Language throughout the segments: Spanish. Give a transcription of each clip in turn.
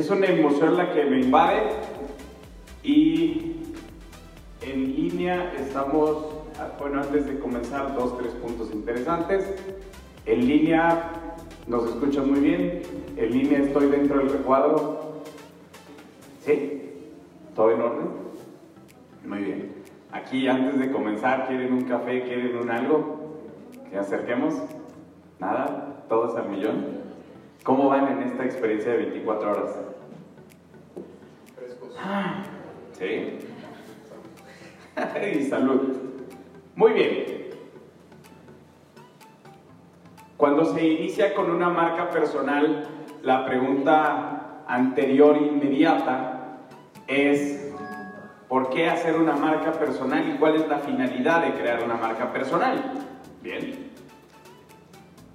Es una emoción la que me invade y en línea estamos, bueno, antes de comenzar, dos, tres puntos interesantes. En línea nos escuchan muy bien, en línea estoy dentro del recuadro. ¿Sí? ¿Todo en orden? Muy bien. Aquí antes de comenzar, ¿quieren un café? ¿Quieren un algo? ¿Que acerquemos? ¿Nada? ¿Todos al millón? ¿Cómo van en esta experiencia de 24 horas? ¿Sí? y salud. Muy bien. Cuando se inicia con una marca personal, la pregunta anterior inmediata es por qué hacer una marca personal y cuál es la finalidad de crear una marca personal. Bien.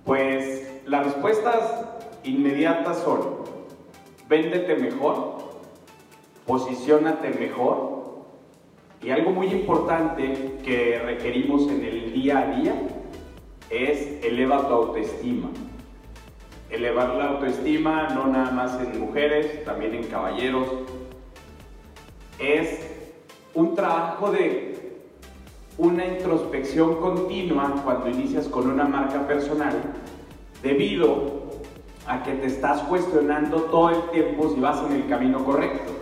Pues las respuestas inmediatas son, véndete mejor, posicionate mejor y algo muy importante que requerimos en el día a día es eleva tu autoestima. Elevar la autoestima no nada más en mujeres, también en caballeros, es un trabajo de una introspección continua cuando inicias con una marca personal, debido a que te estás cuestionando todo el tiempo si vas en el camino correcto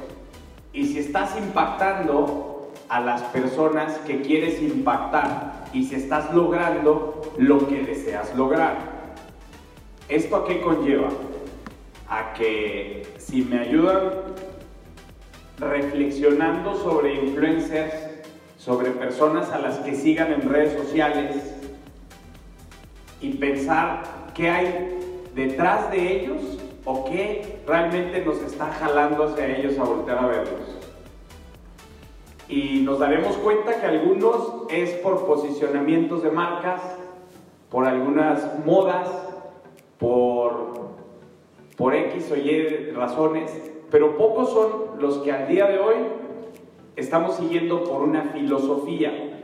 y si estás impactando a las personas que quieres impactar y si estás logrando lo que deseas lograr. ¿Esto a qué conlleva? A que si me ayudan reflexionando sobre influencers, sobre personas a las que sigan en redes sociales y pensar qué hay detrás de ellos o qué realmente nos está jalando hacia ellos a voltear a verlos. Y nos daremos cuenta que algunos es por posicionamientos de marcas, por algunas modas, por, por X o Y razones, pero pocos son los que al día de hoy estamos siguiendo por una filosofía.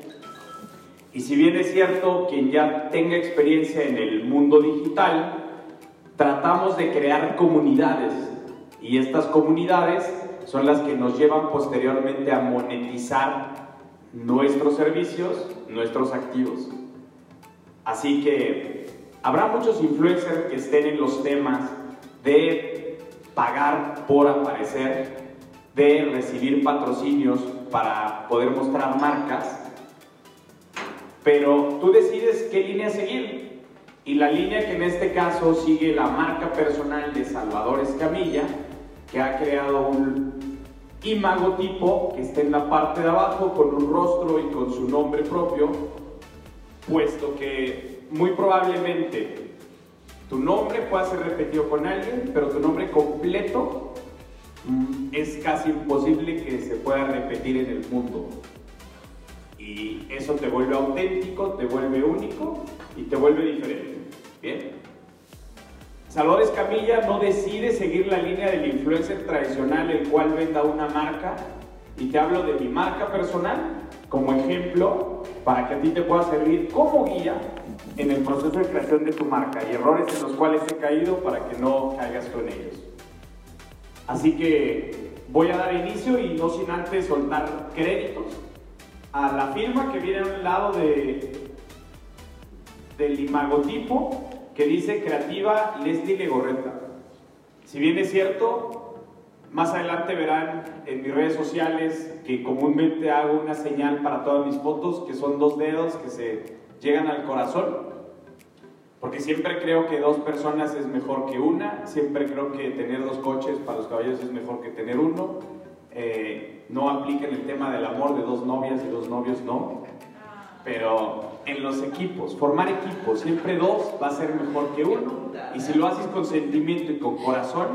Y si bien es cierto, quien ya tenga experiencia en el mundo digital, tratamos de crear comunidades y estas comunidades son las que nos llevan posteriormente a monetizar nuestros servicios, nuestros activos. Así que habrá muchos influencers que estén en los temas de pagar por aparecer, de recibir patrocinios para poder mostrar marcas, pero tú decides qué línea seguir. Y la línea que en este caso sigue la marca personal de Salvador Escamilla, que ha creado un imagotipo que está en la parte de abajo con un rostro y con su nombre propio, puesto que muy probablemente tu nombre puede ser repetido con alguien, pero tu nombre completo mm, es casi imposible que se pueda repetir en el mundo. Y eso te vuelve auténtico, te vuelve único y te vuelve diferente. Bien. Salvador Escamilla no decide seguir la línea del influencer tradicional el cual venda una marca y te hablo de mi marca personal como ejemplo para que a ti te pueda servir como guía en el proceso de creación de tu marca y errores en los cuales he caído para que no caigas con ellos. Así que voy a dar inicio y no sin antes soltar créditos a la firma que viene a un lado de, del imagotipo que dice Creativa Leslie Legorreta. Si bien es cierto, más adelante verán en mis redes sociales que comúnmente hago una señal para todas mis fotos, que son dos dedos que se llegan al corazón. Porque siempre creo que dos personas es mejor que una, siempre creo que tener dos coches para los caballos es mejor que tener uno, eh, no aplica en el tema del amor de dos novias y dos novios, no. Pero en los equipos, formar equipos, siempre dos va a ser mejor que uno. Y si lo haces con sentimiento y con corazón,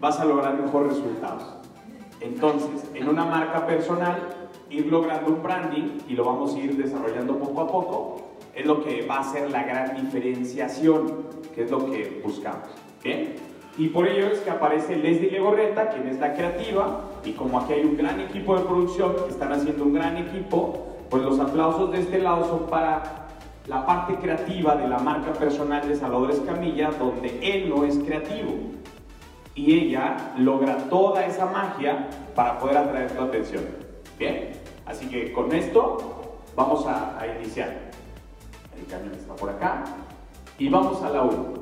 vas a lograr mejores resultados. Entonces, en una marca personal, ir logrando un branding, y lo vamos a ir desarrollando poco a poco, es lo que va a ser la gran diferenciación, que es lo que buscamos. ¿Bien? Y por ello es que aparece Leslie Legorreta, quien es la creativa, y como aquí hay un gran equipo de producción están haciendo un gran equipo, pues los aplausos de este lado son para la parte creativa de la marca personal de Salvador Camilla, donde él no es creativo. Y ella logra toda esa magia para poder atraer tu atención. Bien, así que con esto vamos a, a iniciar. El camión está por acá. Y vamos a la 1.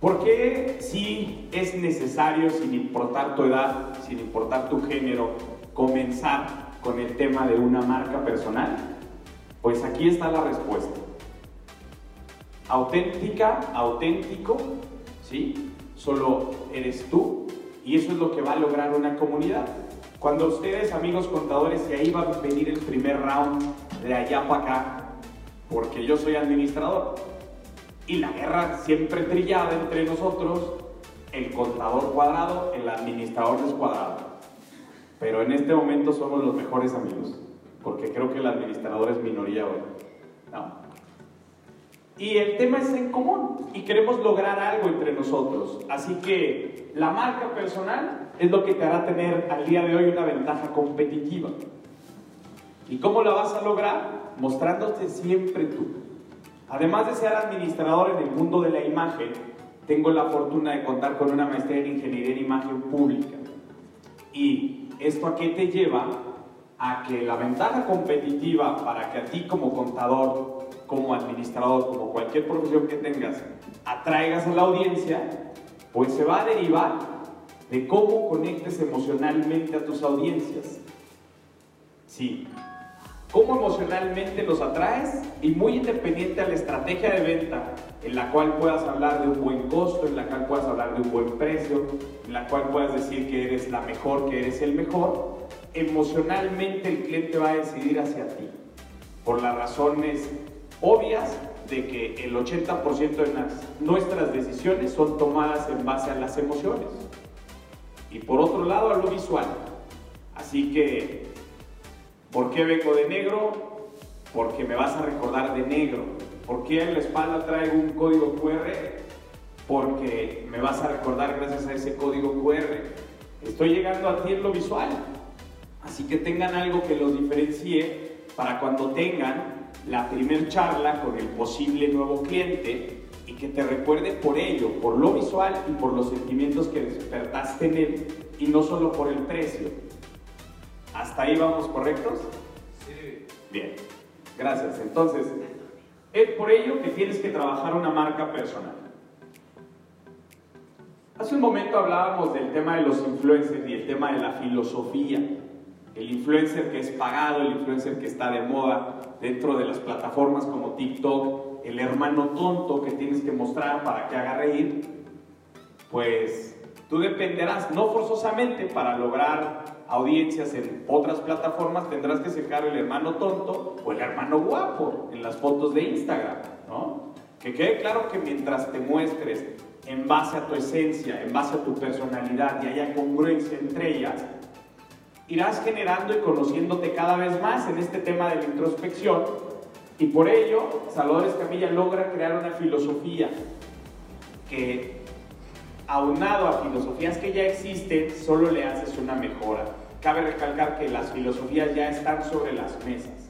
¿Por qué si es necesario, sin importar tu edad, sin importar tu género, comenzar con el tema de una marca personal? Pues aquí está la respuesta. Auténtica, auténtico, ¿sí? Solo eres tú y eso es lo que va a lograr una comunidad. Cuando ustedes, amigos contadores, y ahí va a venir el primer round de allá para acá, porque yo soy administrador, y la guerra siempre trillada entre nosotros, el contador cuadrado, el administrador descuadrado. Pero en este momento somos los mejores amigos, porque creo que el administrador es minoría hoy. ¿no? Y el tema es en común y queremos lograr algo entre nosotros. Así que la marca personal es lo que te hará tener al día de hoy una ventaja competitiva. ¿Y cómo la vas a lograr? Mostrándote siempre tú. Además de ser administrador en el mundo de la imagen, tengo la fortuna de contar con una maestría en ingeniería en imagen pública. ¿Y esto a qué te lleva? A que la ventaja competitiva para que a ti como contador, como administrador, como cualquier profesión que tengas, atraigas a la audiencia, pues se va a derivar de cómo conectes emocionalmente a tus audiencias. Sí, cómo emocionalmente los atraes y muy independiente a la estrategia de venta en la cual puedas hablar de un buen costo, en la cual puedas hablar de un buen precio, en la cual puedas decir que eres la mejor, que eres el mejor, emocionalmente el cliente va a decidir hacia ti por las razones obvias de que el 80% de nuestras decisiones son tomadas en base a las emociones. Y por otro lado, a lo visual. Así que ¿Por qué vengo de negro? Porque me vas a recordar de negro. ¿Por qué en la espalda traigo un código QR? Porque me vas a recordar gracias a ese código QR. Estoy llegando a ti en lo visual. Así que tengan algo que los diferencie para cuando tengan la primer charla con el posible nuevo cliente y que te recuerde por ello, por lo visual y por los sentimientos que despertaste en él y no solo por el precio. ¿Hasta ahí vamos correctos? Sí. Bien, gracias. Entonces, es por ello que tienes que trabajar una marca personal. Hace un momento hablábamos del tema de los influencers y el tema de la filosofía. El influencer que es pagado, el influencer que está de moda dentro de las plataformas como TikTok, el hermano tonto que tienes que mostrar para que haga reír, pues tú dependerás, no forzosamente para lograr audiencias en otras plataformas, tendrás que sacar el hermano tonto o el hermano guapo en las fotos de Instagram, ¿no? Que quede claro que mientras te muestres en base a tu esencia, en base a tu personalidad y haya congruencia entre ellas, irás generando y conociéndote cada vez más en este tema de la introspección y por ello Salvador Escamilla logra crear una filosofía que aunado a filosofías que ya existen, solo le haces una mejora. Cabe recalcar que las filosofías ya están sobre las mesas.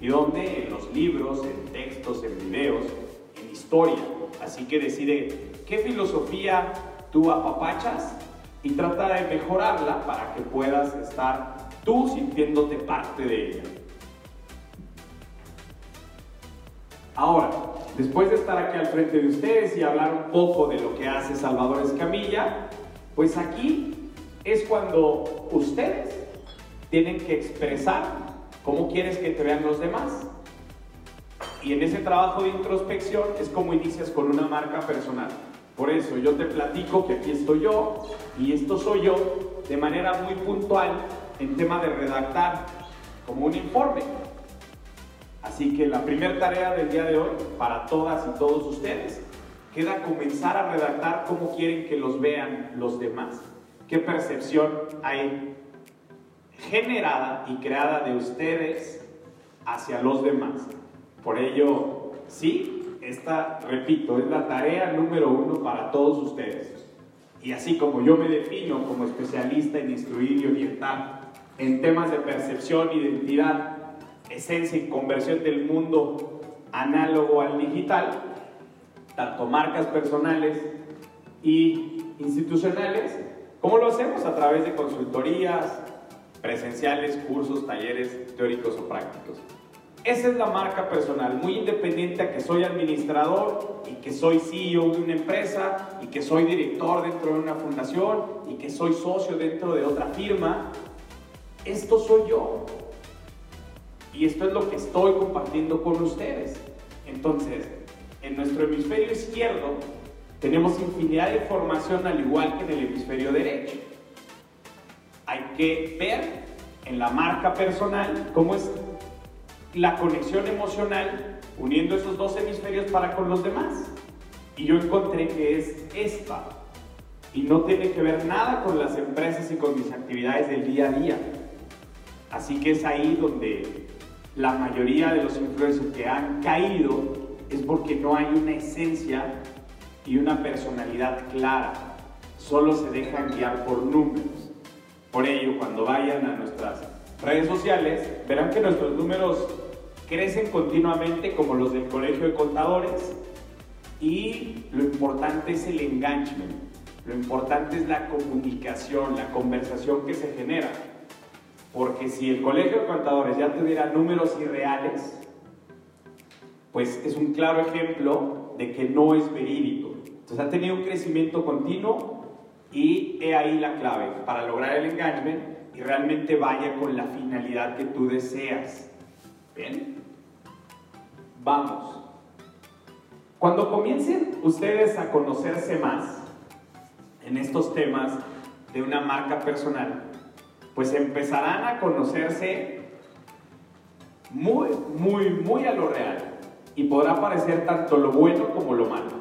¿Y dónde? En los libros, en textos, en videos, en historia. Así que decide qué filosofía tú apapachas y trata de mejorarla para que puedas estar tú sintiéndote parte de ella. Ahora, después de estar aquí al frente de ustedes y hablar un poco de lo que hace Salvador Escamilla, pues aquí es cuando ustedes tienen que expresar cómo quieres que te vean los demás. Y en ese trabajo de introspección es como inicias con una marca personal. Por eso yo te platico que aquí estoy yo y esto soy yo de manera muy puntual en tema de redactar como un informe. Así que la primera tarea del día de hoy para todas y todos ustedes queda comenzar a redactar cómo quieren que los vean los demás. ¿Qué percepción hay generada y creada de ustedes hacia los demás? Por ello, sí, esta, repito, es la tarea número uno para todos ustedes. Y así como yo me defino como especialista en instruir y orientar en temas de percepción, identidad, esencia y conversión del mundo análogo al digital, tanto marcas personales y institucionales, como lo hacemos a través de consultorías, presenciales, cursos, talleres teóricos o prácticos. Esa es la marca personal, muy independiente a que soy administrador y que soy CEO de una empresa y que soy director dentro de una fundación y que soy socio dentro de otra firma. Esto soy yo. Y esto es lo que estoy compartiendo con ustedes. Entonces, en nuestro hemisferio izquierdo tenemos infinidad de información al igual que en el hemisferio derecho. Hay que ver en la marca personal cómo es la conexión emocional uniendo esos dos hemisferios para con los demás. Y yo encontré que es esta. Y no tiene que ver nada con las empresas y con mis actividades del día a día. Así que es ahí donde la mayoría de los influencers que han caído es porque no hay una esencia y una personalidad clara. Solo se dejan guiar por números. Por ello, cuando vayan a nuestras redes sociales, verán que nuestros números crecen continuamente como los del Colegio de Contadores y lo importante es el engagement, lo importante es la comunicación, la conversación que se genera. Porque si el Colegio de Contadores ya tuviera números irreales, pues es un claro ejemplo de que no es verídico. Entonces ha tenido un crecimiento continuo y he ahí la clave para lograr el engagement y realmente vaya con la finalidad que tú deseas. ¿Bien? Vamos. Cuando comiencen ustedes a conocerse más en estos temas de una marca personal, pues empezarán a conocerse muy, muy, muy a lo real y podrá aparecer tanto lo bueno como lo malo.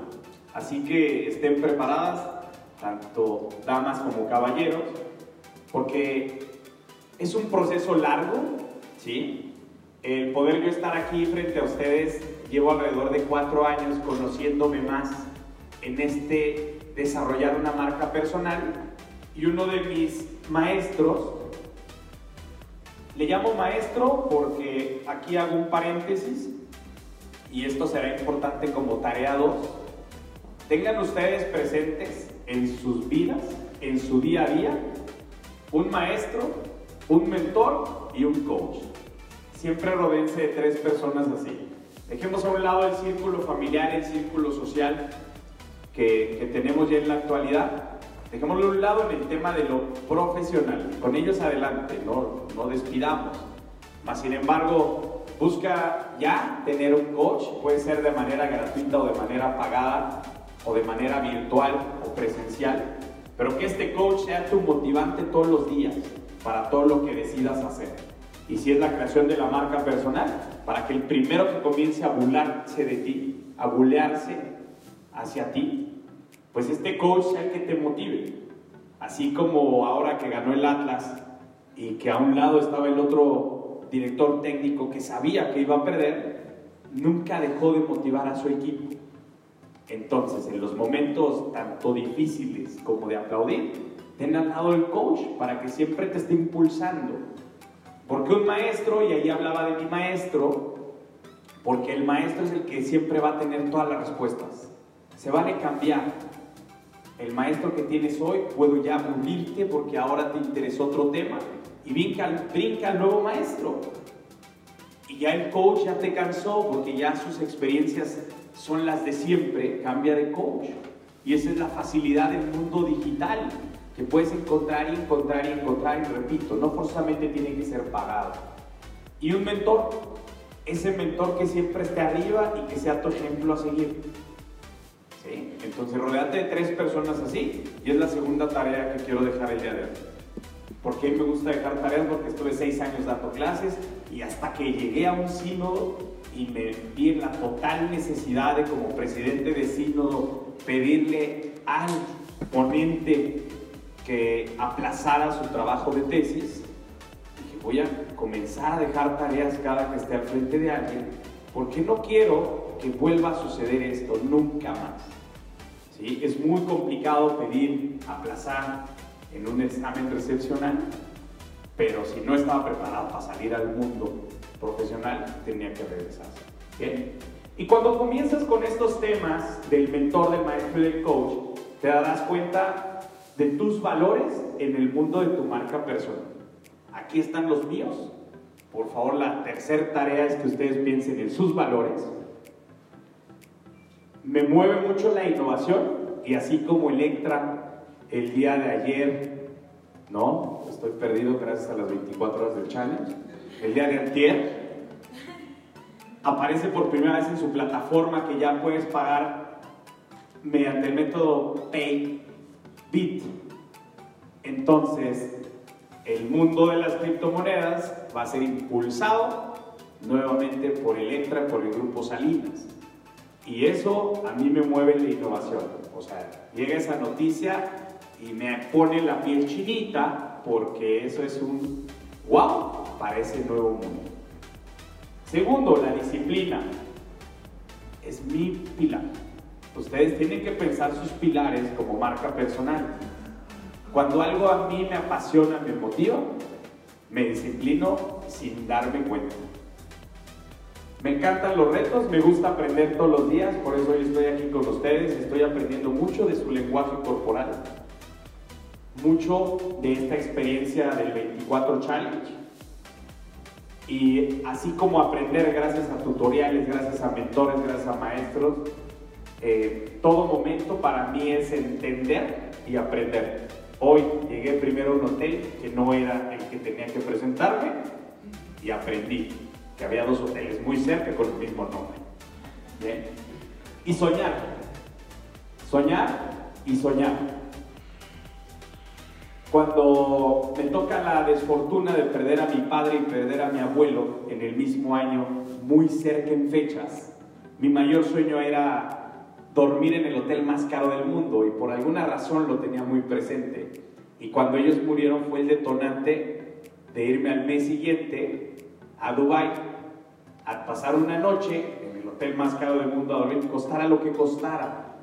Así que estén preparadas, tanto damas como caballeros, porque es un proceso largo, ¿sí? El poder yo estar aquí frente a ustedes, llevo alrededor de cuatro años conociéndome más en este desarrollar una marca personal y uno de mis maestros le llamo maestro porque aquí hago un paréntesis y esto será importante como tarea 2. Tengan ustedes presentes en sus vidas, en su día a día, un maestro, un mentor y un coach. Siempre rodense de tres personas así. Dejemos a un lado el círculo familiar, el círculo social que, que tenemos ya en la actualidad Dejémoslo a un lado en el tema de lo profesional. Con ellos adelante, no, no despidamos. Mas, sin embargo, busca ya tener un coach, puede ser de manera gratuita o de manera pagada, o de manera virtual o presencial, pero que este coach sea tu motivante todos los días para todo lo que decidas hacer. Y si es la creación de la marca personal, para que el primero que comience a bularse de ti, a bulearse hacia ti, pues este coach sea el que te motive. Así como ahora que ganó el Atlas y que a un lado estaba el otro director técnico que sabía que iba a perder, nunca dejó de motivar a su equipo. Entonces, en los momentos tanto difíciles como de aplaudir, ten al lado el coach para que siempre te esté impulsando. Porque un maestro, y ahí hablaba de mi maestro, porque el maestro es el que siempre va a tener todas las respuestas. Se vale cambiar, el maestro que tienes hoy, puedo ya unirte porque ahora te interesó otro tema y brinca, brinca al nuevo maestro. Y ya el coach ya te cansó porque ya sus experiencias son las de siempre, cambia de coach. Y esa es la facilidad del mundo digital, que puedes encontrar y encontrar y encontrar, y repito, no forzosamente tiene que ser pagado. Y un mentor, ese mentor que siempre esté arriba y que sea tu ejemplo a seguir. Entonces, rodeate de tres personas así y es la segunda tarea que quiero dejar el día de hoy. ¿Por qué me gusta dejar tareas? Porque estuve seis años dando clases y hasta que llegué a un sínodo y me vi en la total necesidad de como presidente de sínodo pedirle al ponente que aplazara su trabajo de tesis, dije voy a comenzar a dejar tareas cada que esté al frente de alguien porque no quiero que vuelva a suceder esto nunca más. ¿Sí? Es muy complicado pedir aplazar en un examen recepcional, pero si no estaba preparado para salir al mundo profesional, tenía que regresarse. Y cuando comienzas con estos temas del mentor, del maestro y coach, te darás cuenta de tus valores en el mundo de tu marca personal. Aquí están los míos. Por favor, la tercera tarea es que ustedes piensen en sus valores. Me mueve mucho la innovación y así como Electra el día de ayer, ¿no? Estoy perdido gracias a las 24 horas del challenge. El día de antier aparece por primera vez en su plataforma que ya puedes pagar mediante el método Pay Bit. Entonces, el mundo de las criptomonedas va a ser impulsado nuevamente por Electra, por el grupo Salinas. Y eso a mí me mueve la innovación. O sea, llega esa noticia y me pone la piel chinita porque eso es un wow para ese nuevo mundo. Segundo, la disciplina. Es mi pilar. Ustedes tienen que pensar sus pilares como marca personal. Cuando algo a mí me apasiona, me motiva, me disciplino sin darme cuenta. Me encantan los retos, me gusta aprender todos los días, por eso hoy estoy aquí con ustedes, estoy aprendiendo mucho de su lenguaje corporal, mucho de esta experiencia del 24 Challenge y así como aprender gracias a tutoriales, gracias a mentores, gracias a maestros, eh, todo momento para mí es entender y aprender. Hoy llegué primero a un hotel que no era el que tenía que presentarme y aprendí que había dos hoteles muy cerca con el mismo nombre. Y soñar. Soñar y soñar. Cuando me toca la desfortuna de perder a mi padre y perder a mi abuelo en el mismo año, muy cerca en fechas, mi mayor sueño era dormir en el hotel más caro del mundo y por alguna razón lo tenía muy presente. Y cuando ellos murieron fue el detonante de irme al mes siguiente a Dubai a pasar una noche en el hotel más caro del mundo a dormir, costara lo que costara,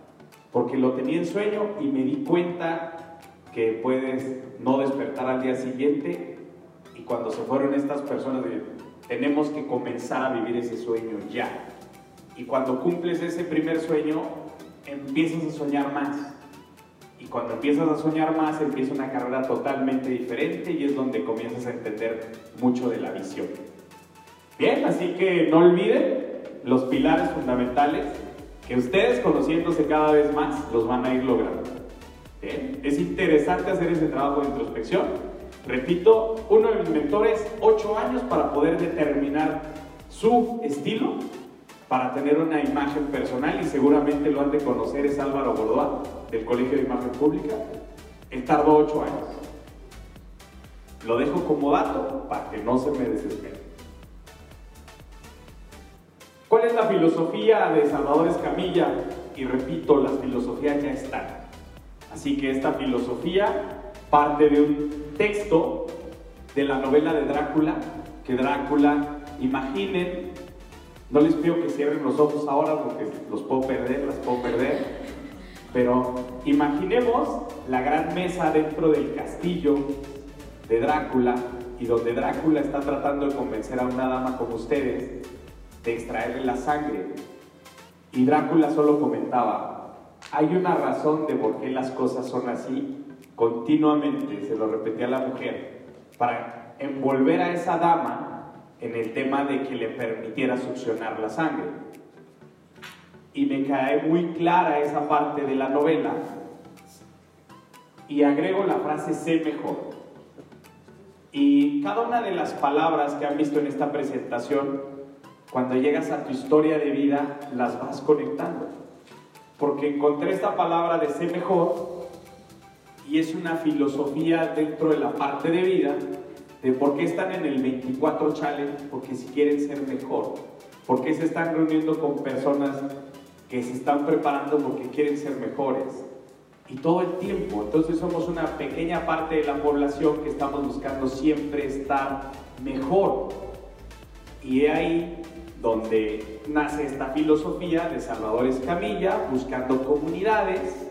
porque lo tenía en sueño y me di cuenta que puedes no despertar al día siguiente y cuando se fueron estas personas tenemos que comenzar a vivir ese sueño ya. Y cuando cumples ese primer sueño, empiezas a soñar más. Y cuando empiezas a soñar más, empieza una carrera totalmente diferente y es donde comienzas a entender mucho de la visión. Bien, así que no olviden los pilares fundamentales que ustedes conociéndose cada vez más los van a ir logrando. Es interesante hacer ese trabajo de introspección. Repito, uno de mis mentores, ocho años para poder determinar su estilo, para tener una imagen personal y seguramente lo han de conocer, es Álvaro Bordoa, del Colegio de Imagen Pública. Él tardó ocho años. Lo dejo como dato para que no se me desespere. ¿Cuál es la filosofía de Salvador Escamilla? Y repito, las filosofías ya están. Así que esta filosofía parte de un texto de la novela de Drácula, que Drácula, imaginen, no les pido que cierren los ojos ahora porque los puedo perder, las puedo perder, pero imaginemos la gran mesa dentro del castillo de Drácula y donde Drácula está tratando de convencer a una dama como ustedes de extraerle la sangre. Y Drácula solo comentaba, hay una razón de por qué las cosas son así continuamente, se lo repetía a la mujer, para envolver a esa dama en el tema de que le permitiera succionar la sangre. Y me cae muy clara esa parte de la novela y agrego la frase sé mejor. Y cada una de las palabras que han visto en esta presentación, cuando llegas a tu historia de vida, las vas conectando. Porque encontré esta palabra de ser mejor y es una filosofía dentro de la parte de vida de por qué están en el 24 Challenge, porque si quieren ser mejor, por qué se están reuniendo con personas que se están preparando porque quieren ser mejores. Y todo el tiempo, entonces somos una pequeña parte de la población que estamos buscando siempre estar mejor. Y ahí donde nace esta filosofía de Salvador Escamilla, buscando comunidades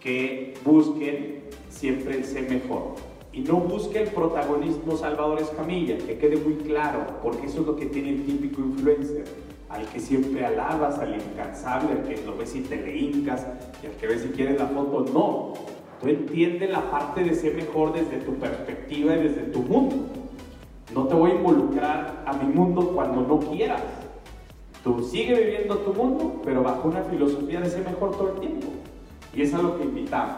que busquen siempre el ser mejor. Y no busque el protagonismo Salvador Escamilla, que quede muy claro, porque eso es lo que tiene el típico influencer, al que siempre alabas, al incansable, al que lo ves y te le hincas, y al que ves si quieres la foto, no. Tú entiendes la parte de ser mejor desde tu perspectiva y desde tu mundo. No te voy a involucrar a mi mundo cuando no quieras. Tú sigue viviendo tu mundo, pero bajo una filosofía de ser mejor todo el tiempo. Y es a lo que invitamos.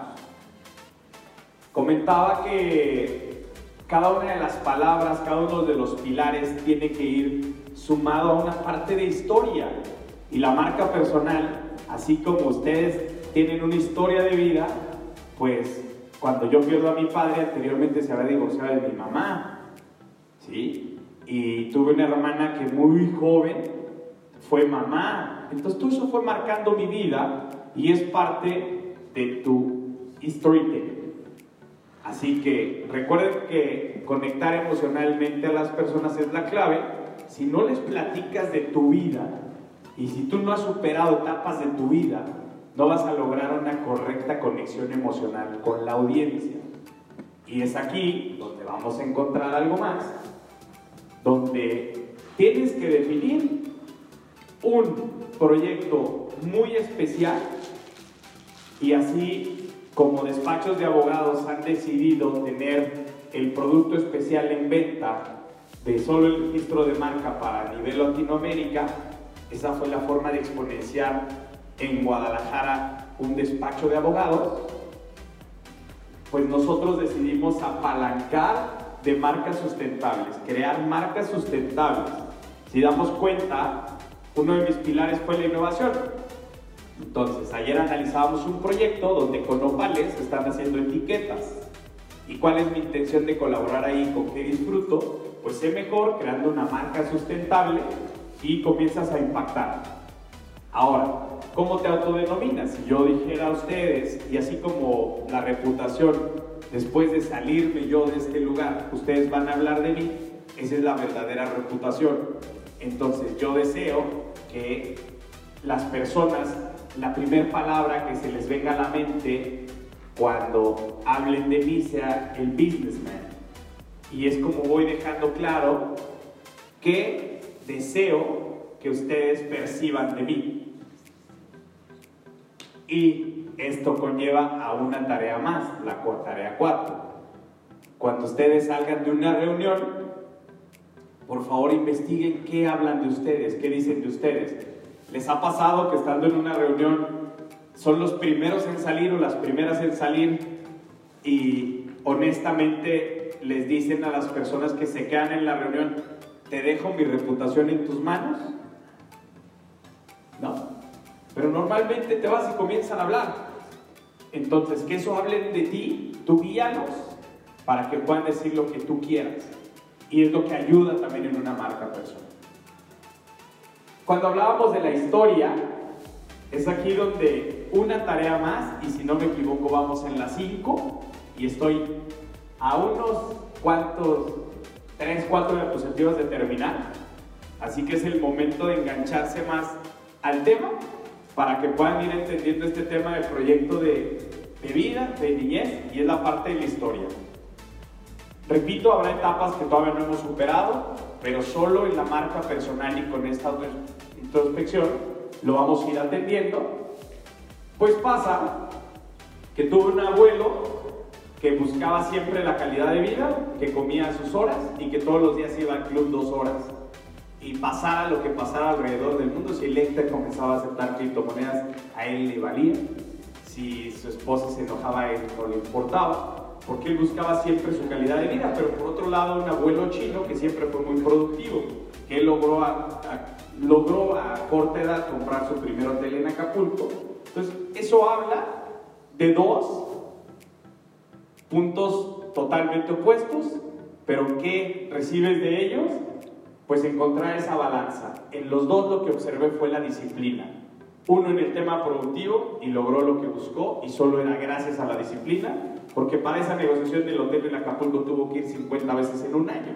Comentaba que cada una de las palabras, cada uno de los pilares tiene que ir sumado a una parte de historia. Y la marca personal, así como ustedes tienen una historia de vida, pues cuando yo pierdo a mi padre, anteriormente se había divorciado de mi mamá, ¿sí? Y tuve una hermana que muy joven fue mamá. Entonces todo eso fue marcando mi vida y es parte de tu storytelling. Así que recuerden que conectar emocionalmente a las personas es la clave. Si no les platicas de tu vida y si tú no has superado etapas de tu vida, no vas a lograr una correcta conexión emocional con la audiencia. Y es aquí donde vamos a encontrar algo más, donde tienes que definir un proyecto muy especial y así como despachos de abogados han decidido tener el producto especial en venta de solo el registro de marca para nivel Latinoamérica, esa fue la forma de exponenciar en Guadalajara un despacho de abogados, pues nosotros decidimos apalancar de marcas sustentables, crear marcas sustentables. Si damos cuenta, uno de mis pilares fue la innovación. Entonces, ayer analizábamos un proyecto donde con Opales están haciendo etiquetas. ¿Y cuál es mi intención de colaborar ahí? ¿Con qué disfruto? Pues sé mejor creando una marca sustentable y comienzas a impactar. Ahora, ¿cómo te autodenominas? Si yo dijera a ustedes, y así como la reputación, después de salirme yo de este lugar, ustedes van a hablar de mí, esa es la verdadera reputación. Entonces yo deseo que las personas, la primera palabra que se les venga a la mente cuando hablen de mí sea el businessman. Y es como voy dejando claro que deseo que ustedes perciban de mí. Y esto conlleva a una tarea más, la tarea 4. Cuando ustedes salgan de una reunión, por favor investiguen qué hablan de ustedes, qué dicen de ustedes. ¿Les ha pasado que estando en una reunión son los primeros en salir o las primeras en salir y honestamente les dicen a las personas que se quedan en la reunión, te dejo mi reputación en tus manos? ¿No? Pero normalmente te vas y comienzan a hablar. Entonces, que eso hablen de ti, tú guíalos para que puedan decir lo que tú quieras y es lo que ayuda también en una marca personal. Cuando hablábamos de la historia, es aquí donde una tarea más, y si no me equivoco vamos en la 5, y estoy a unos cuantos, 3, 4 diapositivas de terminar, así que es el momento de engancharse más al tema para que puedan ir entendiendo este tema del proyecto de, de vida, de niñez, y es la parte de la historia. Repito, habrá etapas que todavía no hemos superado, pero solo en la marca personal y con esta introspección lo vamos a ir atendiendo. Pues pasa que tuve un abuelo que buscaba siempre la calidad de vida, que comía sus horas y que todos los días iba al club dos horas. Y pasara lo que pasara alrededor del mundo, si Electra comenzaba a aceptar criptomonedas, a él le valía. Si su esposa se enojaba, a él no le importaba porque él buscaba siempre su calidad de vida, pero por otro lado un abuelo chino que siempre fue muy productivo, que logró a, logró a corta edad comprar su primer hotel en Acapulco. Entonces, eso habla de dos puntos totalmente opuestos, pero ¿qué recibes de ellos? Pues encontrar esa balanza. En los dos lo que observé fue la disciplina. Uno en el tema productivo y logró lo que buscó y solo era gracias a la disciplina, porque para esa negociación del hotel en Acapulco tuvo que ir 50 veces en un año.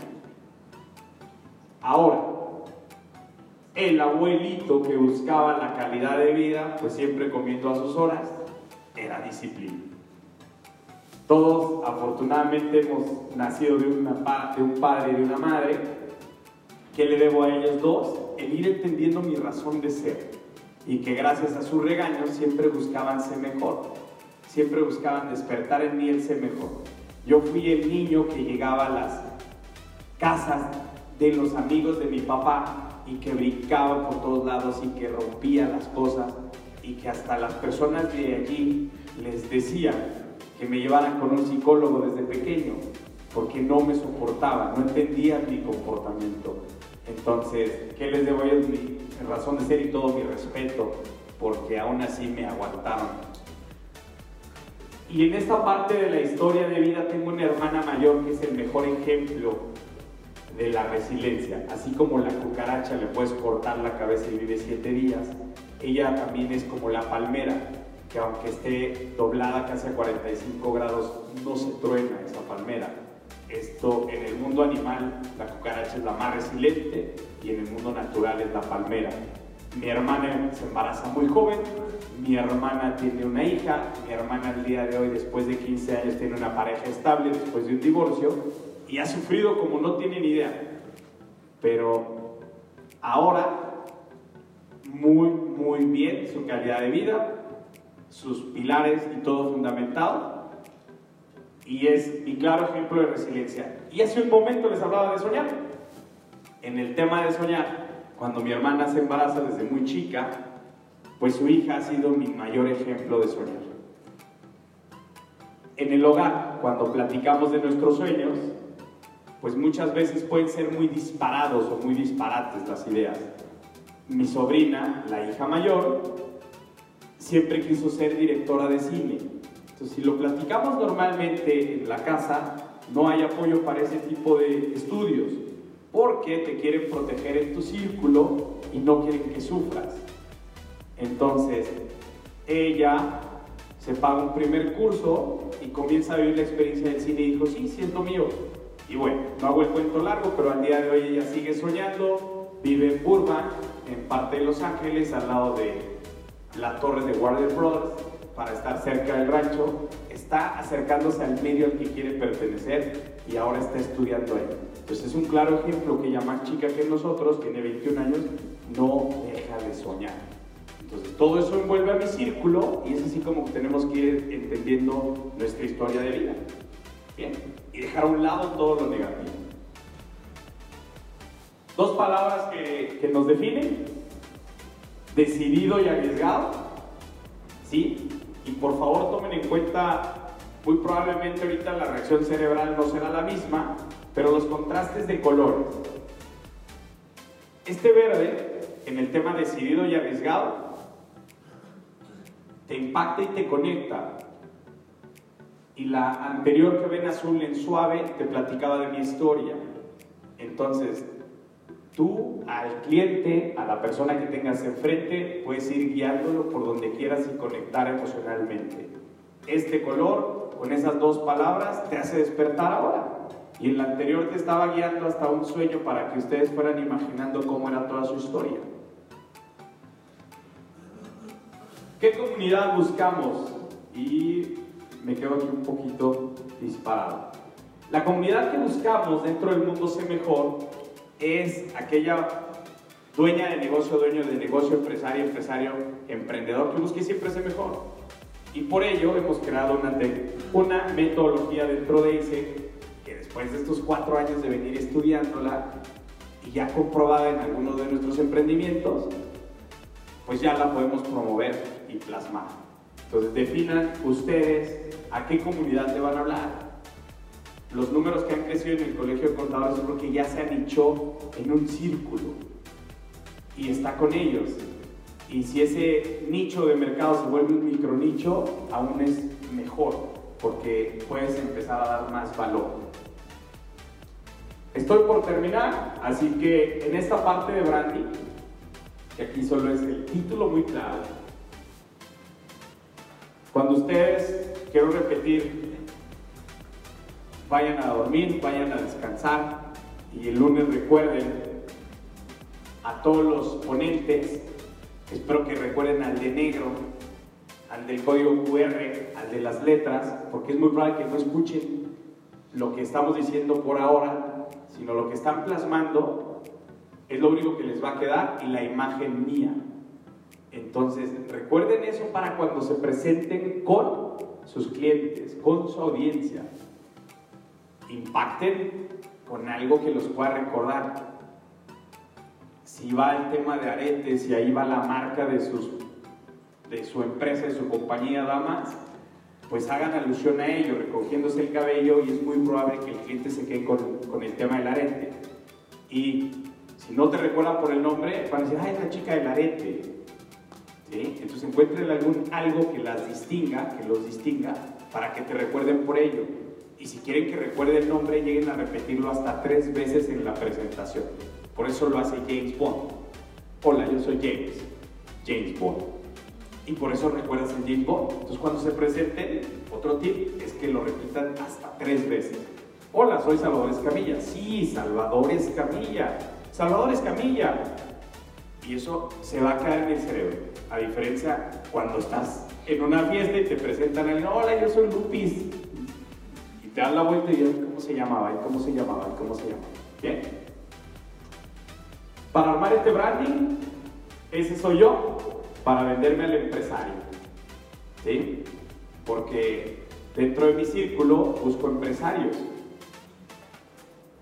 Ahora, el abuelito que buscaba la calidad de vida, pues siempre comiendo a sus horas, era disciplina. Todos afortunadamente hemos nacido de, una, de un padre y de una madre. ¿Qué le debo a ellos dos? El ir entendiendo mi razón de ser y que gracias a sus regaños siempre buscaban ser mejor, siempre buscaban despertar en mí el ser mejor. Yo fui el niño que llegaba a las casas de los amigos de mi papá y que brincaba por todos lados y que rompía las cosas y que hasta las personas de allí les decía que me llevaran con un psicólogo desde pequeño, porque no me soportaba, no entendía mi comportamiento. Entonces, ¿qué les debo ellos? Mi razón de ser y todo mi respeto, porque aún así me aguantaron. Y en esta parte de la historia de vida tengo una hermana mayor que es el mejor ejemplo de la resiliencia. Así como la cucaracha le puedes cortar la cabeza y vive siete días, ella también es como la palmera, que aunque esté doblada casi a 45 grados, no se truena esa palmera. Esto en el mundo animal, la cucaracha es la más resiliente y en el mundo natural es la palmera. Mi hermana se embaraza muy joven, mi hermana tiene una hija, mi hermana el día de hoy, después de 15 años, tiene una pareja estable después de un divorcio y ha sufrido como no tienen idea. Pero ahora, muy, muy bien su calidad de vida, sus pilares y todo fundamentado. Y es mi claro ejemplo de resiliencia. Y hace un momento les hablaba de soñar. En el tema de soñar, cuando mi hermana se embaraza desde muy chica, pues su hija ha sido mi mayor ejemplo de soñar. En el hogar, cuando platicamos de nuestros sueños, pues muchas veces pueden ser muy disparados o muy disparates las ideas. Mi sobrina, la hija mayor, siempre quiso ser directora de cine. Entonces, si lo platicamos normalmente en la casa, no hay apoyo para ese tipo de estudios, porque te quieren proteger en tu círculo y no quieren que sufras. Entonces, ella se paga un primer curso y comienza a vivir la experiencia del cine y dijo, sí, sí es lo mío. Y bueno, no hago el cuento largo, pero al día de hoy ella sigue soñando, vive en Burbank, en parte de Los Ángeles, al lado de la torre de Warner Bros. para estar cerca del rancho, está acercándose al medio al que quiere pertenecer y ahora está estudiando ahí. Entonces es un claro ejemplo que ella más chica que nosotros, tiene 21 años, no deja de soñar. Entonces todo eso envuelve a mi círculo y es así como tenemos que ir entendiendo nuestra historia de vida. Bien, y dejar a un lado todo lo negativo. Dos palabras que, que nos definen, decidido y arriesgado, ¿sí? Y por favor tomen en cuenta, muy probablemente ahorita la reacción cerebral no será la misma, pero los contrastes de colores. Este verde, en el tema decidido y arriesgado, te impacta y te conecta. Y la anterior que ven azul en suave te platicaba de mi historia. Entonces, tú al cliente, a la persona que tengas enfrente, puedes ir guiándolo por donde quieras y conectar emocionalmente. Este color, con esas dos palabras, te hace despertar ahora. Y el anterior te estaba guiando hasta un sueño para que ustedes fueran imaginando cómo era toda su historia. ¿Qué comunidad buscamos? Y me quedo aquí un poquito disparado. La comunidad que buscamos dentro del mundo Sé Mejor es aquella dueña de negocio, dueño de negocio, empresario, empresario, emprendedor que busque siempre ser mejor. Y por ello hemos creado una, una metodología dentro de ICE después de estos cuatro años de venir estudiándola y ya comprobada en algunos de nuestros emprendimientos, pues ya la podemos promover y plasmar. Entonces definan ustedes a qué comunidad le van a hablar, los números que han crecido en el Colegio de Contadores es porque ya se han hecho en un círculo y está con ellos. Y si ese nicho de mercado se vuelve un micronicho, aún es mejor, porque puedes empezar a dar más valor. Estoy por terminar, así que en esta parte de branding, que aquí solo es el título muy claro, cuando ustedes, quiero repetir, vayan a dormir, vayan a descansar y el lunes recuerden a todos los ponentes, espero que recuerden al de negro, al del código QR, al de las letras, porque es muy probable que no escuchen lo que estamos diciendo por ahora, sino lo que están plasmando es lo único que les va a quedar y la imagen mía. Entonces, recuerden eso para cuando se presenten con sus clientes, con su audiencia. Impacten con algo que los pueda recordar. Si va el tema de aretes y ahí va la marca de, sus, de su empresa, de su compañía damas, pues hagan alusión a ello, recogiéndose el cabello y es muy probable que el cliente se quede con, con el tema del arete. Y si no te recuerdan por el nombre, van a decir, ah, es la chica del arete. Entonces encuentren algún, algo que las distinga, que los distinga, para que te recuerden por ello. Y si quieren que recuerde el nombre, lleguen a repetirlo hasta tres veces en la presentación. Por eso lo hace James Bond. Hola, yo soy James. James Bond. Y por eso recuerdas el James Bond. Entonces cuando se presenten, otro tip es que lo repitan hasta tres veces. Hola, soy Salvador Escamilla. Sí, Salvador Escamilla. Salvador Escamilla. Y eso se va a caer en el cerebro. A diferencia cuando estás en una fiesta y te presentan a alguien, hola, yo soy Lupis. Y te dan la vuelta y dices, ¿cómo se llamaba? ¿Y cómo se llamaba? ¿Y cómo se llamaba? Bien. Para armar este branding, ese soy yo para venderme al empresario. ¿Sí? Porque dentro de mi círculo busco empresarios.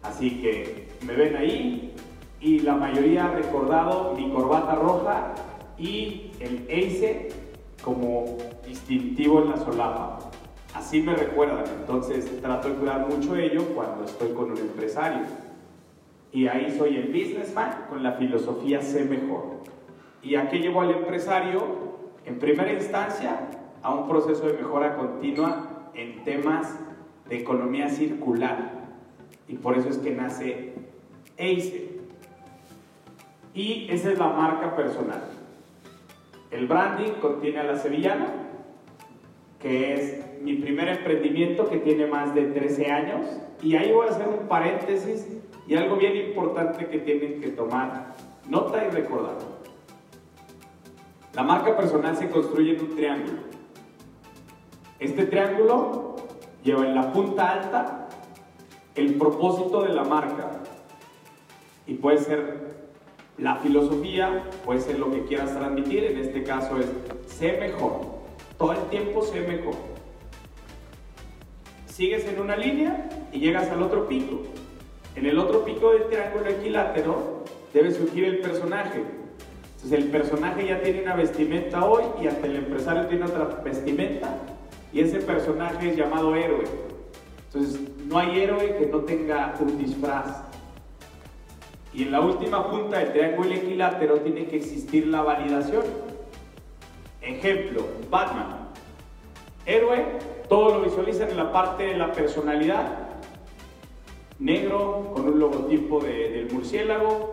Así que me ven ahí y la mayoría ha recordado mi corbata roja y el ACE como distintivo en la solapa. Así me recuerdan, entonces trato de cuidar mucho ello cuando estoy con un empresario. Y ahí soy el businessman con la filosofía sé mejor. ¿Y a qué llevo al empresario? En primera instancia, a un proceso de mejora continua en temas de economía circular. Y por eso es que nace ACE. Y esa es la marca personal. El branding contiene a la sevillana, que es mi primer emprendimiento que tiene más de 13 años. Y ahí voy a hacer un paréntesis y algo bien importante que tienen que tomar nota y recordar. La marca personal se construye en un triángulo. Este triángulo lleva en la punta alta el propósito de la marca. Y puede ser la filosofía, puede ser lo que quieras transmitir, en este caso es sé mejor. Todo el tiempo sé mejor. Sigues en una línea y llegas al otro pico. En el otro pico del triángulo equilátero debe surgir el personaje. Entonces el personaje ya tiene una vestimenta hoy y hasta el empresario tiene otra vestimenta y ese personaje es llamado héroe. Entonces no hay héroe que no tenga un disfraz. Y en la última punta del triángulo equilátero tiene que existir la validación. Ejemplo, Batman. Héroe, todo lo visualizan en la parte de la personalidad. Negro, con un logotipo del murciélago.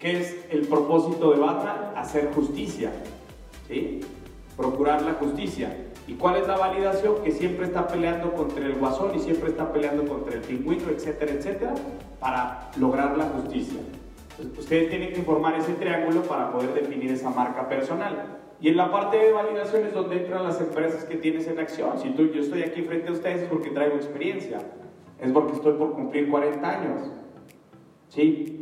¿Qué es el propósito de Batman? Hacer justicia. ¿sí? Procurar la justicia. ¿Y cuál es la validación? Que siempre está peleando contra el guasón y siempre está peleando contra el pingüino, etcétera, etcétera, para lograr la justicia. ustedes tienen que formar ese triángulo para poder definir esa marca personal. Y en la parte de validación es donde entran las empresas que tienes en acción. Si tú, yo estoy aquí frente a ustedes es porque traigo experiencia, es porque estoy por cumplir 40 años. ¿Sí?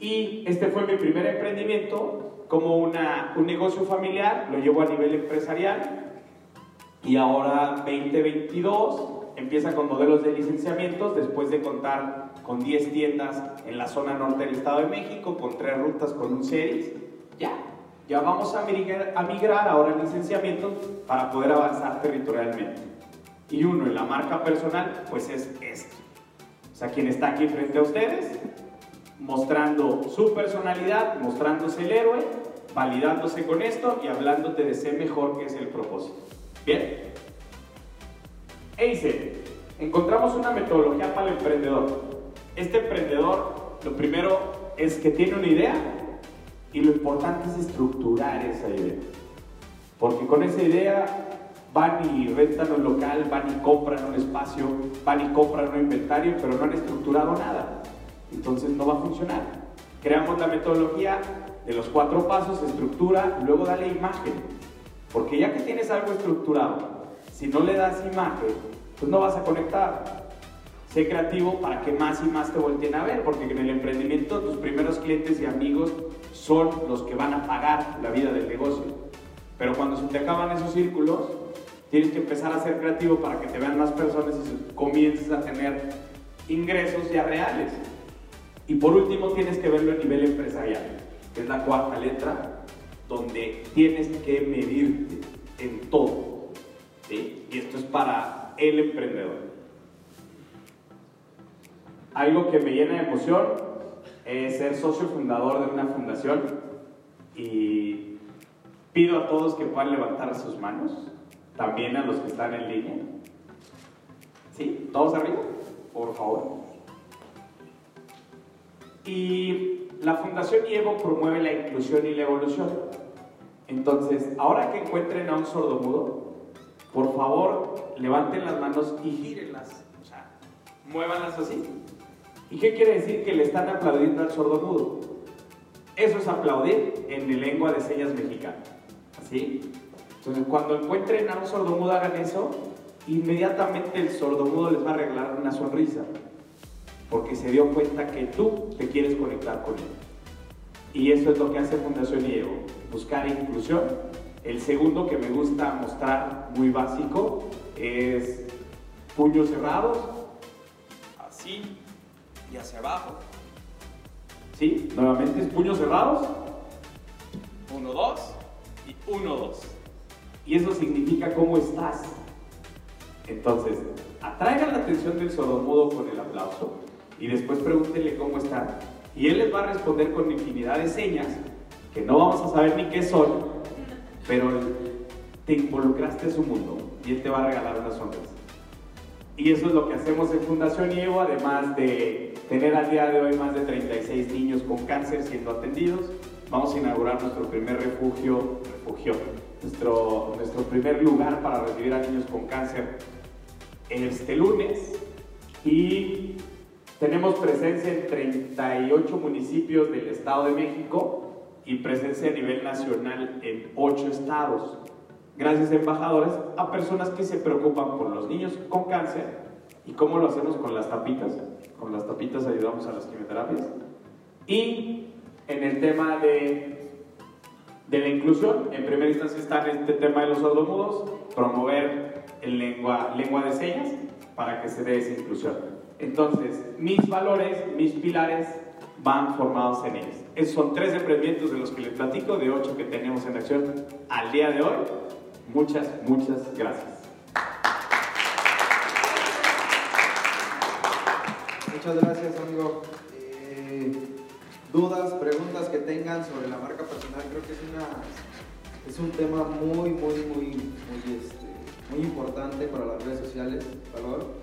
Y este fue mi primer emprendimiento como una, un negocio familiar, lo llevo a nivel empresarial y ahora 2022 empieza con modelos de licenciamientos después de contar con 10 tiendas en la zona norte del Estado de México, con 3 rutas con un series. Ya, ya vamos a migrar, a migrar ahora a licenciamientos para poder avanzar territorialmente. Y uno en la marca personal, pues es esto. O sea, quien está aquí frente a ustedes, mostrando su personalidad, mostrándose el héroe, validándose con esto y hablándote de ser mejor, que es el propósito. Bien. E encontramos una metodología para el emprendedor. Este emprendedor, lo primero es que tiene una idea y lo importante es estructurar esa idea. Porque con esa idea van y rentan un local, van y compran un espacio, van y compran un inventario, pero no han estructurado nada. Entonces no va a funcionar. Creamos la metodología de los cuatro pasos, estructura, luego dale imagen. Porque ya que tienes algo estructurado, si no le das imagen, pues no vas a conectar. Sé creativo para que más y más te volteen a ver, porque en el emprendimiento tus primeros clientes y amigos son los que van a pagar la vida del negocio. Pero cuando se te acaban esos círculos, tienes que empezar a ser creativo para que te vean más personas y comiences a tener ingresos ya reales. Y por último, tienes que verlo a nivel empresarial, que es la cuarta letra, donde tienes que medirte en todo. Y esto es para el emprendedor. Algo que me llena de emoción es ser socio fundador de una fundación y pido a todos que puedan levantar sus manos también a los que están en línea. ¿Sí? ¿Todos arriba? Por favor. Y la Fundación IEVO promueve la inclusión y la evolución. Entonces, ahora que encuentren a un sordomudo, por favor, levanten las manos y gírenlas. O sea, muévanlas así. ¿Y qué quiere decir? Que le están aplaudiendo al sordomudo. Eso es aplaudir en lengua de señas mexicana. ¿Así? Entonces, cuando encuentren a un sordomudo, hagan eso, inmediatamente el sordomudo les va a regalar una sonrisa, porque se dio cuenta que tú te quieres conectar con él. Y eso es lo que hace Fundación IEO, buscar inclusión. El segundo que me gusta mostrar, muy básico, es puños cerrados, así y hacia abajo. ¿Sí? Nuevamente es puños cerrados, uno, dos y uno, dos y eso significa cómo estás. Entonces, atraigan la atención del sordomudo con el aplauso y después pregúntenle cómo está. Y él les va a responder con infinidad de señas que no vamos a saber ni qué son, pero te involucraste en su mundo y él te va a regalar una sonrisa. Y eso es lo que hacemos en Fundación IEVO, además de tener al día de hoy más de 36 niños con cáncer siendo atendidos. Vamos a inaugurar nuestro primer refugio, refugio, nuestro, nuestro primer lugar para recibir a niños con cáncer este lunes y tenemos presencia en 38 municipios del Estado de México y presencia a nivel nacional en 8 estados. Gracias, embajadores, a personas que se preocupan por los niños con cáncer. ¿Y cómo lo hacemos con las tapitas? Con las tapitas ayudamos a las quimioterapias. Y en el tema de de la inclusión. En primera instancia está en este tema de los sordomudos, promover el lengua, lengua de señas para que se dé esa inclusión. Entonces, mis valores, mis pilares van formados en ellos. Esos son tres emprendimientos de los que les platico, de ocho que tenemos en acción al día de hoy. Muchas, muchas gracias. Muchas gracias, amigo. Eh, dudas, preguntas que tengan sobre la marca personal, creo que es, una, es un tema muy, muy, muy, muy, este, importante para las redes sociales, valor.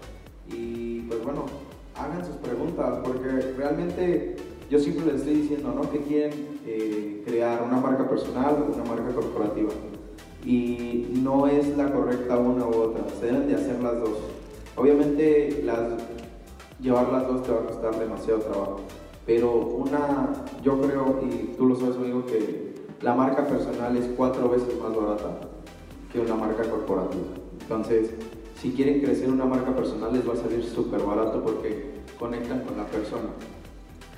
Y pues bueno, hagan sus preguntas, porque realmente yo siempre les estoy diciendo, ¿no? Que quieren eh, crear una marca personal o una marca corporativa. Y no es la correcta una u otra, se deben de hacer las dos. Obviamente las, llevar las dos te va a costar demasiado trabajo pero una, yo creo, y tú lo sabes amigo, que la marca personal es cuatro veces más barata que una marca corporativa. Entonces, si quieren crecer una marca personal les va a salir súper barato porque conectan con la persona,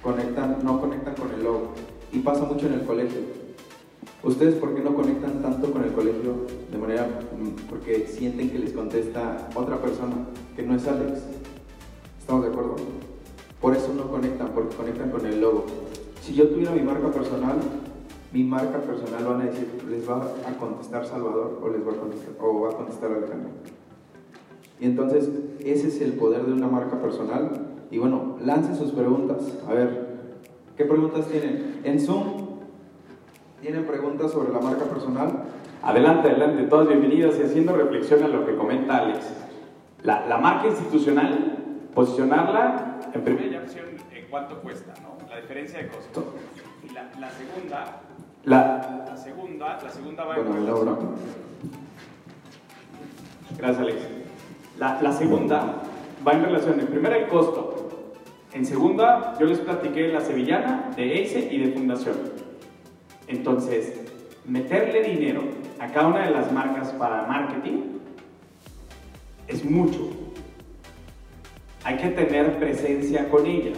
conectan, no conectan con el logo. Y pasa mucho en el colegio. ¿Ustedes por qué no conectan tanto con el colegio de manera, mm, porque sienten que les contesta otra persona, que no es Alex? ¿Estamos de acuerdo? Por eso no conectan, porque conectan con el logo. Si yo tuviera mi marca personal, mi marca personal van a decir, les va a contestar Salvador o les va a contestar, o va a contestar Alejandro. Y entonces, ese es el poder de una marca personal. Y bueno, lancen sus preguntas. A ver, ¿qué preguntas tienen? En Zoom, ¿Tienen preguntas sobre la marca personal? Adelante, adelante, todas bienvenidas y haciendo reflexión a lo que comenta Alex. La, la marca institucional, posicionarla en primera opción en cuánto cuesta, ¿no? La diferencia de costo. Y la, la segunda, la, la, segunda, la segunda va bueno, en Laura. Gracias, Alex. La, segunda va en relación, en primera el costo, en segunda, yo les platiqué la sevillana, de EISE y de Fundación. Entonces, meterle dinero a cada una de las marcas para marketing es mucho. Hay que tener presencia con ellas.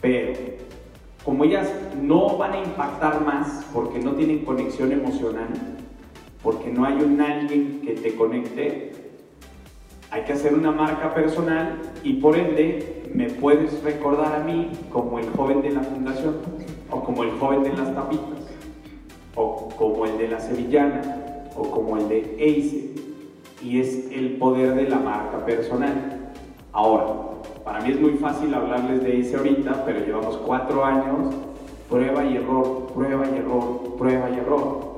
Pero, como ellas no van a impactar más porque no tienen conexión emocional, porque no hay un alguien que te conecte, hay que hacer una marca personal y por ende me puedes recordar a mí como el joven de la fundación o como el joven de las tapitas o como el de la sevillana o como el de Ace y es el poder de la marca personal. Ahora, para mí es muy fácil hablarles de Ace ahorita, pero llevamos cuatro años, prueba y error, prueba y error, prueba y error.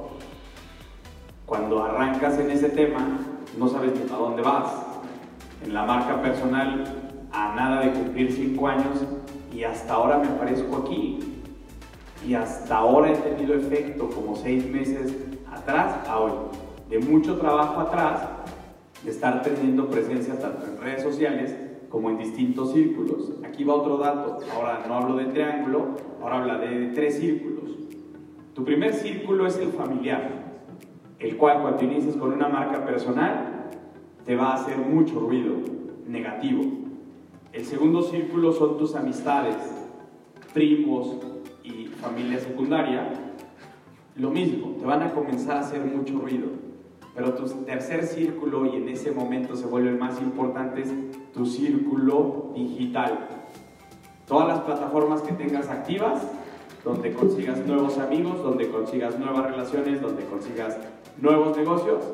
Cuando arrancas en ese tema, no sabes ni a dónde vas. En la marca personal, a nada de cumplir cinco años, y hasta ahora me aparezco aquí. Y hasta ahora he tenido efecto como seis meses atrás a hoy. De mucho trabajo atrás, de estar teniendo presencia tanto en redes sociales como en distintos círculos. Aquí va otro dato. Ahora no hablo de triángulo, ahora habla de tres círculos. Tu primer círculo es el familiar, el cual cuando inicias con una marca personal te va a hacer mucho ruido negativo. El segundo círculo son tus amistades, primos y familia secundaria. Lo mismo, te van a comenzar a hacer mucho ruido. Pero tu tercer círculo, y en ese momento se vuelve el más importante, es tu círculo digital. Todas las plataformas que tengas activas, donde consigas nuevos amigos, donde consigas nuevas relaciones, donde consigas nuevos negocios,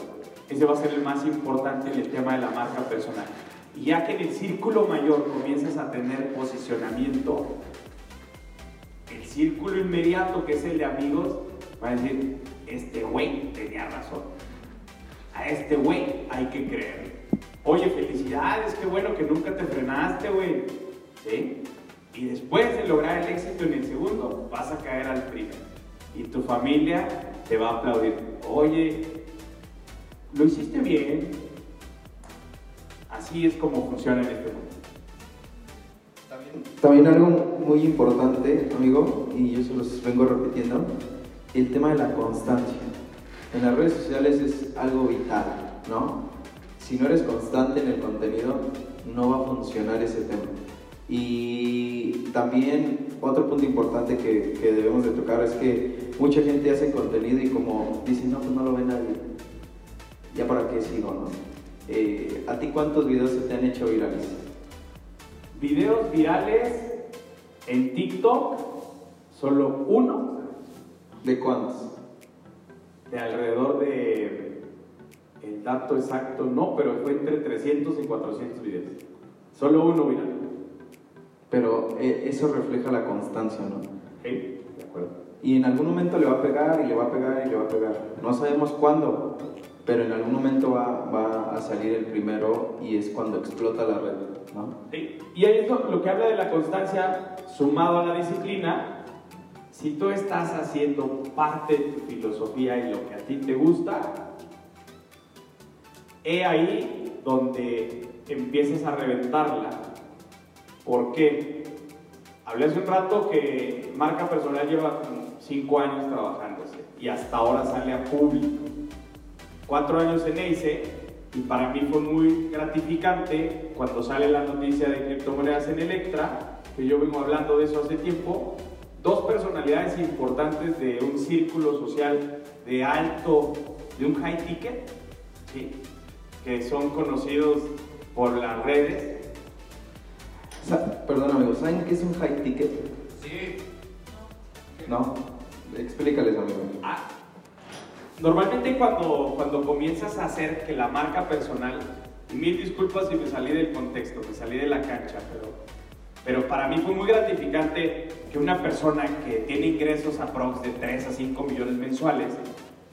ese va a ser el más importante en el tema de la marca personal. Y ya que en el círculo mayor comienzas a tener posicionamiento, el círculo inmediato, que es el de amigos, va a decir, este güey tenía razón. A este güey hay que creer. Oye, felicidades, qué bueno que nunca te frenaste, güey. ¿Sí? Y después de lograr el éxito en el segundo, vas a caer al primero. Y tu familia te va a aplaudir. Oye, lo hiciste bien. Así es como funciona en este mundo. También algo muy importante, amigo, y yo se los vengo repitiendo, el tema de la constancia. En las redes sociales es algo vital, ¿no? Si no eres constante en el contenido, no va a funcionar ese tema. Y también otro punto importante que, que debemos de tocar es que mucha gente hace contenido y como dice, no, pues no lo ve nadie. Ya para qué sigo, ¿no? Eh, ¿A ti cuántos videos se te han hecho virales? Videos virales en TikTok, solo uno ¿De cuántos? de alrededor de, el dato exacto no, pero fue entre 300 y 400 videos. Solo uno viral. Pero eh, eso refleja la constancia, ¿no? ¿Ok? De acuerdo. Y en algún momento le va a pegar y le va a pegar y le va a pegar. No sabemos cuándo, pero en algún momento va, va a salir el primero y es cuando explota la red, ¿no? Sí, Y ahí es lo, lo que habla de la constancia sumado a la disciplina. Si tú estás haciendo parte de tu filosofía y lo que a ti te gusta, he ahí donde empieces a reventarla. ¿Por qué? Hablé hace un rato que marca personal lleva como 5 años trabajándose y hasta ahora sale a público. Cuatro años en EICE y para mí fue muy gratificante cuando sale la noticia de criptomonedas en Electra, que yo vengo hablando de eso hace tiempo, dos personalidades importantes de un círculo social de alto, de un high ticket, ¿sí? que son conocidos por las redes. Sa- Perdón, amigos, ¿saben qué es un high ticket? Sí. ¿No? Explícales, amigo. Ah, normalmente cuando, cuando comienzas a hacer que la marca personal, mil disculpas si me salí del contexto, me salí de la cancha, pero Pero para mí fue muy gratificante que una persona que tiene ingresos aprox de 3 a 5 millones mensuales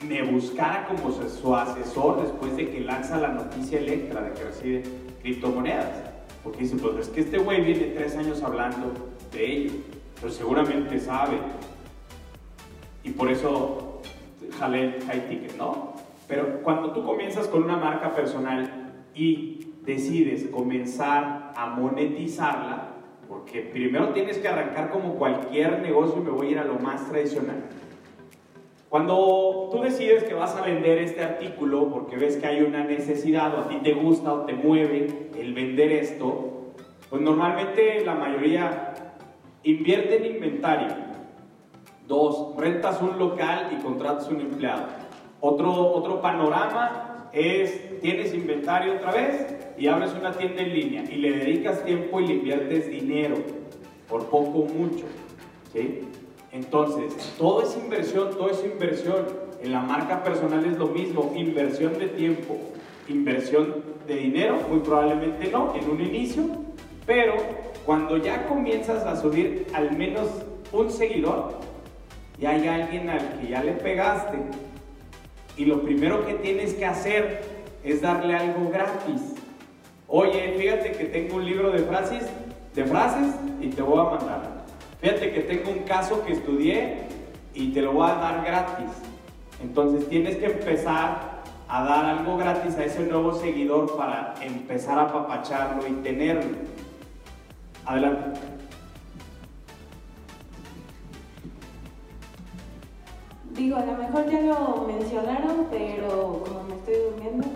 me buscara como su asesor después de que lanza la noticia Electra de que recibe criptomonedas. Porque dice, pues es que este güey viene tres años hablando de ello, pero seguramente sabe. Y por eso jale high ticket, ¿no? Pero cuando tú comienzas con una marca personal y decides comenzar a monetizarla, porque primero tienes que arrancar como cualquier negocio y me voy a ir a lo más tradicional. Cuando tú decides que vas a vender este artículo porque ves que hay una necesidad o a ti te gusta o te mueve el vender esto, pues normalmente la mayoría invierte en inventario. Dos, rentas un local y contratas un empleado. Otro, otro panorama es, tienes inventario otra vez y abres una tienda en línea y le dedicas tiempo y le inviertes dinero, por poco o mucho. ¿sí? Entonces, todo es inversión, todo es inversión. En la marca personal es lo mismo, inversión de tiempo, inversión de dinero, muy probablemente no, en un inicio, pero cuando ya comienzas a subir al menos un seguidor y hay alguien al que ya le pegaste y lo primero que tienes que hacer es darle algo gratis. Oye, fíjate que tengo un libro de frases, de frases y te voy a mandar. Fíjate que tengo un caso que estudié y te lo voy a dar gratis. Entonces tienes que empezar a dar algo gratis a ese nuevo seguidor para empezar a apapacharlo y tenerlo. Adelante. Digo, a lo mejor ya lo mencionaron, pero como me estoy durmiendo.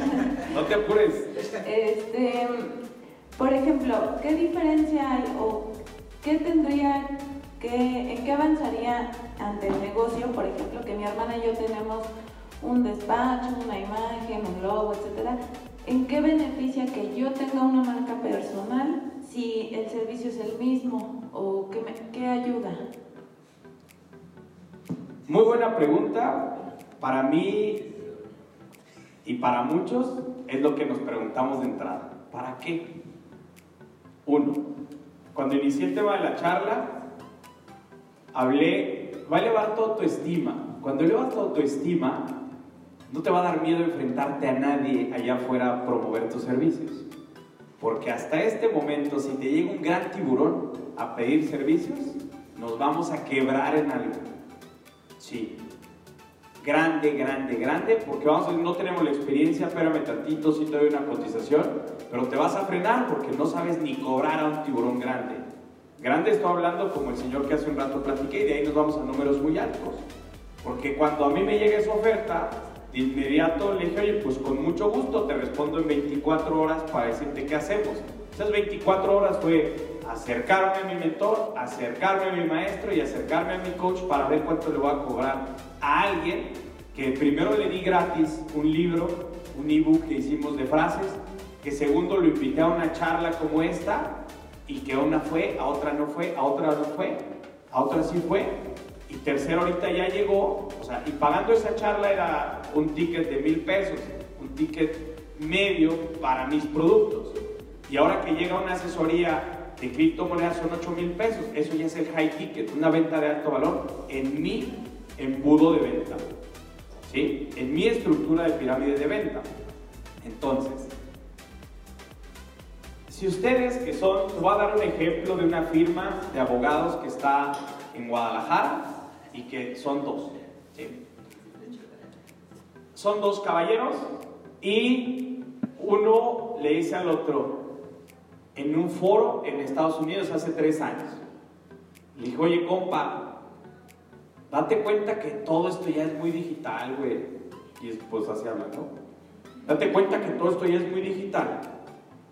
no te apures. Este, por ejemplo, ¿qué diferencia hay o qué tendría que, en qué avanzaría ante el negocio? Por ejemplo, que mi hermana y yo tenemos un despacho, una imagen, un logo, etcétera. ¿En qué beneficia que yo tenga una marca personal si el servicio es el mismo o qué, me, qué ayuda? Muy buena pregunta. Para mí y para muchos es lo que nos preguntamos de entrada. ¿Para qué? Uno, cuando inicié el tema de la charla, hablé, va a elevar tu autoestima. Cuando elevas tu autoestima, no te va a dar miedo enfrentarte a nadie allá afuera a promover tus servicios. Porque hasta este momento, si te llega un gran tiburón a pedir servicios, nos vamos a quebrar en algo. Sí. Grande, grande, grande, porque vamos a no tenemos la experiencia, espérame tantito, si te doy una cotización, pero te vas a frenar porque no sabes ni cobrar a un tiburón grande. Grande estoy hablando como el señor que hace un rato platiqué y de ahí nos vamos a números muy altos. Porque cuando a mí me llega esa oferta, de inmediato le dije, oye, pues con mucho gusto te respondo en 24 horas para decirte qué hacemos. Esas 24 horas fue acercarme a mi mentor, acercarme a mi maestro y acercarme a mi coach para ver cuánto le voy a cobrar a alguien que primero le di gratis un libro, un ebook que hicimos de frases, que segundo lo invité a una charla como esta y que una fue, a otra no fue, a otra no fue, a otra sí fue y tercero ahorita ya llegó, o sea, y pagando esa charla era un ticket de mil pesos, un ticket medio para mis productos. Y ahora que llega una asesoría de criptomonedas son 8 mil pesos. Eso ya es el high ticket, una venta de alto valor en mi embudo de venta. ¿Sí? En mi estructura de pirámide de venta. Entonces, si ustedes que son, les voy a dar un ejemplo de una firma de abogados que está en Guadalajara y que son dos. Son dos caballeros y uno le dice al otro, en un foro en Estados Unidos hace tres años. Le dijo, oye, compa, date cuenta que todo esto ya es muy digital, güey. Y pues así habla, ¿no? Date cuenta que todo esto ya es muy digital.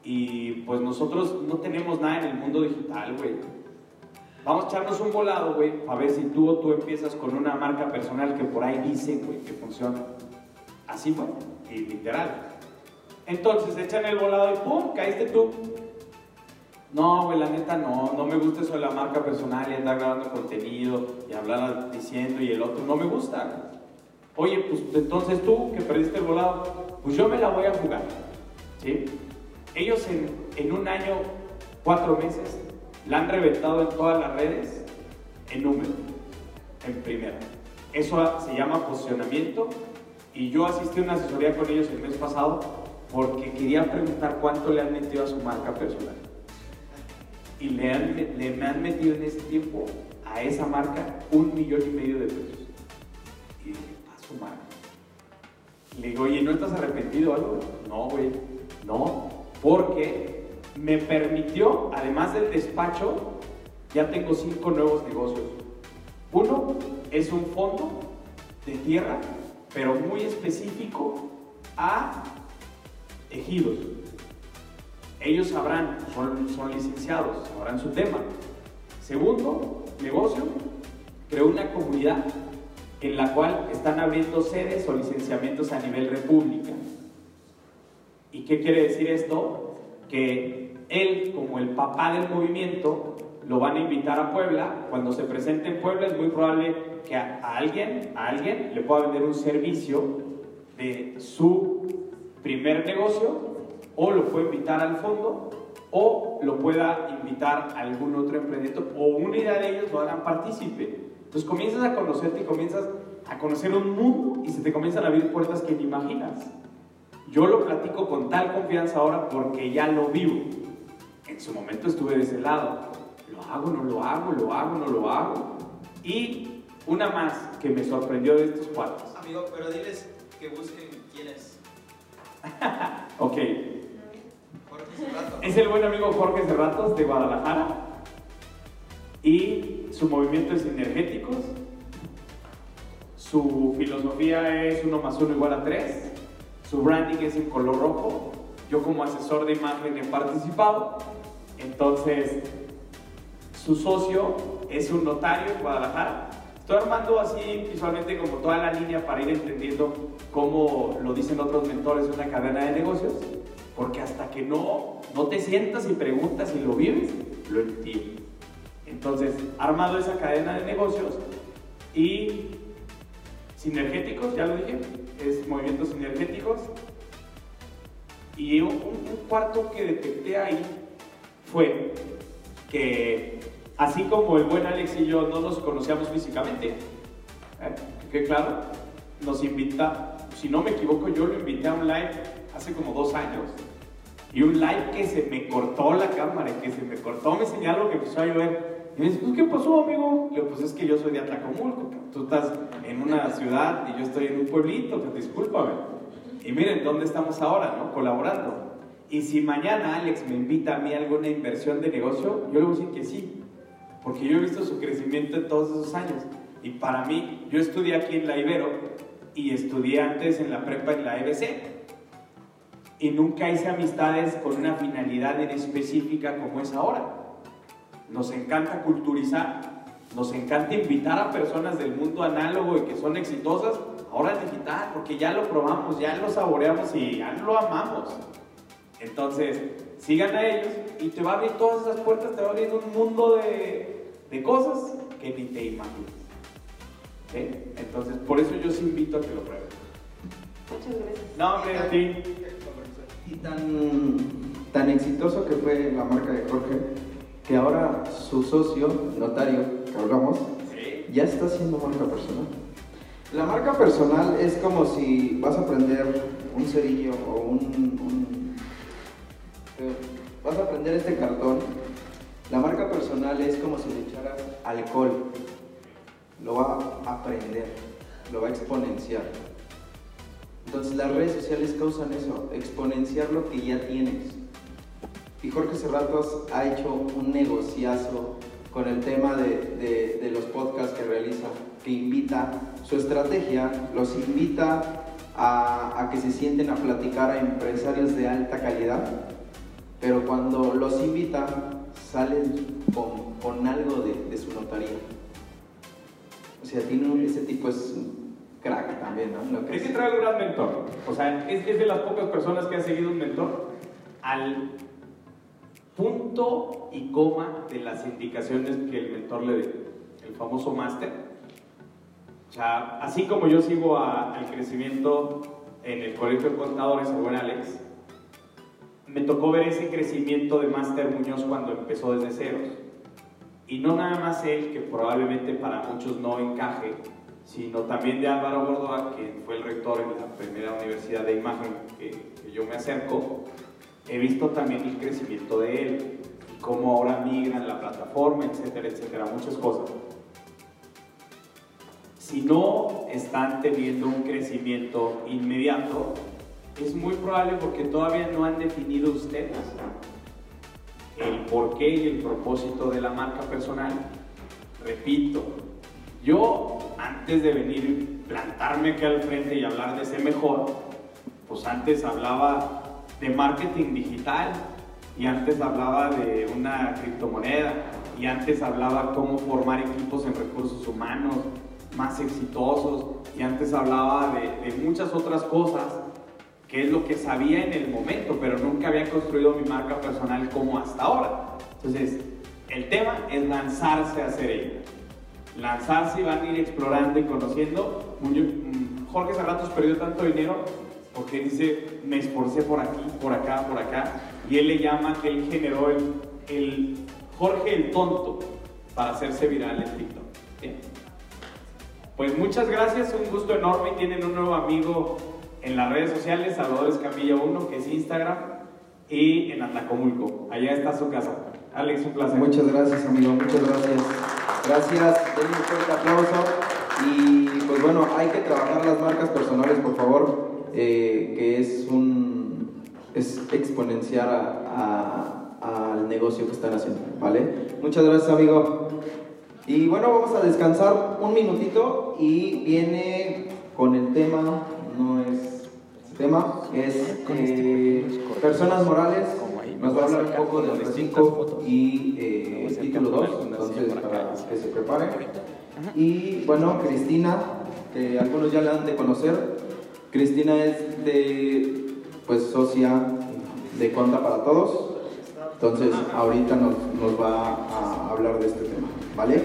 Y pues nosotros no tenemos nada en el mundo digital, güey. Vamos a echarnos un volado, güey, a ver si tú o tú empiezas con una marca personal que por ahí dicen, güey, que funciona. Así fue, y literal. Entonces echan el volado y ¡pum! caíste tú. No, güey, la neta no, no me gusta eso de la marca personal y andar grabando contenido y hablar diciendo y el otro, no me gusta. Oye, pues entonces tú que perdiste el volado, pues yo me la voy a jugar. ¿Sí? Ellos en, en un año, cuatro meses, la han reventado en todas las redes en número, en primera. Eso se llama posicionamiento y yo asistí a una asesoría con ellos el mes pasado porque quería preguntar cuánto le han metido a su marca personal. Y le, han, le me han metido en ese tiempo a esa marca un millón y medio de pesos. Y dije, a su marca. Le digo, oye, ¿no estás arrepentido o algo? No, güey, no, porque me permitió, además del despacho, ya tengo cinco nuevos negocios. Uno es un fondo de tierra, pero muy específico a ejidos. Ellos sabrán, son, son licenciados, sabrán su tema. Segundo, negocio, creó una comunidad en la cual están abriendo sedes o licenciamientos a nivel república. ¿Y qué quiere decir esto? Que él, como el papá del movimiento, lo van a invitar a Puebla. Cuando se presente en Puebla es muy probable que a, alguien, a alguien le pueda vender un servicio de su primer negocio o lo puede invitar al fondo o lo pueda invitar a algún otro emprendimiento o una idea de ellos lo hagan partícipe. Entonces comienzas a conocerte y comienzas a conocer un mundo y se te comienzan a abrir puertas que ni imaginas. Yo lo platico con tal confianza ahora porque ya lo vivo. En su momento estuve de ese lado. Lo hago, no lo hago, lo hago, no lo hago. Y una más que me sorprendió de estos cuatro. Amigo, pero diles que busquen quién es. ok. Es el buen amigo Jorge Cerratos de Guadalajara. Y su movimiento es energéticos. Su filosofía es 1 más 1 igual a 3. Su branding es en color rojo. Yo como asesor de imagen he participado. Entonces, su socio es un notario en Guadalajara. Estoy armando así visualmente como toda la línea para ir entendiendo cómo lo dicen otros mentores de una cadena de negocios, porque hasta que no, no te sientas y preguntas y lo vives, lo entiendes. Entonces, armado esa cadena de negocios y sinergéticos, ya lo dije, es movimientos sinergéticos. Y un, cuarto que detecté ahí fue que así como el buen Alex y yo no nos conocíamos físicamente, ¿eh? que claro, nos invita, si no me equivoco, yo lo invité a un live hace como dos años. Y un live que se me cortó la cámara, que se me cortó, me señaló que empezó a llover. Y me dice, pues, ¿qué pasó, amigo? Le digo, pues es que yo soy de Atlacomulco, tú estás en una ciudad y yo estoy en un pueblito, pues discúlpame. Y miren, ¿dónde estamos ahora, no? Colaborando. Y si mañana Alex me invita a mí a alguna inversión de negocio, yo le voy a decir que sí, porque yo he visto su crecimiento en todos esos años. Y para mí, yo estudié aquí en la Ibero y estudié antes en la prepa en la EBC. Y nunca hice amistades con una finalidad en específica como es ahora nos encanta culturizar, nos encanta invitar a personas del mundo análogo y que son exitosas, ahora digital, porque ya lo probamos, ya lo saboreamos y ya lo amamos. Entonces, sigan a ellos y te va a abrir todas esas puertas, te va a abrir un mundo de, de cosas que ni te imaginas. Entonces, por eso yo os invito a que lo prueben. Muchas gracias. No, hombre, a ti. Y tan, tan exitoso que fue la marca de Jorge, que ahora su socio, notario, que hablamos, ya está haciendo marca personal. La marca personal es como si vas a prender un cerillo o un, eh, vas a prender este cartón. La marca personal es como si le echaras alcohol. Lo va a prender, lo va a exponenciar. Entonces las redes sociales causan eso, exponenciar lo que ya tienes. Y Jorge Cerratos ha hecho un negociazo con el tema de, de, los podcasts que realiza, que invita, su estrategia los invita a, a, que se sienten a platicar a empresarios de alta calidad, pero cuando los invita salen con, con algo de, de, su notaría. O sea, tiene ese tipo es crack también, ¿no? es que trae un gran mentor. O sea, es, es de las pocas personas que ha seguido un mentor al punto y coma de las indicaciones que el mentor le dé, el famoso máster. O sea, así como yo sigo al crecimiento en el Colegio de Contadores, el buen Alex, me tocó ver ese crecimiento de Máster Muñoz cuando empezó desde cero. Y no nada más él, que probablemente para muchos no encaje, sino también de Álvaro Gordoa, que fue el rector en la primera universidad de imagen que, que yo me acerco, he visto también el crecimiento de él, y cómo ahora migra en la plataforma, etcétera, etcétera, muchas cosas. Si no están teniendo un crecimiento inmediato, es muy probable porque todavía no han definido ustedes el porqué y el propósito de la marca personal. Repito, yo antes de venir, plantarme aquí al frente y hablar de ser mejor, pues antes hablaba de marketing digital y antes hablaba de una criptomoneda y antes hablaba cómo formar equipos en recursos humanos más exitosos y antes hablaba de, muchas otras cosas que es lo que sabía en el momento, pero nunca había construido mi marca personal como hasta ahora. Entonces, el tema es lanzarse a hacer ello. Lanzarse y van a ir explorando y conociendo. Mm, Jorge Serratos perdió tanto dinero porque dice, me esforcé por aquí, por acá, por acá. Y él le llama que él generó el, Jorge el tonto para hacerse viral en TikTok. Pues muchas gracias, un gusto enorme. Tienen un nuevo amigo en las redes sociales, Salvador Escamilla 1, que es Instagram, y en Atlacomulco. Allá está su casa. Alex, un placer. Muchas gracias, amigo, muchas gracias. Gracias, denle un fuerte aplauso. Y pues bueno, hay que trabajar las marcas personales, por favor, eh, que es un es a- al negocio que están haciendo, ¿vale? Muchas gracias, amigo. Y bueno, vamos a descansar un minutito y viene con el tema, no es tema, es eh, personas morales. Nos va a hablar un poco del recinto y eh, título 2, entonces para que se preparen. Y bueno, Cristina, que algunos ya la han de conocer. Cristina es de, pues, socia de Conta para Todos. Entonces, ahorita nos, nos va a hablar de este tema, ¿vale?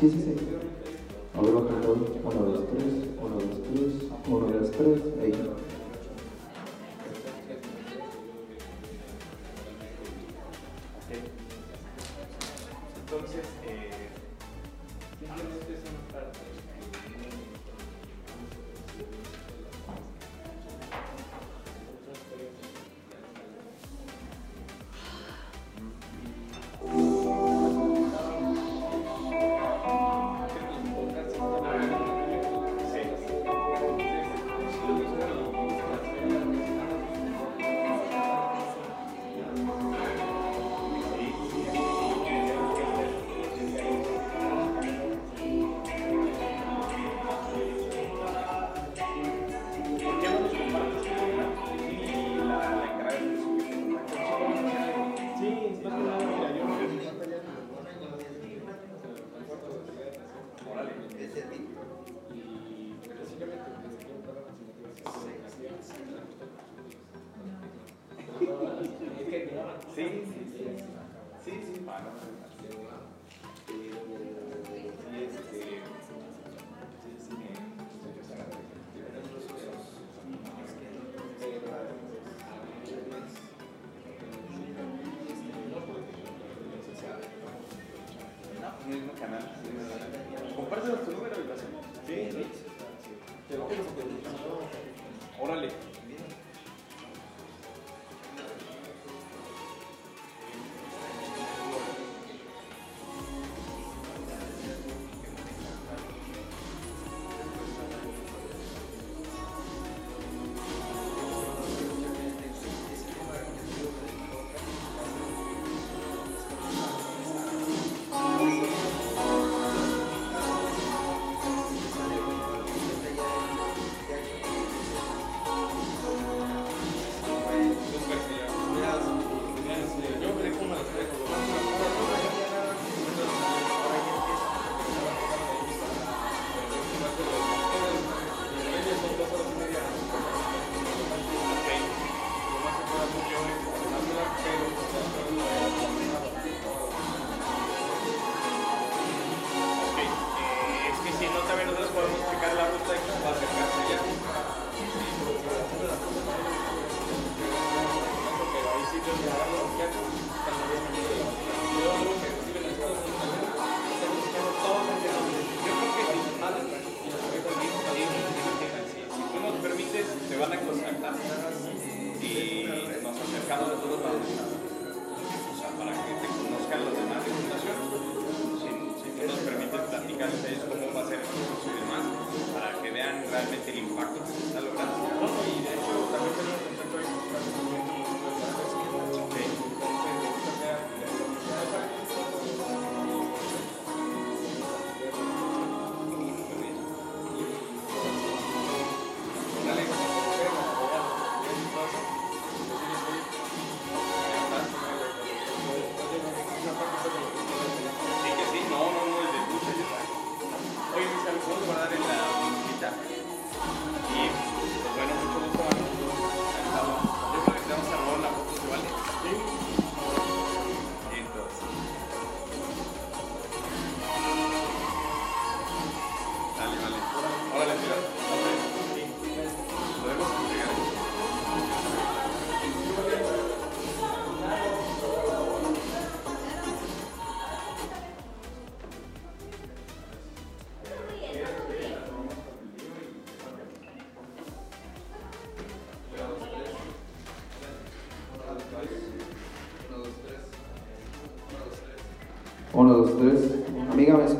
Sí, sí,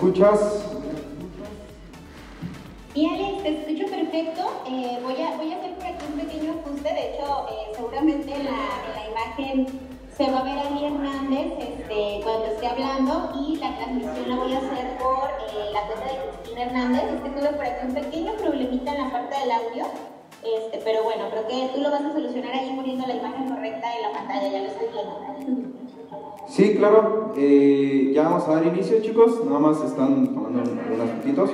escuchas? Sí, Alex, te escucho perfecto. Eh, voy, a, voy a hacer por aquí un pequeño ajuste. De hecho, eh, seguramente en la, en la, imagen se va a ver a Hernández este, cuando esté hablando y la transmisión la voy a hacer por eh, la cuenta de Cristina Hernández. Es que tuve por aquí un pequeño problemita en la parte del audio. Este, pero bueno, creo que tú lo vas a solucionar ahí poniendo la imagen correcta en la pantalla, ya lo estoy viendo. Sí, claro. Eh, ya vamos a dar inicio, chicos. Nada más están tomando unos puntitos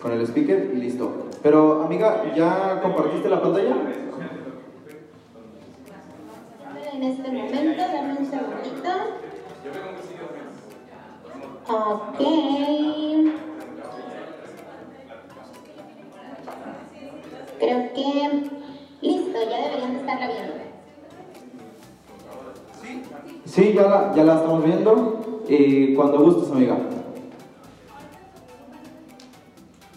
con el speaker y listo. Pero, amiga, ¿ya compartiste la pantalla? En este momento, dame un segundito. Ok. Creo que listo, ya deberían de estarla viendo. Sí, ya la, ya la estamos viendo. Cuando gustes, amiga.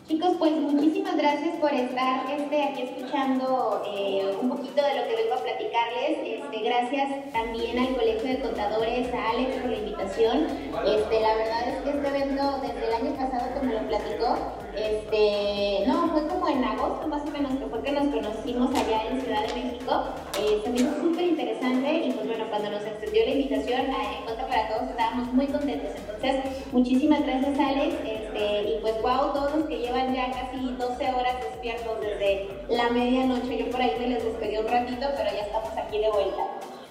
Chicos, pues muchísimas gracias por estar este, aquí escuchando eh, un poquito de lo que vengo a platicarles. Este, gracias también al Colegio de Contadores, a Alex por la invitación. Este, la verdad es que este evento desde el año pasado que me lo platicó, este, no, fue como en agosto más o menos, que fue que nos conocimos allá en Ciudad de México. Eh, se súper interesante y pues bueno, cuando nos extendió la invitación a En Cuenta para Todos estábamos muy contentos. Entonces, muchísimas gracias Alex este, y pues wow, todos los que llevan ya casi 12 horas despiertos desde la medianoche. Yo por ahí me les despegué un ratito, pero ya estamos aquí de vuelta.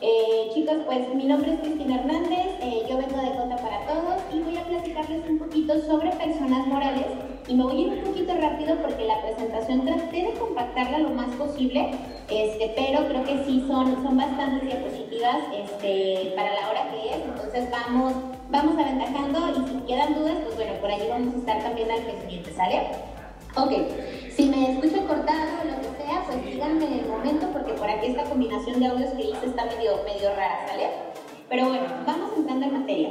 Eh, chicos, pues mi nombre es Cristina Hernández, eh, yo vengo de Cota para Todos y voy a platicarles un poquito sobre personas morales y me voy a ir un poquito rápido porque la presentación traté de compactarla lo más posible, este, pero creo que sí son, son bastantes diapositivas este, para la hora que es, entonces vamos, vamos aventajando y si quedan dudas, pues bueno, por ahí vamos a estar también al pendiente, ¿sale? Ok, si me escucho cortado lo que pues díganme en el momento porque por aquí esta combinación de audios que hice está medio, medio rara, ¿sale? Pero bueno, vamos entrando en materia.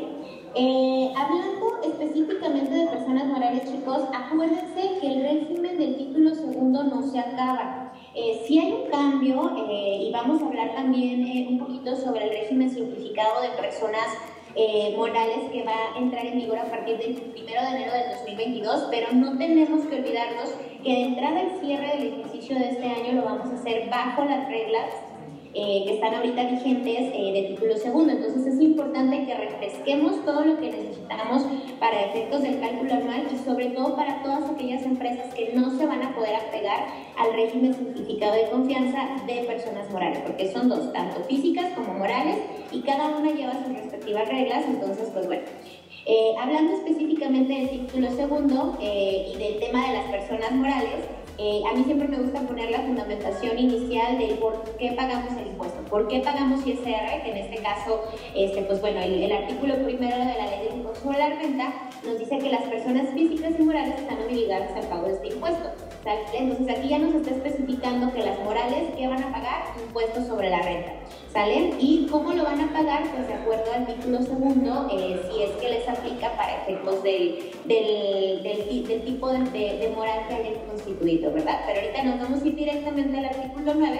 Eh, hablando específicamente de personas morales, chicos, acuérdense que el régimen del título segundo no se acaba. Eh, si hay un cambio, eh, y vamos a hablar también un poquito sobre el régimen simplificado de personas morales que va a entrar en vigor a partir del 1 de enero del 2022, pero no tenemos que olvidarnos que de entrada el cierre del ejercicio de este año lo vamos a hacer bajo las reglas eh, que están ahorita vigentes eh, de título segundo. Entonces es importante que refresquemos todo lo que necesitamos para efectos del cálculo anual y sobre todo para todas aquellas empresas que no se van a poder apegar al régimen simplificado de confianza de personas morales, porque son dos, tanto físicas como morales, y cada una lleva sus respectivas reglas. Entonces, pues bueno. Eh, hablando específicamente del título segundo y del tema de las personas morales, eh, a mí siempre me gusta poner la fundamentación inicial de por qué pagamos el impuesto, por qué pagamos ISR, que en este caso, este, pues bueno, el, artículo primero de la ley de impuesto sobre la renta nos dice que las personas físicas y morales están obligadas al pago de este impuesto. Entonces aquí ya nos está especificando que las morales que van a pagar impuestos sobre la renta. ¿Salen? ¿Y cómo lo van a pagar? Pues de acuerdo al título segundo, eh, si es que les aplica para efectos del, del, tipo de, de, moral que hayan constituido, ¿verdad? Pero ahorita nos vamos a ir directamente al artículo 9,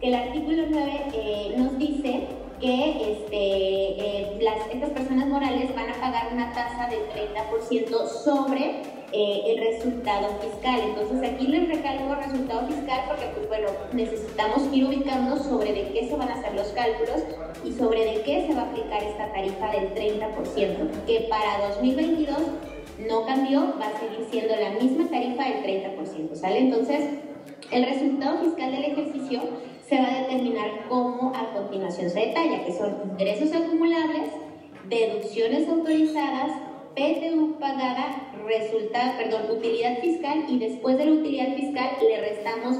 que el artículo 9 eh, nos dice que este, eh, estas personas morales van a pagar una tasa del 30% sobre eh, el resultado fiscal. Entonces aquí les recalco resultado fiscal porque pues bueno, necesitamos ir ubicando sobre de qué se van a hacer los cálculos y sobre de qué se va a aplicar esta tarifa del 30%, que para 2022 no cambió, va a seguir siendo la misma tarifa del 30%, ¿sale? Entonces, el resultado fiscal del ejercicio se va a determinar como a continuación se detalla, que son ingresos acumulables, deducciones autorizadas, PTU pagada, resultado, perdón, utilidad fiscal y después de la utilidad fiscal le restamos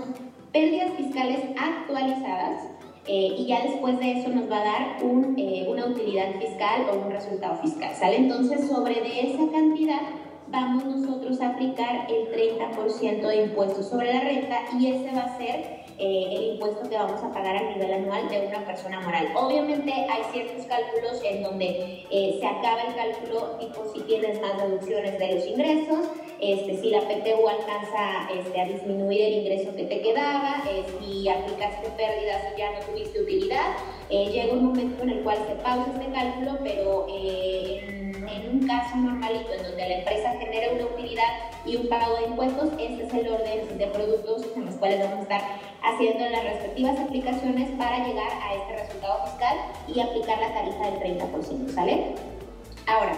pérdidas fiscales actualizadas eh, y ya después de eso nos va a dar un, eh, una utilidad fiscal o un resultado fiscal, ¿sale? Entonces sobre de esa cantidad vamos nosotros a aplicar el 30% de impuestos sobre la renta y ese va a ser eh, el impuesto que vamos a pagar a nivel anual de una persona moral. Obviamente hay ciertos cálculos en donde eh, se acaba el cálculo tipo si tienes más deducciones de los ingresos, este, si la PTU alcanza este, a disminuir el ingreso que te quedaba, eh, si aplicaste pérdidas y ya no tuviste utilidad, llega un momento en el cual se pausa este cálculo, pero en, en un caso normalito en donde la empresa genera una utilidad y un pago de impuestos, este es el orden de productos en los cuales vamos a estar haciendo las respectivas aplicaciones para llegar a este resultado fiscal y aplicar la tarifa del 30%, ¿sale? Ahora,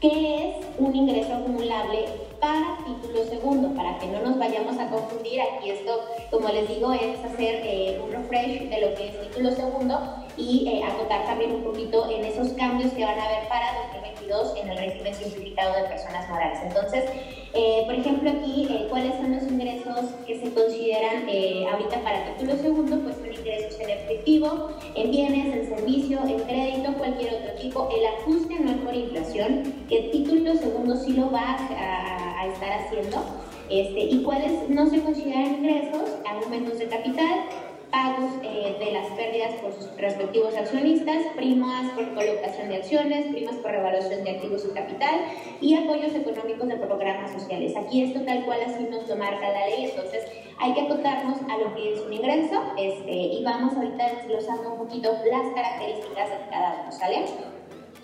¿qué es un ingreso acumulable para título segundo? Para que no nos vayamos a confundir, aquí esto, como les digo, es hacer eh, un refresh de lo que es título segundo y eh, acotar también un poquito en esos cambios que van a haber para 2022 en el régimen simplificado de personas morales. Entonces, eh, por ejemplo, aquí, eh, ¿cuáles son los ingresos que se consideran ahorita para título segundo? Pues son ingresos en efectivo, en bienes, en servicio, en crédito, cualquier otro tipo. El ajuste anual por inflación, que título segundo sí lo va a, a estar haciendo. Este, y cuáles no se consideran ingresos, aumentos de capital, pagos eh, de las pérdidas por sus respectivos accionistas, primas por colocación de acciones, primas por revaluación de activos y capital y apoyos económicos de programas sociales. Aquí esto tal cual así nos lo marca la ley, entonces hay que acotarnos a lo que es un ingreso este, y vamos ahorita desglosando un poquito las características de cada uno, ¿sale?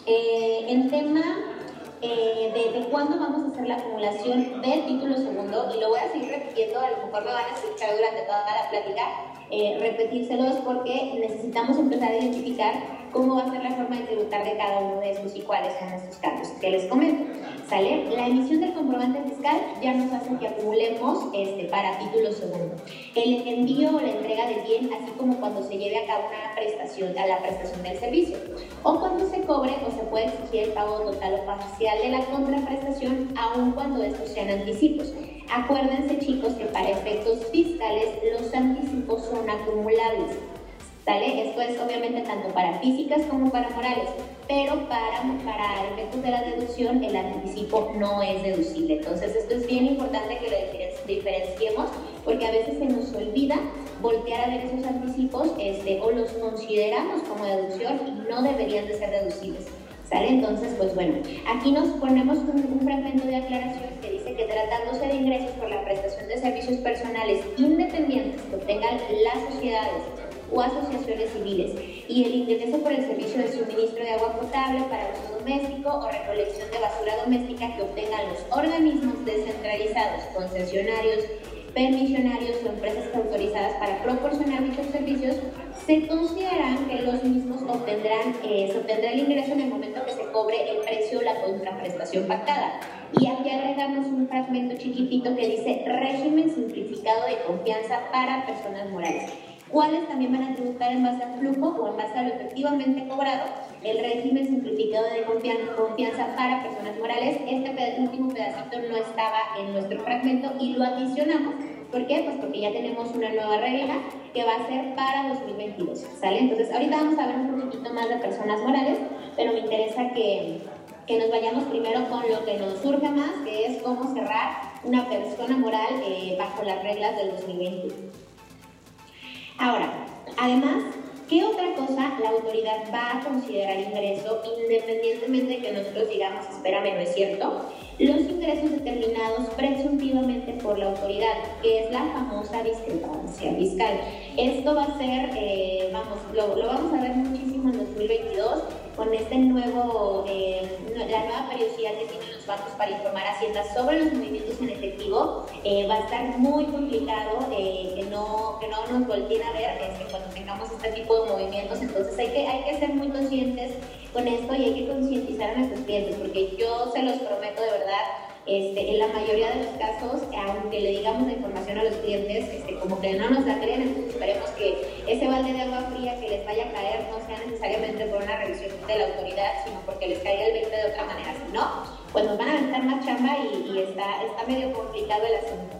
Eh, en tema eh, de, cuándo vamos a hacer la acumulación del título segundo, y lo voy a seguir repitiendo, a lo mejor lo van a escuchar durante toda la plática, eh, repetírselos porque necesitamos empezar a identificar cómo va a ser la forma de tributar de cada uno de estos y cuáles son estos cambios que les comento. ¿Sale? La emisión del comprobante fiscal ya nos hace que acumulemos este, para título segundo. El envío o la entrega del bien, así como cuando se lleve a cabo una prestación, a la prestación del servicio, o cuando se cobre o se puede exigir el pago total o parcial de la contraprestación, aun cuando estos sean anticipos. Acuérdense chicos que para efectos fiscales los anticipos son acumulables. ¿Sale? Esto es obviamente tanto para físicas como para morales, pero para, para efectos de la deducción el anticipo no es deducible. Entonces esto es bien importante que lo diferenciemos porque a veces se nos olvida voltear a ver esos anticipos este, o los consideramos como deducción y no deberían de ser deducibles. ¿Sale? Entonces, pues bueno, aquí nos ponemos un, un fragmento de aclaración que dice que tratándose de ingresos por la prestación de servicios personales independientes que obtengan las sociedades o asociaciones civiles y el ingreso por el servicio de suministro de agua potable para uso doméstico o recolección de basura doméstica que obtengan los organismos descentralizados, concesionarios, permisionarios o empresas autorizadas para proporcionar dichos servicios, se consideran que los mismos obtendrán, eh, obtendrá el ingreso en el momento que se cobre el precio o la contraprestación pactada. Y aquí agregamos un fragmento chiquitito que dice régimen simplificado de confianza para personas morales cuáles también van a tributar en base al flujo o en base a lo efectivamente cobrado, el régimen simplificado de confianza para personas morales. Este último pedacito no estaba en nuestro fragmento y lo adicionamos. ¿Por qué? Pues porque ya tenemos una nueva regla que va a ser para 2022, ¿sale? Entonces, ahorita vamos a ver un poquito más de personas morales, pero me interesa que, que nos vayamos primero con lo que nos surge más, que es cómo cerrar una persona moral eh, bajo las reglas del 2021. Ahora, además, ¿qué otra cosa la autoridad va a considerar ingreso independientemente de que nosotros digamos, espérame, no es cierto? Los ingresos determinados presuntivamente por la autoridad, que es la famosa discrepancia fiscal. Esto va a ser, eh, vamos, lo, lo vamos a ver muchísimo en 2022 con este nuevo, eh, la nueva periodicidad que tienen los bancos para informar a Hacienda sobre los movimientos en efectivo, eh, va a estar muy complicado eh, que, no, que no nos volteen a ver este, cuando tengamos este tipo de movimientos. Entonces hay que, hay que ser muy conscientes con esto y hay que concientizar a nuestros clientes, porque yo se los prometo de verdad este, en la mayoría de los casos, aunque le digamos la información a los clientes, este, como que no nos la creen, ese balde de agua fría que les vaya a caer no sea necesariamente por una revisión de la autoridad, sino porque les caiga el 20 de otra manera. Si no, pues nos van a aventar más chamba y, está, está medio complicado el asunto.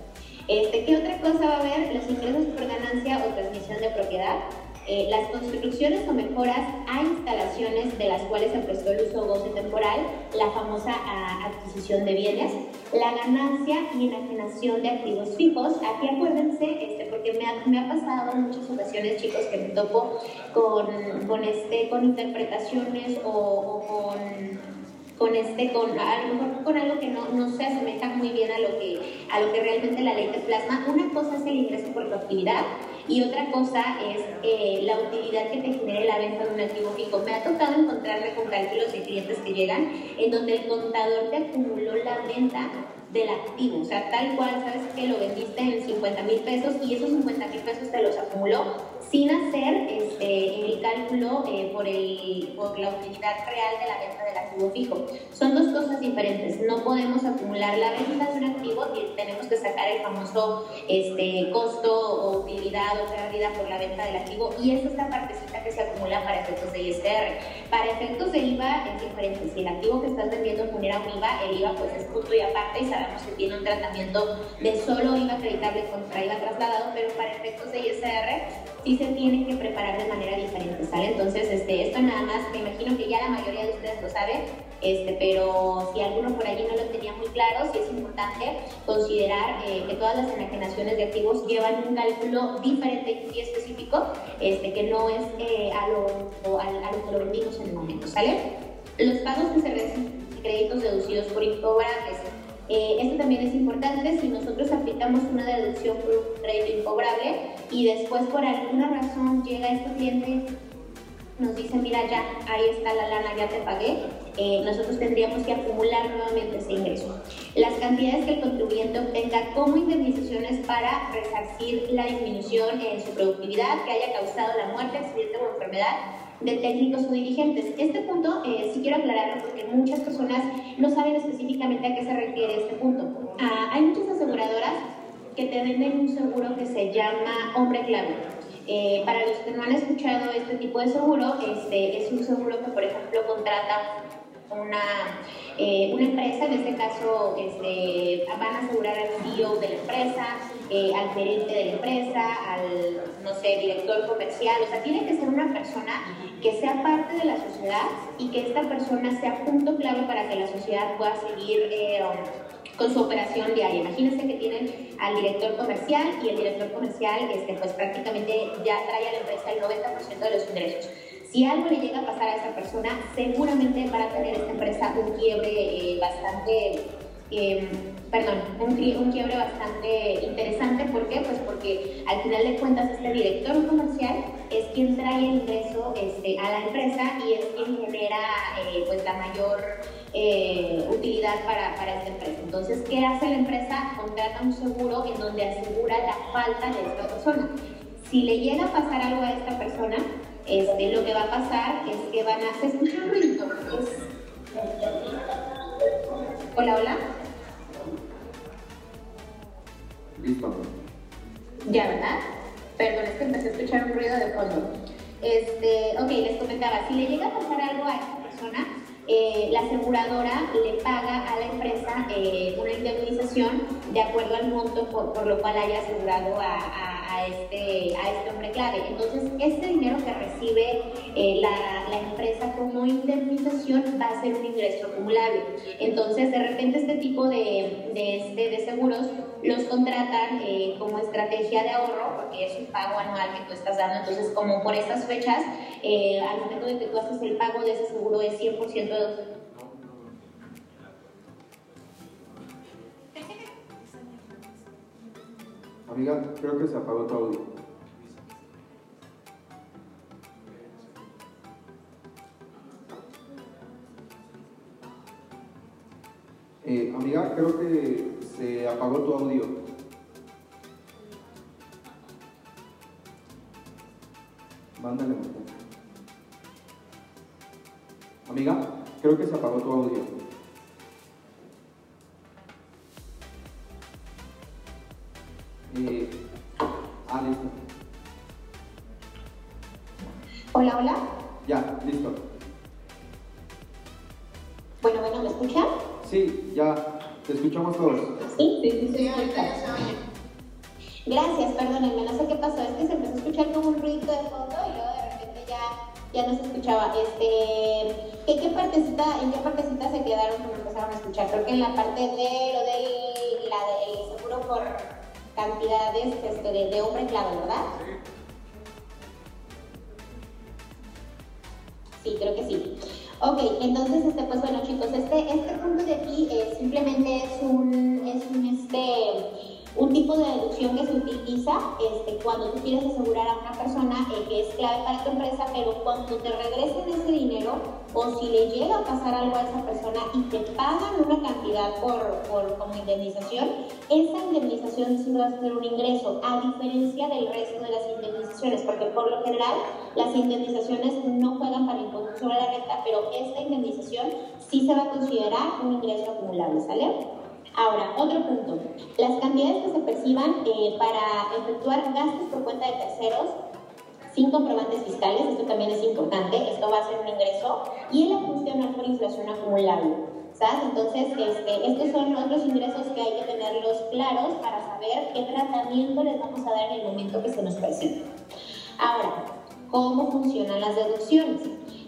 Este, ¿Qué otra cosa va a haber? Los ingresos por ganancia o transmisión de propiedad. Eh, las construcciones o mejoras a instalaciones de las cuales se prestó el uso goce temporal, la famosa ah, adquisición de bienes, la ganancia y enajenación de activos fijos. Aquí acuérdense, este, porque me ha, pasado en muchas ocasiones, chicos, que me topo con, con, este, con interpretaciones o, o con con este con a lo mejor con algo que no, no, se asemeja muy bien a lo que a lo que realmente la ley te plasma una cosa es el ingreso por tu actividad y otra cosa es eh, la utilidad que te genere la venta de un activo fijo. Me ha tocado encontrarme con cálculos de clientes que llegan en donde el contador te acumuló la venta del activo, o sea, tal cual, sabes que lo vendiste en 50 mil pesos y esos 50 mil pesos te los acumuló sin hacer este, el cálculo eh, por, el, por la utilidad real de la venta del activo fijo. Son dos cosas diferentes. No podemos acumular la venta de un activo y tenemos que sacar el famoso este, costo o utilidad o pérdida por la venta del activo y esa es la partecita que se acumula para efectos de ISR. Para efectos de IVA es diferente. Si el activo que estás vendiendo genera un IVA, el IVA pues es punto y aparte y sabemos que tiene un tratamiento de solo IVA acreditable contra IVA trasladado, pero para efectos de ISR sí se tiene que preparar de manera diferente, ¿sale? Entonces, este, esto nada más, me imagino que ya la mayoría de ustedes lo saben, este, pero si alguno por allí no lo tenía muy claro, sí es importante considerar eh, que todas las enajenaciones de activos llevan un cálculo diferente y específico, este, que no es eh, a, lo, a, a, lo que lo vendimos en el momento, ¿sale? Los pagos que se reciben créditos deducidos por incobrables eh, esto también es importante si nosotros aplicamos una deducción por un crédito incobrable y después por alguna razón llega este cliente nos dice, mira, ya, ahí está la lana, ya te pagué, eh, nosotros tendríamos que acumular nuevamente ese ingreso. Las cantidades que el contribuyente obtenga como indemnizaciones para resarcir la disminución en su productividad que haya causado la muerte, accidente o enfermedad de técnicos o dirigentes. Este punto eh, sí quiero aclararlo porque muchas personas no saben específicamente a qué se refiere este punto. Ah, hay muchas aseguradoras que te venden un seguro que se llama Hombre Clave. Eh, para los que no han escuchado este tipo de seguro, este, es un seguro que, por ejemplo, contrata una, eh, una empresa, en este caso este, van a asegurar al CEO de la empresa, eh, al gerente de la empresa, al, no sé, director comercial, o sea, tiene que ser una persona que sea parte de la sociedad y que esta persona sea punto clave para que la sociedad pueda seguir eh, con su operación diaria. Imagínense que tienen al director comercial y el director comercial este, pues prácticamente ya trae a la empresa el 90% de los ingresos. Si algo le llega a pasar a esa persona, seguramente van a tener esta empresa un quiebre eh, bastante, eh, perdón, un, quiebre bastante interesante. ¿Por qué? Pues porque al final de cuentas este director comercial es quien trae el ingreso este, a la empresa y es quien genera eh, pues la mayor utilidad para, para esta empresa. Entonces, ¿qué hace la empresa? Contrata un seguro en donde asegura la falta de esta persona. Si le llega a pasar algo a esta persona, este, lo que va a pasar es que van a... ¿Se escucha un ruido? Hola, hola. Ya, ¿verdad? Perdón, es que empecé a escuchar un ruido de fondo. Este, ok, les comentaba, si le llega a pasar algo a esta persona, eh, la aseguradora le paga a la empresa eh, una indemnización de acuerdo al monto por, lo cual haya asegurado a, este, a este hombre clave. Entonces, este dinero que recibe eh, la, la, empresa como indemnización va a ser un ingreso acumulable. Entonces, de repente este tipo de, de, este, de seguros los contratan como estrategia de ahorro, porque es un pago anual que tú estás dando. Entonces, como por estas fechas, al momento de que tú haces el pago de ese seguro es 100% Amiga, creo que se apagó tu audio. Eh, amiga, creo que se apagó tu audio. Mándale un Amiga. Creo que se apagó tu audio. Eh, ah, listo. Hola, hola. Ya, listo. Bueno, bueno, ¿me escuchan? Sí, ya, te escuchamos todos. Sí, sí, sí, sí. Gracias, perdónenme, no sé qué pasó, es que se empezó a escuchar como un ruido de fondo y luego de repente ya, ya no se escuchaba. Este, ¿En qué partecita, en qué partecita se quedaron cuando empezaron a escuchar? Creo que en la parte de lo del, la del seguro por cantidades este, de, de hombre clave, ¿verdad? Sí, creo que sí. Ok, entonces, este, pues bueno chicos, este, este punto de aquí eh, simplemente es un, es un, este, un tipo de deducción que se utiliza este, cuando tú quieres asegurar a una persona eh, que es clave para tu empresa, pero cuando te regresen ese dinero o si le llega a pasar algo a esa persona y te pagan una cantidad por, por como indemnización, esa indemnización sí va a ser un ingreso, a diferencia del resto de las indemnizaciones, porque por lo general las indemnizaciones no juegan para el impuesto sobre la renta, pero esta indemnización sí se va a considerar un ingreso acumulable, ¿sale? Ahora, otro punto. Las cantidades que se perciban eh, para efectuar gastos por cuenta de terceros sin comprobantes fiscales, esto también es importante, esto va a ser un ingreso, y el ajuste anual por inflación acumulable. ¿sabes? Entonces, este, estos son otros ingresos que hay que tenerlos claros para saber qué tratamiento les vamos a dar en el momento que se nos presente. Ahora, ¿cómo funcionan las deducciones?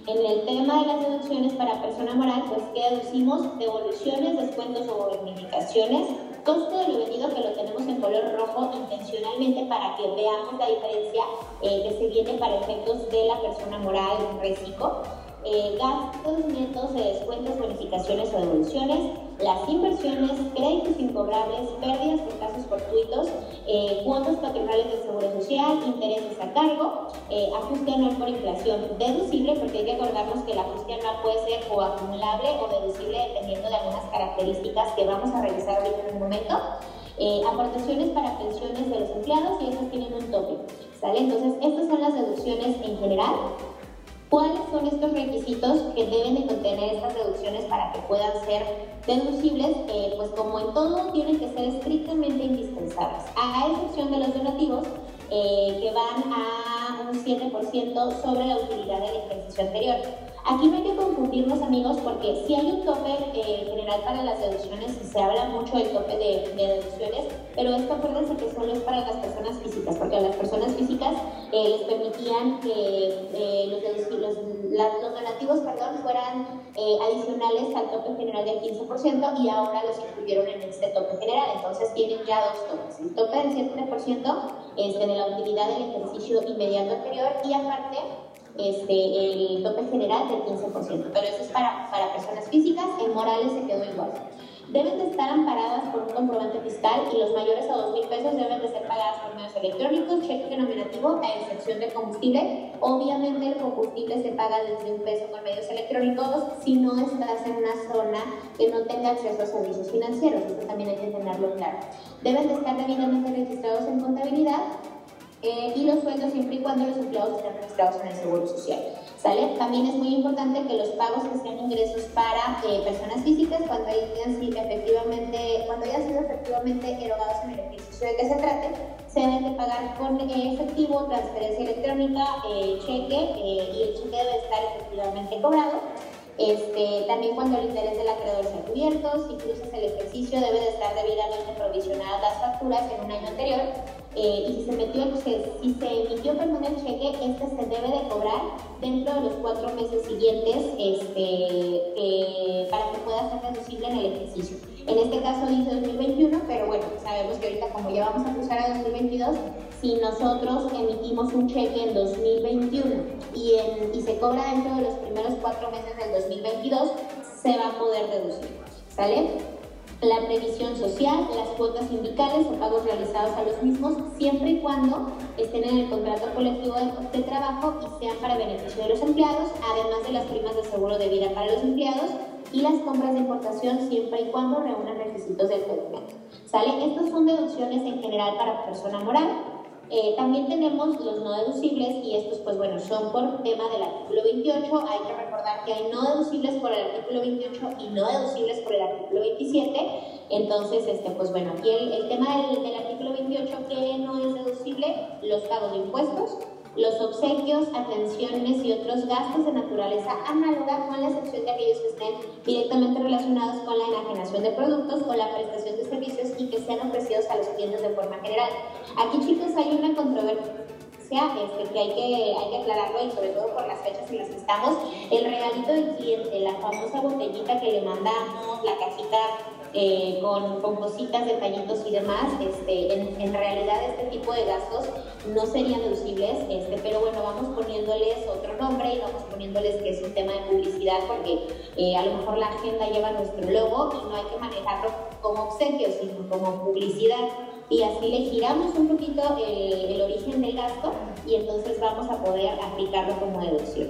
En el tema de las deducciones para persona moral, pues que deducimos devoluciones, descuentos o bonificaciones, costo de lo vendido que lo tenemos en color rojo intencionalmente para que veamos la diferencia eh, que se viene para efectos de la persona moral reciclo, eh, gastos netos de descuentos, bonificaciones o devoluciones, las inversiones, créditos incobrables, pérdidas por casos fortuitos, eh, cuotas patronales del Seguro Social, intereses a cargo, eh, ajuste anual por inflación deducible, porque hay que acordarnos que el ajuste anual puede ser o acumulable o deducible dependiendo de algunas características que vamos a revisar ahorita en un momento. Eh, aportaciones para pensiones de los empleados y esas tienen un tope. ¿sale? Entonces, estas son las deducciones en general. ¿Cuáles son estos requisitos que deben de contener estas deducciones para que puedan ser deducibles? Eh, pues como en todo, tienen que ser estrictamente indispensables, a excepción de los donativos, eh, que van a un 7% sobre la utilidad del ejercicio anterior. Aquí no hay que confundirnos amigos porque si hay un tope eh, general para las deducciones se habla mucho del tope de, deducciones, pero esto acuérdense que solo es para las personas físicas, porque a las personas físicas eh, les permitían que eh, los, los, los, donativos perdón, fueran adicionales al tope general del 15% y ahora los incluyeron en este tope general, entonces tienen ya dos topes, el tope del 7% es de la utilidad del ejercicio inmediato anterior y aparte este, el tope general del 15%, pero eso es para, para personas físicas, en morales se quedó igual. Deben de estar amparadas por un comprobante fiscal y los mayores a 2 mil pesos deben de ser pagadas por medios electrónicos, cheque nominativo a excepción de combustible. Obviamente el combustible se paga desde un peso con medios electrónicos si no estás en una zona que no tenga acceso a servicios financieros. Esto también hay que tenerlo claro. Deben de estar debidamente registrados en contabilidad eh, y los sueldos siempre y cuando los empleados estén registrados en el Seguro Social. También es muy importante que los pagos que sean ingresos para eh, personas físicas cuando hayan sido efectivamente, cuando hayan sido efectivamente erogados en el ejercicio de que se trate, se deben de pagar con eh, efectivo, transferencia electrónica, cheque y el cheque debe estar efectivamente cobrado. Este, también cuando el interés del acreedor sea cubierto, si cruzas el ejercicio debe de estar debidamente provisionadas las facturas en un año anterior eh, y si se, metió, si se emitió perdón, el cheque, este se debe de cobrar dentro de los cuatro meses siguientes este, eh, para que pueda ser deducible en el ejercicio. En este caso dice 2021, pero bueno, sabemos que ahorita como ya vamos a cruzar a 2022, si nosotros emitimos un cheque en 2021 y, y se cobra dentro de los primeros cuatro meses del 2022, se va a poder deducir. ¿Sale? La previsión social, las cuotas sindicales o pagos realizados a los mismos, siempre y cuando estén en el contrato colectivo de, trabajo y sean para beneficio de los empleados, además de las primas de seguro de vida para los empleados y las compras de importación siempre y cuando reúnan requisitos del documento. ¿Sale? Estas son deducciones en general para persona moral. Eh, también tenemos los no deducibles y estos pues bueno son por tema del artículo 28. Hay que recordar que hay no deducibles por el artículo 28 y no deducibles por el artículo 27. Entonces, este, pues bueno, aquí el, tema del, del artículo 28 que no es deducible, los pagos de impuestos, los obsequios, atenciones y otros gastos de naturaleza análoga con la excepción de aquellos que estén directamente relacionados con la enajenación de productos o la prestación de servicios y que sean ofrecidos a los clientes de forma general. Aquí chicos hay una controversia este, que, hay que hay que aclararlo y sobre todo por las fechas en las que estamos, el regalito del cliente, la famosa botellita que le mandamos, la cajita eh, con, con, cositas, detallitos y demás, este, en, realidad este tipo de gastos no serían deducibles, este, pero bueno, vamos poniéndoles otro nombre y vamos poniéndoles que es un tema de publicidad porque eh, a lo mejor la agenda lleva nuestro logo y no hay que manejarlo como obsequio, sino como publicidad. Y así le giramos un poquito el, el origen del gasto y entonces vamos a poder aplicarlo como deducción.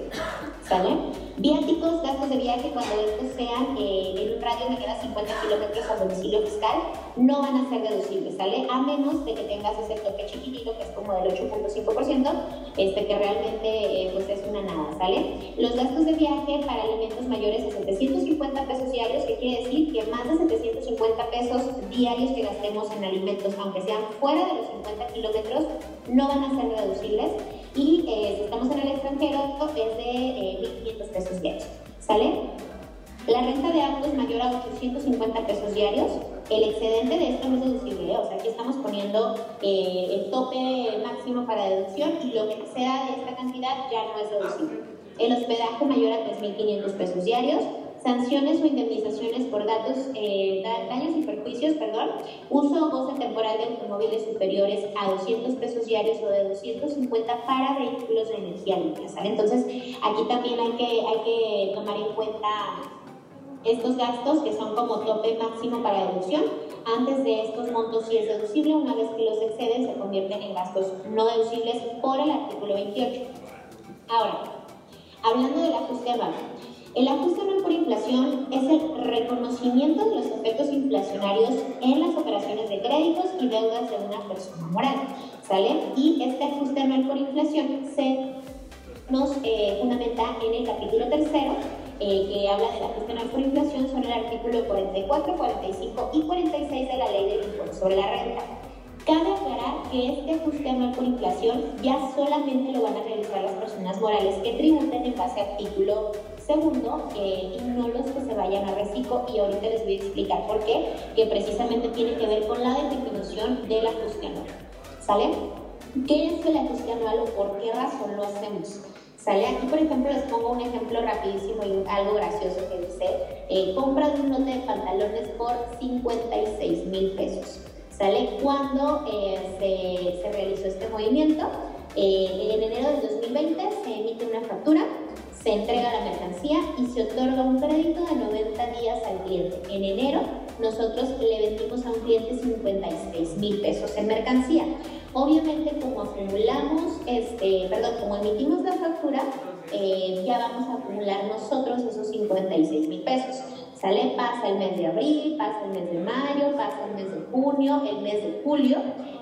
¿Sale? Viáticos, gastos de viaje cuando estos sean eh, en un radio a 50 kilómetros a domicilio fiscal, no van a ser deducibles, ¿sale? A menos de que tengas ese toque chiquitito, que es como del 8.5%, este que realmente eh, pues es una nada, ¿sale? Los gastos de viaje para alimentos mayores a 750 pesos diarios, que quiere decir que más de 750 pesos diarios que gastemos en alimentos, aunque sean fuera de los 50 kilómetros, no van a ser deducibles y eh, si estamos en el extranjero es de 1.500 pesos diarios. ¿Sale? La renta de autos mayor a 850 pesos diarios, el excedente de esto no es deducible, ¿eh? o sea, aquí estamos poniendo eh, el tope máximo para deducción y lo que sea de esta cantidad ya no es deducible. El hospedaje mayor a 3.500 pesos diarios, sanciones o indemnizaciones por datos, eh, daños y perjuicios, perdón, uso o goce temporal de automóviles superiores a 200 pesos diarios o de 250 para vehículos de energía limpia. Entonces, aquí también hay que, hay que tomar en cuenta estos gastos que son como tope máximo para deducción. Antes de estos montos sí es deducible, una vez que los exceden se convierten en gastos no deducibles por el artículo 28. Ahora, hablando del ajuste anual. El ajuste anual por inflación es el reconocimiento de los efectos inflacionarios en las operaciones de créditos y deudas de una persona moral. ¿Sale? Y este ajuste anual por inflación se nos eh, fundamenta en el capítulo tercero eh, que habla de la gestión por inflación son el artículo 44, 45 y 46 de la ley del impuesto sobre la renta. Cabe aclarar que este ajuste anual por inflación ya solamente lo van a realizar las personas morales que tributen en base al artículo segundo eh, y no los que se vayan a reciclo y ahorita les voy a explicar por qué, que precisamente tiene que ver con la definición del ajuste anual. ¿Sale? ¿Qué es el ajuste anual o por qué razón lo hacemos? ¿Sale? Aquí, por ejemplo, les pongo un ejemplo rapidísimo y algo gracioso que dice, eh, compra de un lote de pantalones por 56 mil pesos. ¿Sale? Cuando eh, se, realizó este movimiento, eh, en enero del 2020 se emite una factura, se entrega la mercancía y se otorga un crédito de 90 días al cliente. En enero nosotros le vendimos a un cliente 56 mil pesos en mercancía. Obviamente como acumulamos, este, perdón, como emitimos la factura, eh, ya vamos a acumular nosotros esos 56 mil pesos. ¿Sale? Pasa el mes de abril, pasa el mes de mayo, pasa el mes de junio, el mes de julio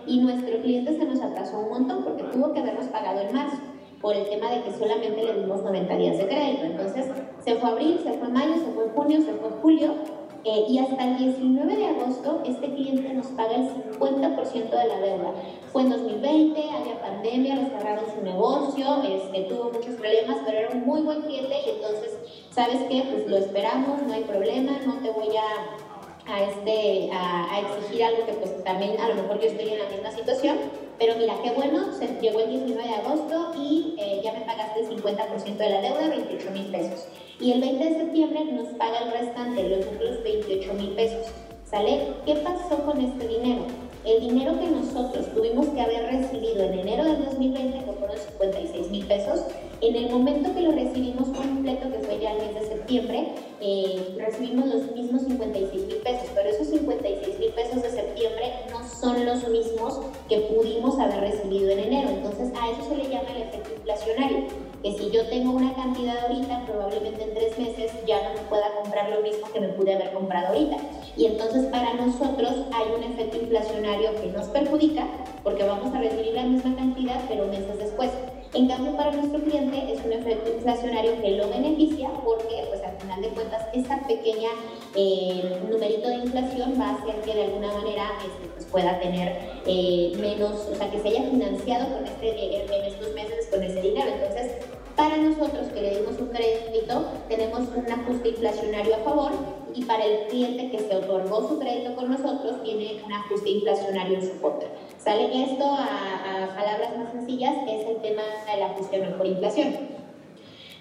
y nuestro cliente se nos atrasó un montón porque tuvo que habernos pagado en marzo por el tema de que solamente le dimos 90 días de crédito. Entonces, se fue abril, se fue mayo, se fue junio, se fue julio eh, y hasta el 19 de agosto este cliente nos paga el 50% de la deuda. Fue en 2020, había pandemia, le cerraron su negocio, este, tuvo muchos problemas, pero era un muy buen cliente y entonces, ¿sabes qué? Pues lo esperamos, no hay problema, no te voy a, a, este, a exigir algo que pues también a lo mejor yo estoy en la misma situación, pero mira, qué bueno, se llegó el 19 de agosto y eh, ya me pagaste el 50% de la deuda, 28 mil pesos y el 20 de septiembre nos paga el restante, los otros 28 mil pesos. ¿Sale? ¿Qué pasó con este dinero? El dinero que nosotros tuvimos que haber recibido en enero del 2020, que fueron 56 mil pesos, en el momento que lo recibimos completo, que fue ya el mes de septiembre, eh, recibimos los mismos 56 mil pesos, pero esos 56 mil pesos de septiembre no son los mismos que pudimos haber recibido en enero. Entonces a eso se le llama el efecto inflacionario que si yo tengo una cantidad ahorita, probablemente en tres meses ya no me pueda comprar lo mismo que me pude haber comprado ahorita. Y entonces para nosotros hay un efecto inflacionario que nos perjudica porque vamos a recibir la misma cantidad pero meses después. En cambio, para nuestro cliente es un efecto inflacionario que lo beneficia porque, pues al final de cuentas, esta pequeña eh, numerito de inflación va a hacer que de alguna manera este, pues, pueda tener eh, menos, o sea, que se haya financiado con este, en estos meses con dinero. Entonces, para nosotros que le dimos un crédito, tenemos un ajuste inflacionario a favor y para el cliente que se otorgó su crédito con nosotros tiene un ajuste inflacionario en su contra. ¿Sale? Esto a, palabras más sencillas es el tema del ajuste por inflación.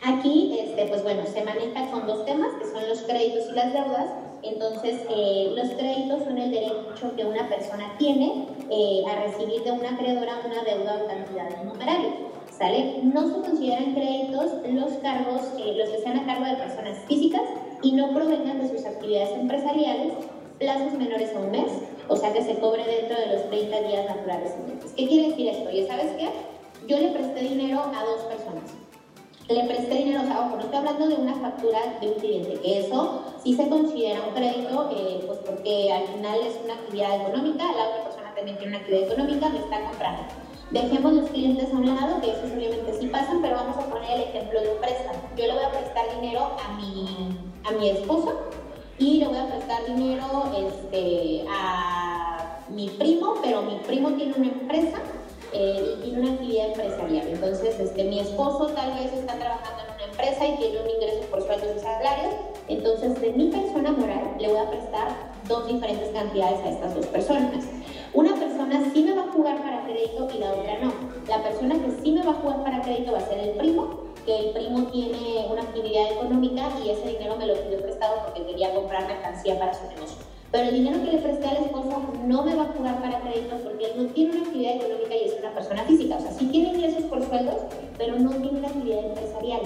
Aquí, este, pues bueno, se maneja con dos temas, que son los créditos y las deudas. Entonces, eh, los créditos son el derecho que una persona tiene eh, a recibir de una acreedora una deuda o cantidad numerable. ¿Sale? No se consideran créditos los cargos, eh, los que sean a cargo de personas físicas y no provengan de sus actividades empresariales, plazos menores a un mes, o sea que se cobre dentro de los 30 días naturales ¿Qué quiere decir esto? ¿Y sabes qué? Yo le presté dinero a dos personas. Le presté dinero, o sea, ojo, no estoy hablando de una factura de un cliente, que eso sí se considera un crédito, eh, pues porque al final es una actividad económica, la otra persona también tiene una actividad económica, me está comprando. Dejemos los clientes a un lado, que esos obviamente sí pasan, pero vamos a poner el ejemplo de un préstamo. Yo le voy a prestar dinero a mi, a mi esposo y le voy a prestar dinero este, a mi primo, pero mi primo tiene una empresa eh, y tiene una actividad empresarial. Entonces, este, mi esposo tal vez está trabajando en una empresa y tiene un ingreso por sueldos y salarios. Entonces, de mi persona moral le voy a prestar dos diferentes cantidades a estas dos personas. Una persona sí me va a jugar para crédito y la otra no. La persona que sí me va a jugar para crédito va a ser el primo, que el primo tiene una actividad económica y ese dinero me lo pidió prestado porque quería comprar mercancía para su negocio. Pero el dinero que le presté al esposo no me va a jugar para crédito porque él no tiene una actividad económica y es una persona física. O sea, sí tiene ingresos por sueldos, pero no tiene una actividad empresarial.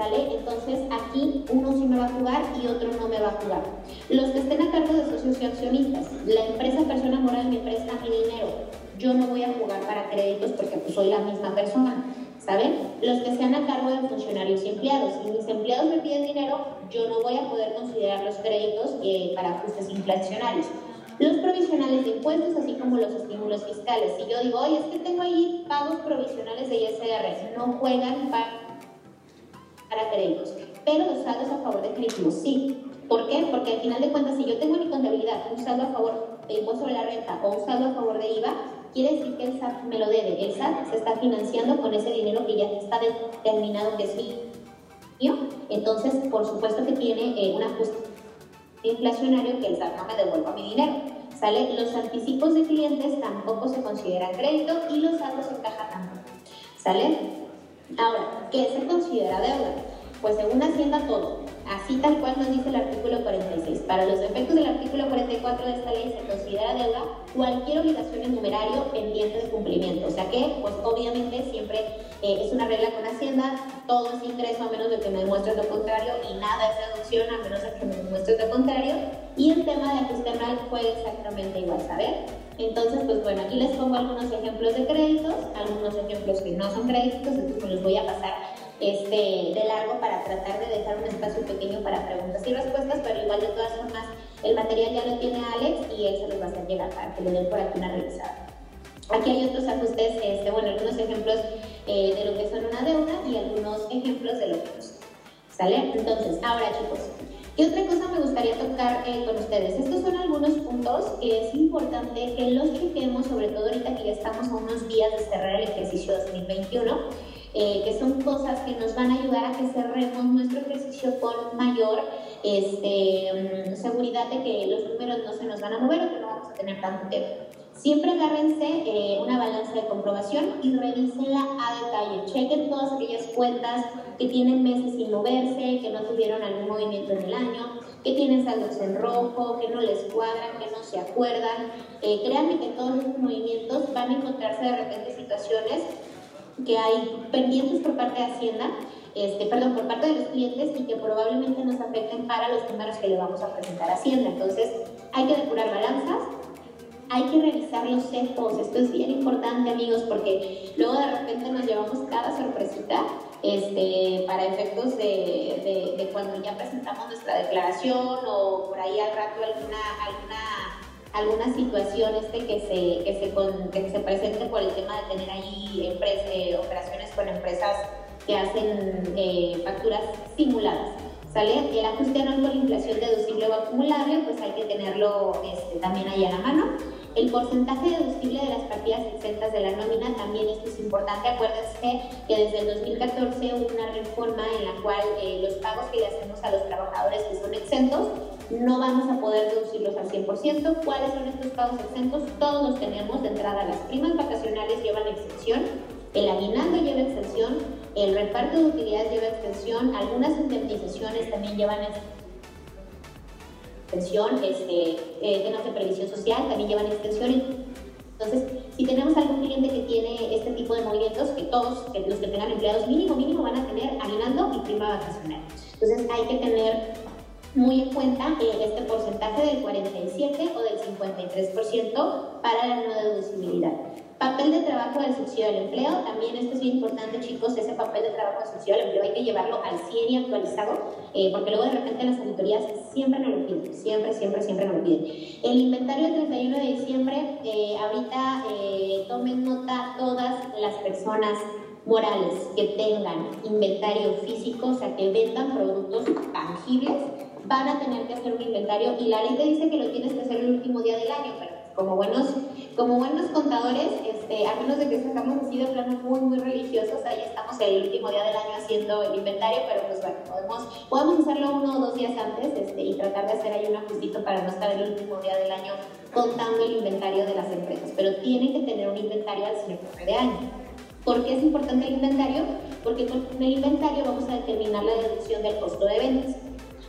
Entonces aquí uno sí me va a jugar y otro no me va a jugar. Los que estén a cargo de socios y accionistas, la empresa persona moral me presta mi dinero, yo no voy a jugar para créditos porque pues, soy la misma persona. ¿Saben? Los que sean a cargo de funcionarios y empleados. Si mis empleados me piden dinero, yo no voy a poder considerar los créditos eh, para ajustes inflacionarios. Los provisionales de impuestos, así como los estímulos fiscales. Si yo digo, oye, es que tengo ahí pagos provisionales de ISR, no juegan para, para créditos. Pero los saldos a favor de créditos sí. ¿Por qué? Porque al final de cuentas, si yo tengo en mi contabilidad un saldo a favor de impuesto sobre la renta o un saldo a favor de IVA, quiere decir que el SAT me lo debe. El SAT se está financiando con ese dinero que ya está determinado que es mío. Entonces, por supuesto que tiene eh, un ajuste inflacionario que el SAT no me devuelva mi dinero. ¿Sale? Los anticipos de clientes tampoco se consideran crédito y los saldos en caja tampoco. ¿Sale? Ahora, ¿qué se considera deuda? Pues según Hacienda todo, así tal cual nos dice el artículo 46. Para los efectos del artículo 44 de esta ley se considera deuda cualquier obligación en numerario pendiente de cumplimiento. O sea que, pues obviamente siempre eh, es una regla con Hacienda, todo es ingreso a menos de que me demuestres lo contrario y nada es deducción a menos de que me demuestres lo contrario. Y el tema de ajuste anual fue exactamente igual, ¿saber? Entonces, pues bueno, aquí les pongo algunos ejemplos de créditos, algunos ejemplos que no son créditos, entonces me los voy a pasar este, de largo para tratar de dejar un espacio pequeño para preguntas y respuestas, pero igual de todas formas el material ya lo tiene Alex y él se los va a hacer llegar para que le den por aquí una revisada. Aquí hay otros ajustes, este, bueno, algunos ejemplos eh, de lo que son una deuda y algunos ejemplos de lo que son. ¿Sale? Entonces, ahora chicos, ¿qué otra cosa me gustaría tocar eh, con ustedes? Estos son algunos puntos que es importante que los chequemos, sobre todo ahorita que ya estamos a unos días de cerrar el ejercicio 2021 eh, que son cosas que nos van a ayudar a que cerremos nuestro ejercicio con mayor este, mm, seguridad de que los números no se nos van a mover o que no vamos a tener tanto tiempo. Siempre agárrense eh, una balanza de comprobación y revísenla a detalle. Chequen todas aquellas cuentas que tienen meses sin moverse, que no tuvieron algún movimiento en el año, que tienen saldos en rojo, que no les cuadran, que no se acuerdan. Eh, créanme que todos estos movimientos van a encontrarse de repente situaciones que hay pendientes por parte de Hacienda, este, perdón, por parte de los clientes y que probablemente nos afecten para los números que le vamos a presentar a Hacienda. Entonces, hay que depurar balanzas, hay que revisar los CEPOS. Esto es bien importante, amigos, porque luego de repente nos llevamos cada sorpresita este, para efectos de, de, de cuando ya presentamos nuestra declaración o por ahí al rato alguna, alguna alguna situación este que se, que se, por el tema de tener ahí eh, operaciones con empresas que hacen eh, facturas simuladas. ¿Sale? El ajuste anual por inflación deducible o acumulable, pues hay que tenerlo este, también ahí a la mano. El porcentaje deducible de las partidas exentas de la nómina, también esto es importante. Acuérdense que desde el 2014 hubo una reforma en la cual eh, los pagos que le hacemos a los trabajadores que son exentos no vamos a poder deducirlos al 100%. ¿Cuáles son estos pagos exentos? Todos los tenemos de entrada. Las primas vacacionales llevan exención, el aguinaldo lleva exención, el reparto de utilidades lleva extensión, algunas indemnizaciones también llevan extensión, este, eh, temas de previsión social también llevan extensión. Entonces, si tenemos algún cliente que tiene este tipo de movimientos, que todos los que tengan empleados mínimo, mínimo van a tener aguinaldo y prima vacacional. Entonces, hay que tener muy en cuenta eh, este porcentaje del 47 o del 53% para la no deducibilidad. Papel de trabajo del subsidio del empleo, también esto es bien importante chicos, ese papel de trabajo del subsidio del empleo hay que llevarlo al 100 y actualizado, eh, porque luego de repente las auditorías siempre nos lo piden, siempre, siempre, siempre nos lo piden. El inventario del 31 de diciembre, eh, ahorita tomen nota todas las personas morales que tengan inventario físico, o sea, que vendan productos tangibles, van a tener que hacer un inventario y la ley te dice que lo tienes que hacer el último día del año, pero como buenos, como buenos contadores, este, a menos de que sacamos así de planos muy, muy religiosos, ahí estamos el último día del año haciendo el inventario, pero pues bueno, podemos, podemos hacerlo uno o dos días antes este, y tratar de hacer ahí un ajustito para no estar el último día del año contando el inventario de las empresas, pero tiene que tener un inventario al cierre de año. ¿Por qué es importante el inventario? Porque con el inventario vamos a determinar la deducción del costo de ventas.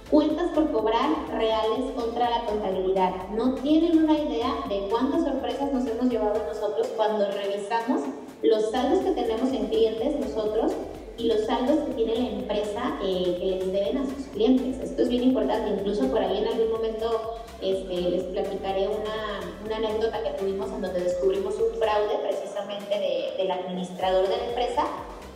Cuentas por cobrar reales contra la contabilidad. No tienen una idea de cuántas sorpresas nos hemos llevado nosotros cuando revisamos los saldos que tenemos en clientes nosotros y los saldos que tiene la empresa eh, que les deben a sus clientes. Esto es bien importante, incluso por ahí en algún momento este, les platicaré una, anécdota que tuvimos en donde descubrimos un fraude precisamente de, del administrador de la empresa,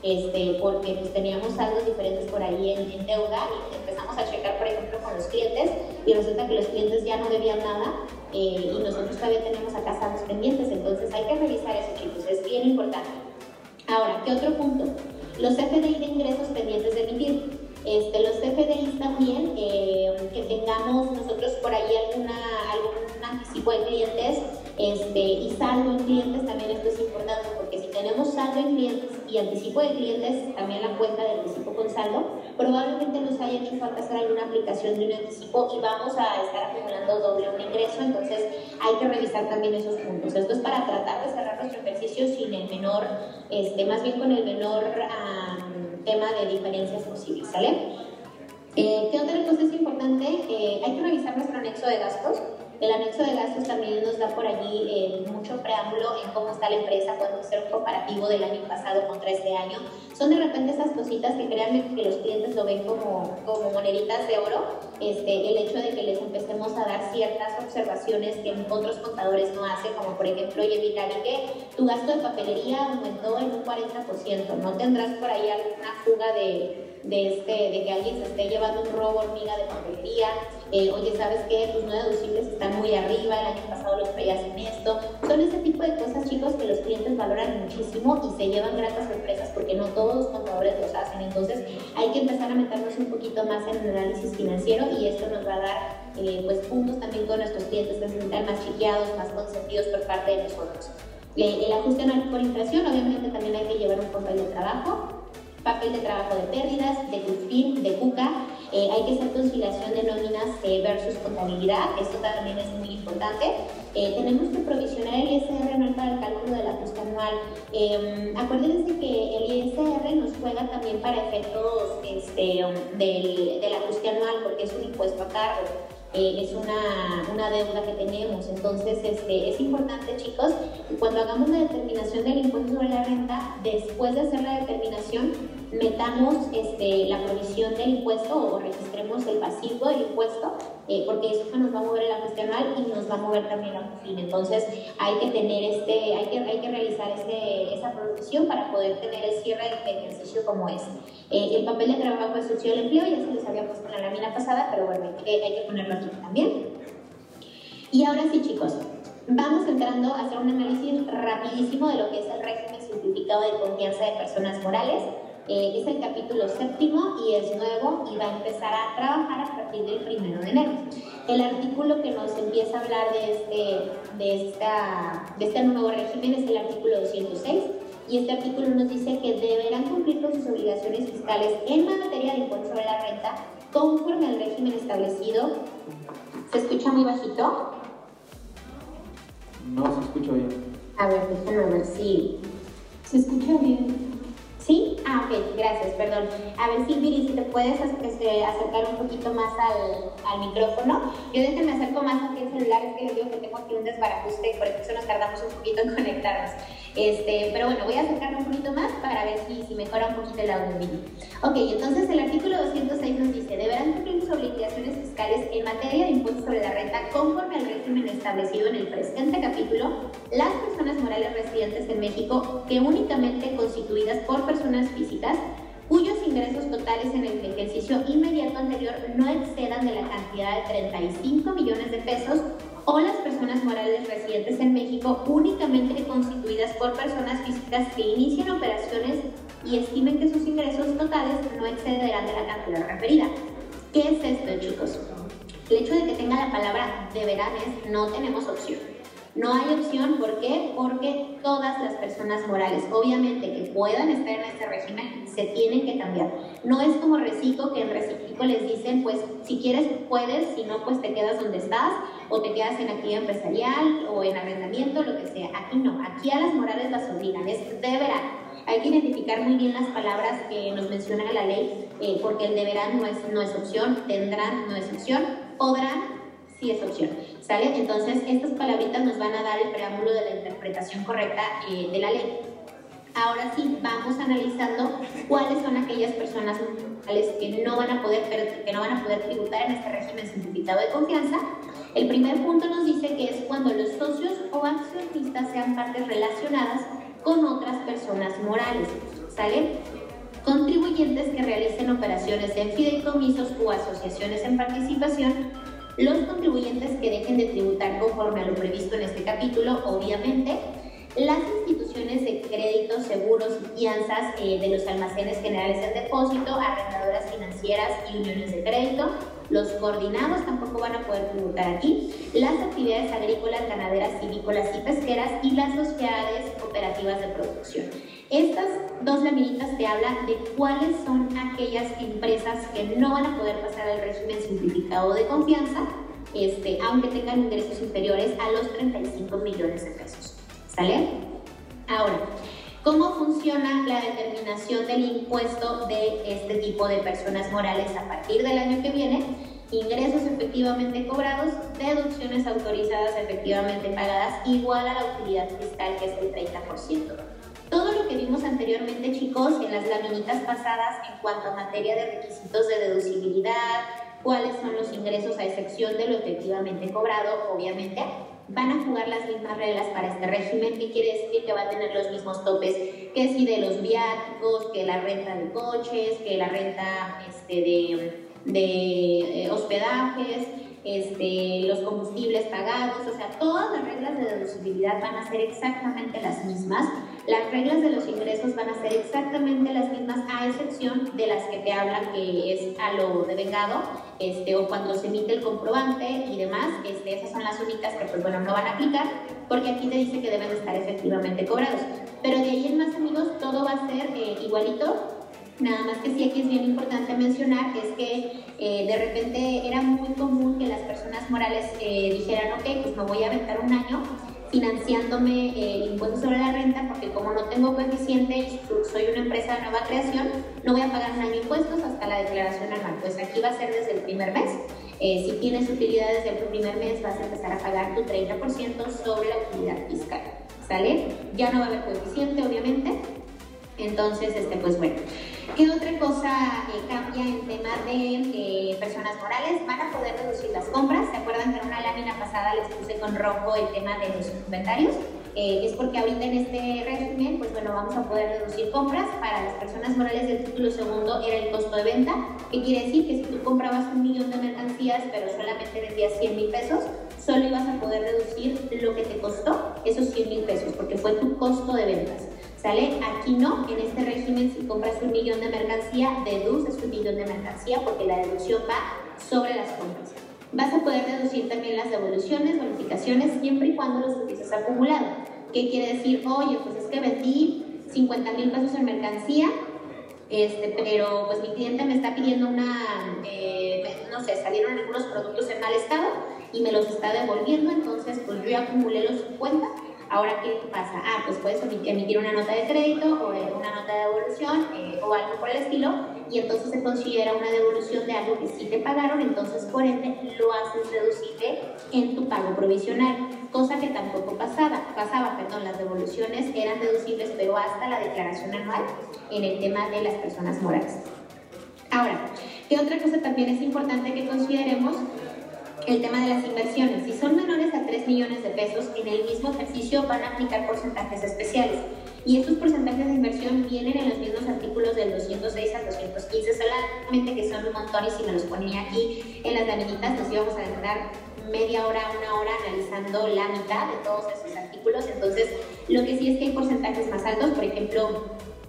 este, porque pues, teníamos saldos diferentes por ahí en, en, deuda y empezamos a checar, por ejemplo, con los clientes y resulta que los clientes ya no debían nada eh, y nosotros todavía tenemos acá saldos pendientes, entonces hay que revisar eso, chicos, es bien importante. Ahora, ¿qué otro punto? Los FDI de ingresos pendientes de emitir. Este, los FDIs también, eh, que tengamos nosotros por ahí alguna, algún anticipo de clientes este, y saldo en clientes, también esto es importante porque si tenemos saldo en clientes y anticipo de clientes, también la cuenta de anticipo con saldo, probablemente nos haya hecho falta hacer alguna aplicación de un anticipo y vamos a estar acumulando doble un ingreso, entonces hay que revisar también esos puntos. Esto es para tratar de cerrar nuestro ejercicio sin el menor, este, más bien con el menor um, tema de diferencias posibles, ¿sale? Eh, ¿Qué otra cosa es importante? Eh, hay que revisar nuestro anexo de gastos. El anexo de gastos también nos da por allí eh, mucho preámbulo en cómo está la empresa, podemos hacer un comparativo del año pasado contra este año. Son de repente esas cositas que créanme que los clientes lo ven como, como moneditas de oro, este, el hecho de que les empecemos a dar ciertas observaciones que otros contadores no hacen, como por ejemplo, oye, mira, que tu gasto de papelería aumentó en un 40%, no tendrás por ahí alguna fuga de de, este, de que alguien se esté llevando un robo hormiga de papelería, eh, oye, ¿sabes qué? Tus no deducibles están muy arriba, el año pasado los traías en esto. Son ese tipo de cosas, chicos, que los clientes valoran muchísimo y se llevan gratas sorpresas porque no todos los contadores los hacen. Entonces, hay que empezar a meternos un poquito más en el análisis financiero y esto nos va a dar eh, pues, puntos también con nuestros clientes que se sientan más chiqueados, más consentidos por parte de nosotros. Eh, el ajuste anual por inflación, obviamente también hay que llevar un papel de trabajo papel de trabajo de pérdidas, de CUFIN, de CUCA. Eh, hay que hacer conciliación de nóminas eh, versus contabilidad, esto también es muy importante. Eh, tenemos que provisionar el ISR anual para el cálculo del ajuste anual. Em, acuérdense que el ISR nos juega también para efectos este, del, del ajuste anual porque es un impuesto a cargo. Eh, es una, una, deuda que tenemos. Entonces, este, es importante, chicos, cuando hagamos la determinación del impuesto sobre la renta, después de hacer la determinación, metamos este, la provisión del impuesto o registremos el pasivo del impuesto, eh, porque eso nos va a mover el anual y nos va a mover también la fin. Entonces, hay que tener este, hay que, hay que realizar este, esa producción para poder tener el cierre del ejercicio como es. Eh, el papel de trabajo de socio del empleo ya se les había puesto en la lámina pasada, pero bueno, hay que, hay que ponerlo aquí también. Y ahora sí, chicos, vamos entrando a hacer un análisis rapidísimo de lo que es el régimen simplificado de confianza de personas morales. Eh, es el capítulo séptimo y es nuevo y va a empezar a trabajar a partir del primero de enero. El artículo que nos empieza a hablar de este, de esta, de este nuevo régimen es el artículo 206 y este artículo nos dice que deberán cumplir con sus obligaciones fiscales en materia de impuesto sobre la renta conforme al régimen establecido. ¿Se escucha muy bajito? No se escucha bien. A ver, déjenme ver si se escucha bien. ¿Sí? Ah, ok, gracias, perdón. A ver, sí, Viri, si te puedes este, acercar un poquito más al, micrófono. Yo déjenme acerco más aquí el celular, es que les digo que tengo aquí un desbarajuste y por eso nos tardamos un poquito en conectarnos. Este, pero bueno, voy a acercarme un poquito más para ver si, si mejora un poquito el audio Viri. Ok, entonces el artículo 206 nos dice, deberán cumplir sus obligaciones fiscales en materia de impuestos sobre la renta conforme al régimen establecido en el presente capítulo las personas morales residentes en México que únicamente constituidas por personas físicas cuyos ingresos totales en el ejercicio inmediato anterior no excedan de la cantidad de 35 millones de pesos o las personas morales residentes en México únicamente constituidas por personas físicas que inicien operaciones y estimen que sus ingresos totales no excederán de la cantidad referida. ¿Qué es esto, chicos? El hecho de que tenga la palabra deberán es no tenemos opción. No hay opción, ¿por qué? Porque todas las personas morales, obviamente que puedan estar en este régimen, se tienen que cambiar. No es como reciclo, que en reciclo les dicen, pues si quieres puedes, si no, pues te quedas donde estás, o te quedas en actividad empresarial, o en arrendamiento, lo que sea. Aquí no, aquí a las morales las obligan, es deberán. Hay que identificar muy bien las palabras que nos menciona la ley, eh, porque el deberán no es, no es opción, tendrán no es opción, podrán sí es opción. ¿Sale? Entonces, estas palabritas nos van a dar el preámbulo de la interpretación correcta eh, de la ley. Ahora sí, vamos analizando cuáles son aquellas personas que no van a poder que no van a poder tributar en este régimen simplificado de confianza. El primer punto nos dice que es cuando los socios o accionistas sean partes relacionadas con otras personas morales. ¿Sale? Contribuyentes que realicen operaciones en fideicomisos o asociaciones en participación los contribuyentes que dejen de tributar conforme a lo previsto en este capítulo, obviamente, las instituciones de crédito, seguros y fianzas eh, de los almacenes generales de depósito, arrendadoras financieras y uniones de crédito, los coordinados tampoco van a poder tributar aquí, las actividades agrícolas, ganaderas, civícolas y pesqueras y las sociedades cooperativas de producción. Estas dos laminitas te hablan de cuáles son aquellas empresas que no van a poder pasar al régimen simplificado de confianza, este, aunque tengan ingresos inferiores a los 35 millones de pesos. ¿Sale? Ahora, ¿cómo funciona la determinación del impuesto de este tipo de personas morales a partir del año que viene? Ingresos efectivamente cobrados, deducciones autorizadas efectivamente pagadas, igual a la utilidad fiscal que es el 30%. Todo lo que vimos anteriormente, chicos, en las laminitas pasadas en cuanto a materia de requisitos de deducibilidad, cuáles son los ingresos a excepción de lo efectivamente cobrado, obviamente, van a jugar las mismas reglas para este régimen. ¿Qué quiere decir? Que va a tener los mismos topes que si de los viáticos, que la renta de coches, que la renta este, de, de eh, hospedajes, este, los combustibles pagados, o sea, todas las reglas de deducibilidad van a ser exactamente las mismas. Las reglas de los ingresos van a ser exactamente las mismas, a excepción de las que te hablan que es a lo devengado, este, o cuando se emite el comprobante y demás, este, esas son las únicas que, pues bueno, no van a aplicar, porque aquí te dice que deben estar efectivamente cobrados. Pero de ahí en más, amigos, todo va a ser eh, igualito Nada más que sí aquí es bien importante mencionar es que eh, de repente era muy común que las personas morales eh, dijeran, ok, pues me voy a aventar un año financiándome el impuesto sobre la renta porque como no tengo coeficiente y soy una empresa de nueva creación, no voy a pagar año de impuestos hasta la declaración anual. Pues aquí va a ser desde el primer mes. Eh, si tienes utilidades desde el primer mes, vas a empezar a pagar tu 30% sobre la utilidad fiscal. ¿Sale? Ya no va a haber coeficiente, obviamente. Entonces, este, pues bueno. ¿Qué otra cosa eh, cambia en tema de eh, personas morales? Van a poder reducir las compras. ¿Se acuerdan que en una lámina pasada les puse con rojo el tema de los inventarios? Eh, es porque ahorita en este régimen, pues bueno, vamos a poder reducir compras. Para las personas morales del título segundo era el costo de venta, que quiere decir que si tú comprabas un millón de mercancías, pero solamente vendías 100 mil pesos, solo ibas a poder reducir lo que te costó esos 100 mil pesos, porque fue tu costo de ventas. ¿Sale? Aquí no, en este régimen si compras un millón de mercancía, deduces un millón de mercancía porque la deducción va sobre las compras. Vas a poder deducir también las devoluciones, bonificaciones, siempre y cuando los utilices acumulado. ¿Qué quiere decir? Oye, pues es que vendí 50 mil pesos en mercancía, este, pero pues mi cliente me está pidiendo una, eh, no sé, salieron algunos productos en mal estado y me los está devolviendo, entonces pues yo ya acumulé los 50 Ahora, ¿qué pasa? Ah, pues puedes emitir una nota de crédito o una nota de devolución eh, o algo por el estilo y entonces se considera una devolución de algo que sí te pagaron, entonces por ende lo haces deducible en tu pago provisional, cosa que tampoco pasaba, pasaba, perdón, las devoluciones eran deducibles pero hasta la declaración anual en el tema de las personas morales. Ahora, ¿qué otra cosa también es importante que consideremos? El tema de las inversiones. Si son menores a 3 millones de pesos, en el mismo ejercicio van a aplicar porcentajes especiales. Y estos porcentajes de inversión vienen en los mismos artículos del 206 al 215, solamente que son un montón y si me los ponía aquí en las laminitas nos íbamos a demorar media hora, una hora analizando la mitad de todos esos artículos. Entonces, lo que sí es que hay porcentajes más altos, por ejemplo,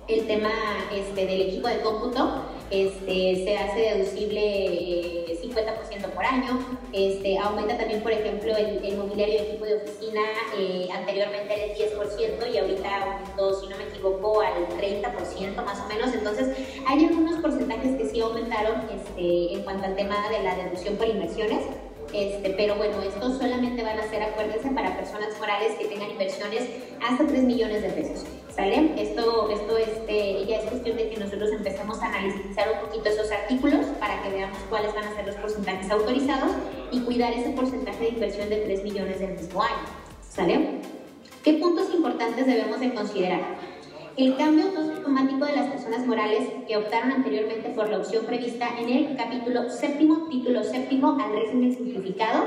el tema este, del equipo de cómputo este, se hace deducible 50% eh, por año, este, aumenta también, por ejemplo, el, mobiliario de equipo de oficina, eh, anteriormente era el 10% y ahorita aumentó, si no me equivoco, al 30% más o menos, entonces hay algunos porcentajes que sí aumentaron este, en cuanto al tema de la deducción por inversiones, este, pero bueno, estos solamente van a ser, acuérdense, para personas morales que tengan inversiones hasta 3 millones de pesos. ¿Sale? Esto, esto este, ya es cuestión de que nosotros empecemos a analizar un poquito esos artículos para que veamos cuáles van a ser los porcentajes autorizados y cuidar ese porcentaje de inversión de 3 millones del mismo año. ¿Sale? ¿Qué puntos importantes debemos de considerar? el cambio automático de las personas morales que optaron anteriormente por la opción prevista en el capítulo séptimo, título séptimo al régimen simplificado,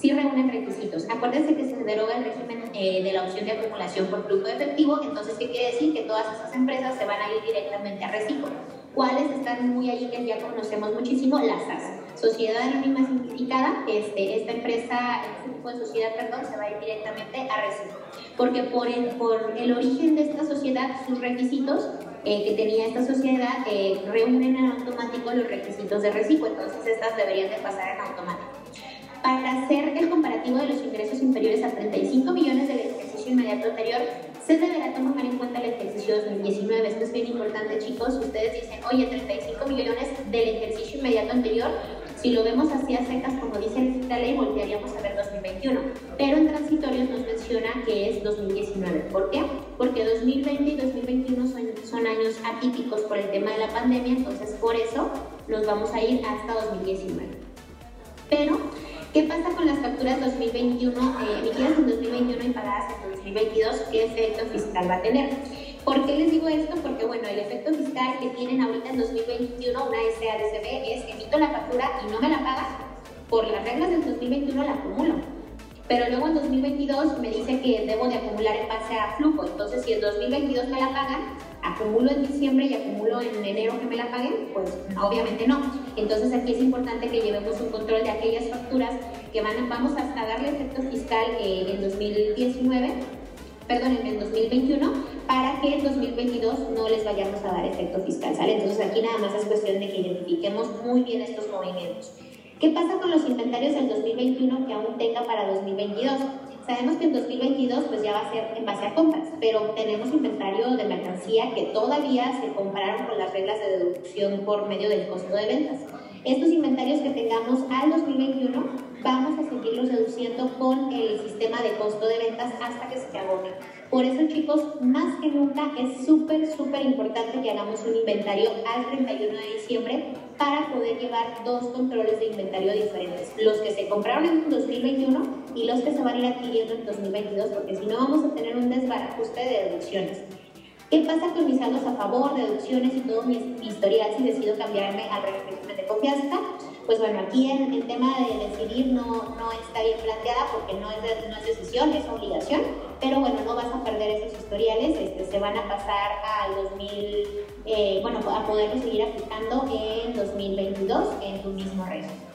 sí reúnen requisitos. Acuérdense que se deroga el régimen eh, de la opción de acumulación por flujo efectivo, entonces, ¿qué quiere decir? Que todas esas empresas se van a ir directamente a reciclo. ¿Cuáles están muy ahí que ya conocemos muchísimo? Las SAS. Sociedad Anónima Simplificada, este, esta empresa, este tipo de sociedad, perdón, se va a ir directamente a reciclo. Porque por el, por el origen de esta sociedad, sus requisitos eh, que tenía esta sociedad eh, reúnen en automático los requisitos de reciclo, entonces estas deberían de pasar en automático. Para hacer el comparativo de los ingresos inferiores a 35 millones del ejercicio inmediato anterior, se deberá tomar en cuenta el ejercicio 2019. Esto es bien importante, chicos. Ustedes dicen, oye, 35 millones del ejercicio inmediato anterior. Si lo vemos así a secas, como dice la ley, voltearíamos a ver 2021. Pero en transitorios nos menciona que es 2019. ¿Por qué? Porque 2020 y 2021 son, son años atípicos por el tema de la pandemia, entonces por eso nos vamos a ir hasta 2019. Pero ¿Qué pasa con las facturas 2021 eh, emitidas en 2021 y pagadas en 2022? ¿Qué efecto fiscal va a tener? ¿Por qué les digo esto? Porque bueno, el efecto fiscal que tienen ahorita en 2021 una SADCB es emito la factura y no me la pagas, por las reglas del 2021 la acumulo. Pero luego en 2022 me dice que debo de acumular en base a flujo. Entonces, si en 2022 me la pagan, acumulo en diciembre y acumulo en enero que me la paguen, pues obviamente no. Entonces aquí es importante que llevemos un control de aquellas facturas que van, vamos a darle efecto fiscal en 2019 perdón, en 2021, para que en 2022 no les vayamos a dar efecto fiscal, ¿sale? Entonces aquí nada más es cuestión de que identifiquemos muy bien estos movimientos. ¿Qué pasa con los inventarios del 2021 que aún tenga para 2022? Sabemos que en 2022 pues ya va a ser en base a compras, pero tenemos inventario de mercancía que todavía se compararon con las reglas de deducción por medio del costo de ventas. Estos inventarios que tengamos al 2021 vamos a seguirlos reduciendo con el sistema de costo de ventas hasta que se agote. Por eso, chicos, más que nunca es súper, súper importante que hagamos un inventario al 31 de diciembre para poder llevar dos controles de inventario diferentes. Los que se compraron en 2021 y los que se van a ir adquiriendo en 2022, porque si no vamos a tener un desbarajuste de deducciones. ¿Qué pasa con mis saldos a favor, deducciones y todo mi historial si decido cambiarme al régimen de confianza? Pues bueno, aquí el, tema de decidir no, no, está bien planteada porque no es, no es decisión, es obligación, pero bueno, no vas a perder esos historiales, este, se van a pasar al 2000, eh, bueno, a poderlo seguir aplicando en 2022 en tu mismo régimen.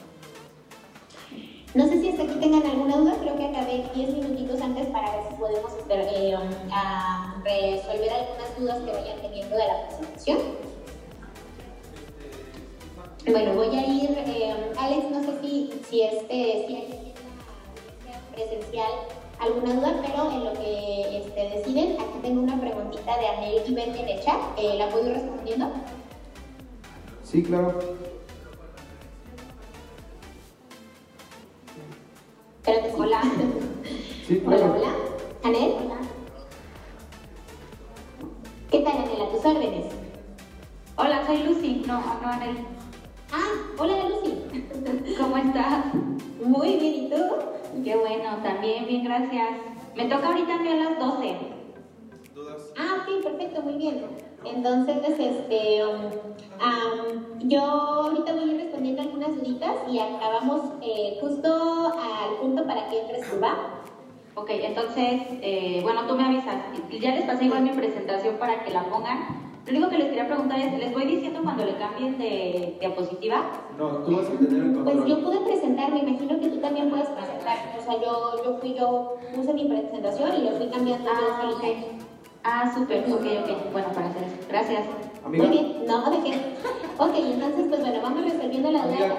No sé si hasta aquí tengan alguna duda, creo que acabé 10 minutitos antes para ver si podemos eh, um, resolver algunas dudas que vayan teniendo de la presentación. Bueno, voy a ir, eh, Alex, no sé si, si, este, si hay presencial alguna duda, pero en lo que este, deciden, aquí tengo una preguntita de Anel y Ben en el chat, eh, ¿la puedo ir respondiendo? Sí, claro. Espérate, hola. Sí, claro. Hola, hola. ¿Anel? Hola. ¿Qué tal, Anel? A tus órdenes. Hola, soy Lucy. No, no, Anel. Ah, hola, Lucy. ¿Cómo estás? Muy bien, ¿y tú? Qué bueno, también bien, gracias. Me toca ahorita a mí a las 12. ¿Dudas? Ah, ok, perfecto, muy bien. Entonces, este, um, um, yo ahorita voy a ir respondiendo algunas duditas y acabamos eh, justo al punto para que entres tú, ¿va? Ok, entonces, eh, bueno, tú me avisas. Ya les pasé igual mi presentación para que la pongan. Lo único que les quería preguntar es, ¿les voy diciendo cuando le cambien de diapositiva? No, tú vas a tener el Pues control. yo pude presentar, me imagino que tú también puedes presentar. O sea, yo, yo fui, yo puse mi presentación y lo fui cambiando. Ah, ok. Ah, súper, ok, ok. Bueno, para hacer eso. Gracias. Amiga, Muy bien, no, ¿de qué? Ok, entonces, pues bueno, vamos resolviendo la duda.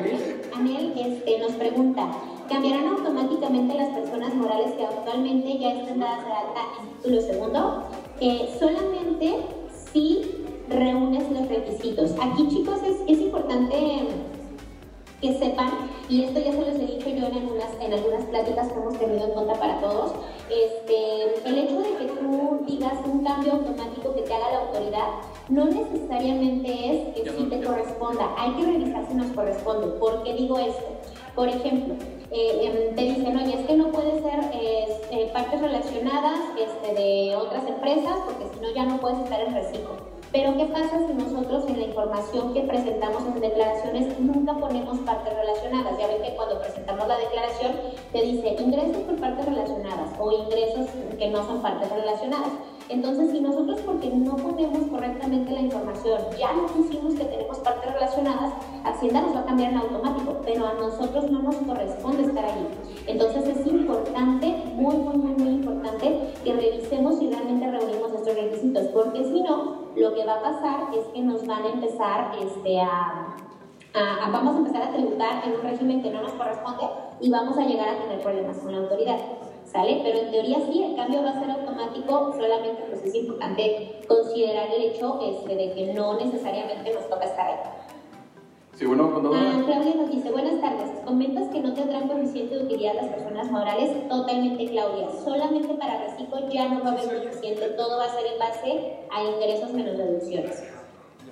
Anel este, nos pregunta, ¿cambiarán automáticamente las personas morales que actualmente ya están dadas de alta en título segundo? Eh, solamente si reúnes los requisitos. Aquí, chicos, es, es importante que sepan, y esto ya se los he dicho yo en algunas, en algunas pláticas que hemos tenido en cuenta para todos, este, el hecho de que tú digas un cambio automático que te haga la autoridad, no necesariamente es que sí te corresponda, hay que revisar si nos corresponde. ¿Por qué digo esto? Por ejemplo, eh, em, te dicen, oye, es que no puede ser eh, partes relacionadas este, de otras empresas porque si no ya no puedes estar en reciclo. Pero ¿qué pasa si nosotros en la información que presentamos en declaraciones nunca ponemos partes relacionadas? Ya ven que cuando presentamos la declaración te dice ingresos por partes relacionadas o ingresos que no son partes relacionadas. Entonces, si nosotros porque no ponemos correctamente la información, ya no pusimos que tenemos partes relacionadas, Hacienda nos va a cambiar en automático, pero a nosotros no nos corresponde estar ahí. Entonces es importante, muy, muy, muy, muy importante que revisemos si realmente reunimos estos requisitos, porque si no, lo que va a pasar es que nos van a empezar este, a, a, vamos a empezar a tributar en un régimen que no nos corresponde y vamos a llegar a tener problemas con la autoridad. ¿Sale? Pero en teoría sí, el cambio va a ser automático, solamente pues es importante considerar el hecho este, de que no necesariamente nos toca estar ahí. Sí, bueno, cuando... Ah, Claudia nos dice, buenas tardes, comentas que no tendrán coeficiente de utilidad las personas morales, totalmente Claudia, solamente para reciclo ya no va a haber coeficiente, todo va a ser en base a ingresos menos deducciones.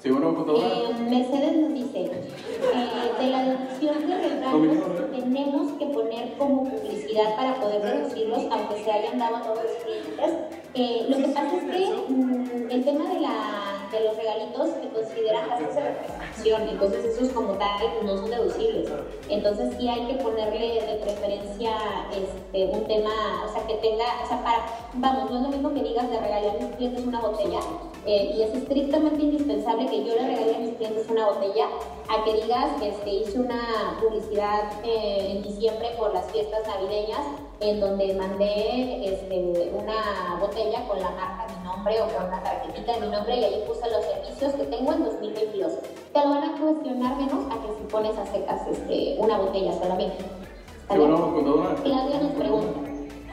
Sí, bueno, eh, Mercedes nos dice, eh, de la deducción de regalos tenemos que poner como publicidad para poder reducirlos, aunque se hayan dado a todos los clientes. Eh, lo que pasa es que mm, el tema de la de los regalitos se consideran gastos de representación, entonces esos como tal no son deducibles. Entonces sí hay que ponerle de preferencia este, un tema, o sea, que tenga, o sea, para, vamos, no es lo mismo que digas de regalar a mis clientes una botella, eh, y es estrictamente indispensable que yo le regale a mis clientes una botella, a que digas, este, hice una publicidad eh, en diciembre por las fiestas navideñas, en donde mandé este, una botella con la marca mi nombre o con una tarjetita de mi nombre y ahí puse los servicios que tengo en 2022. Te lo van a cuestionar menos a que si pones a secas este, una botella solamente. Sí, bueno, contadora. Claudia nos pregunta.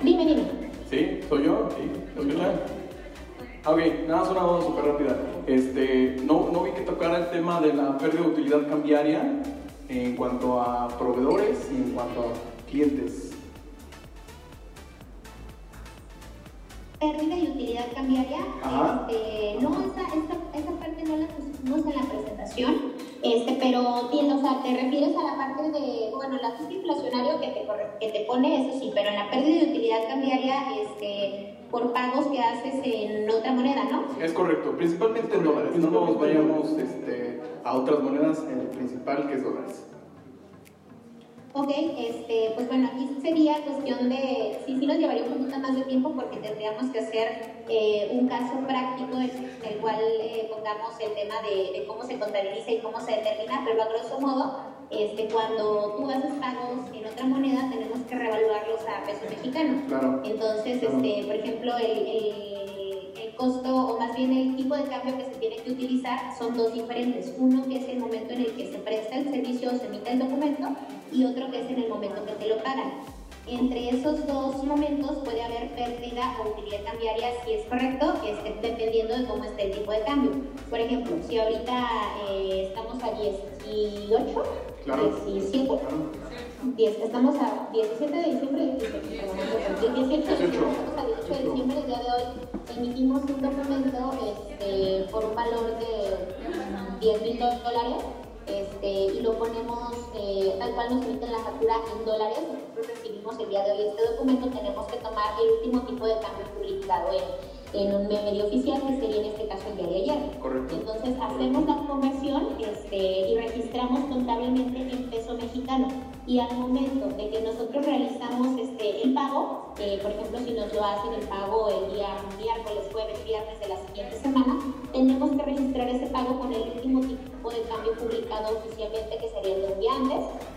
Dime, dime. Sí, soy yo, sí, escuchan. Ok, nada más una duda súper rápida. Este, no, no vi que tocara el tema de la pérdida de utilidad cambiaria en cuanto a proveedores y en cuanto a clientes. pérdida y utilidad cambiaria. Este, no, esa, esa, esa, parte no la pusimos en la presentación, este, pero o sea, te refieres a la parte de, bueno, el ajuste inflacionario que te, que te pone, eso sí, pero en la pérdida de utilidad cambiaria, este, por pagos que haces en otra moneda, ¿no? Es correcto, principalmente en dólares, no nos vayamos este, a otras monedas, el principal que es dólares. Ok, este, pues bueno, aquí sería cuestión de, sí, sí nos llevaría un poquito más de tiempo porque tendríamos que hacer eh, un caso práctico en el cual eh, pongamos el tema de, cómo se contabiliza y cómo se determina, pero a grosso modo, este, cuando tú haces pagos en otra moneda, tenemos que revaluarlos a peso mexicano. Claro. Entonces, este, por ejemplo, el costo o más bien el tipo de cambio que se tiene que utilizar son dos diferentes. Uno que es el momento en el que se presta el servicio o se emite el documento y otro que es en el momento que te lo pagan. Entre esos dos momentos puede haber pérdida o utilidad cambiaria si es correcto, este, dependiendo de cómo esté el tipo de cambio. Por ejemplo, si ahorita eh, estamos a 18, claro. 17, 10, estamos a 17 de diciembre, 18, 18, estamos a 18 de diciembre, el día de hoy emitimos un documento este, por un valor de 10 mil dólares este, y lo ponemos eh, tal cual nos emiten la factura en dólares. Nosotros recibimos el día de hoy este documento, tenemos que tomar el último tipo de cambio publicado en en un medio oficial, que sería en este caso el día de ayer. Entonces hacemos la conversión este, y registramos contablemente en peso mexicano. Y al momento de que nosotros realizamos este, el pago, eh, por ejemplo, si nos lo hacen el pago el día miércoles, jueves, viernes de la siguiente semana, tenemos que registrar ese pago con el último tipo de cambio publicado oficialmente, que sería el de un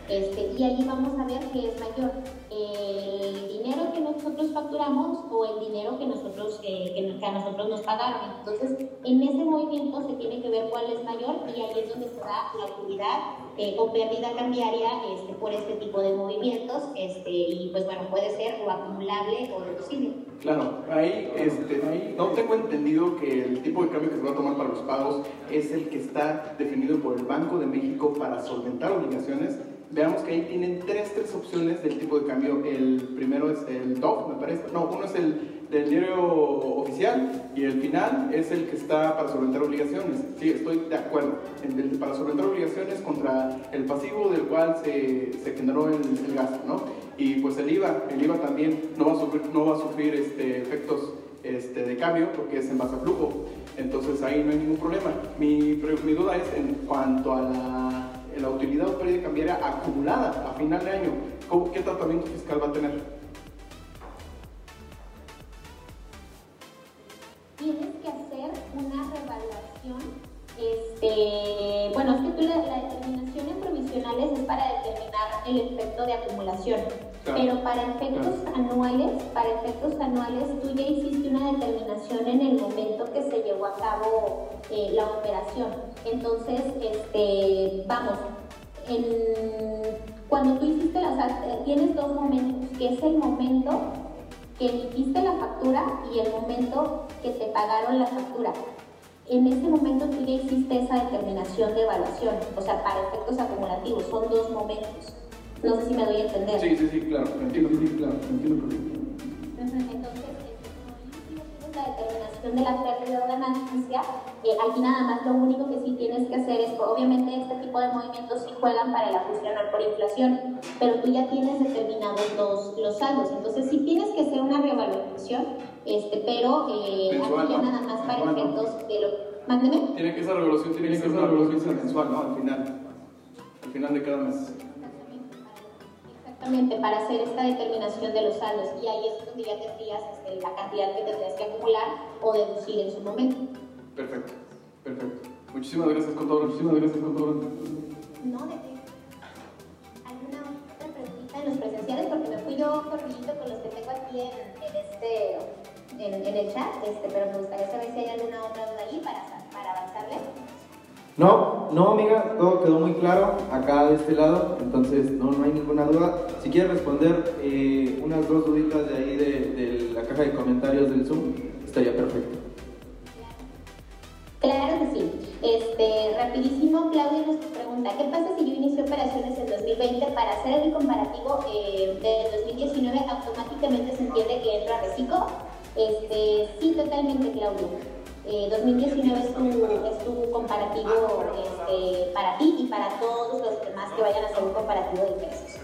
este, y ahí vamos a ver qué es mayor, el dinero que nosotros facturamos o el dinero que nosotros eh, que, a nosotros nos pagaron. Entonces, en ese movimiento se tiene que ver cuál es mayor y ahí es donde se da la utilidad eh, o pérdida cambiaria este, por este tipo de movimientos este, y pues bueno, puede ser o acumulable o reducible. Claro, ahí, este, ahí no tengo entendido que el tipo de cambio que se va a tomar para los pagos es el que está definido por el Banco de México para solventar obligaciones veamos que ahí tienen tres, tres opciones del tipo de cambio. El primero es el DOF, me parece. No, uno es el del diario oficial y el final es el que está para solventar obligaciones. Sí, estoy de acuerdo. El, para solventar obligaciones contra el pasivo del cual se, se generó el, gasto, ¿no? Y pues el IVA, el IVA también no va a sufrir, no va a sufrir este, efectos este, de cambio porque es en base a flujo. Entonces ahí no hay ningún problema. Mi, mi duda es en cuanto a la, la utilidad o pérdida cambiaria acumulada a final de año. ¿Qué tratamiento fiscal va a tener? tienes que hacer una revaluación. Este, bueno, es que tú la, determinación en provisionales es para determinar el efecto de acumulación, pero para efectos anuales, para efectos anuales, tú ya hiciste una determinación en el momento que se llevó a cabo eh, la operación. Entonces, este, vamos, cuando tú hiciste, o sea, tienes dos momentos, que es el momento que emitiste la factura y el momento que te pagaron la factura. En ese momento tú ya hiciste esa determinación de evaluación, o sea, para efectos acumulativos, son dos momentos. No sé si me doy a entender. Sí, sí, sí, claro, entiendo, sí, claro, entiendo Entonces, la determinación de la pérdida o ganancia, eh, aquí nada más lo único que sí tienes que hacer es, obviamente este tipo de movimientos sí juegan para el ajuste anual por inflación, pero tú ya tienes determinados los, los saldos, entonces sí tienes que hacer una reevaluación, este, pero eh, aquí ya nada más para efectos de lo... Mándeme. Tiene que esa revaluación tiene que ser una revaluación mensual, ¿no? Al final, al final de cada mes para hacer esta determinación de los saldos y ahí es donde ya tendrías este, la cantidad que tendrías que acumular o deducir en su momento. Perfecto, perfecto. Muchísimas gracias, contador. Muchísimas gracias, contador. No, de qué. ¿Alguna otra pregunta en los presenciales? Porque me fui yo corriendo con los que tengo aquí en, este, en, en, el chat, este, pero me gustaría saber si hay alguna otra duda ahí para, para avanzarle. No, no amiga, todo quedó muy claro acá de este lado, entonces no, no hay ninguna duda. Si quieres responder eh, unas dos duditas de ahí de, de, la caja de comentarios del Zoom, estaría perfecto. Claro que sí. Este, rapidísimo, Claudia nos pregunta, ¿qué pasa si yo inicio operaciones en 2020 para hacer el comparativo eh, del 2019 automáticamente se entiende que entra a reciclo? Este, sí, totalmente, Claudia. 2019 eh, es tu, es tu comparativo este, para ti y para todos los demás que vayan a hacer un comparativo de ingresos.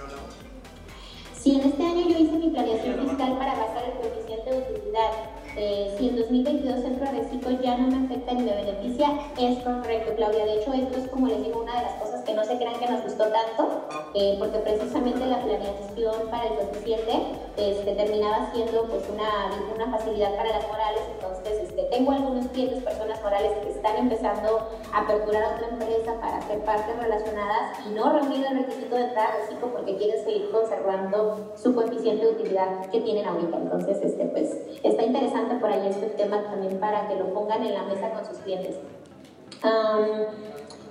Si en este año yo hice mi planeación fiscal para basar el coeficiente de utilidad eh, si en 2022 Centro de Reciclo ya no me afecta ni me beneficia, es correcto, Claudia. De hecho, esto es como les digo, una de las cosas que no se crean que nos gustó tanto, eh, porque precisamente la planeación para el coeficiente este, terminaba siendo pues una, una facilidad para las morales. Entonces, este, tengo algunos clientes, personas morales que están empezando a aperturar otra empresa para ser partes relacionadas y no reunir el requisito de reciclo porque quieren seguir conservando su coeficiente de utilidad que tienen ahorita. Entonces, este, pues, está interesante por ahí este tema también para que lo pongan en la mesa con sus clientes.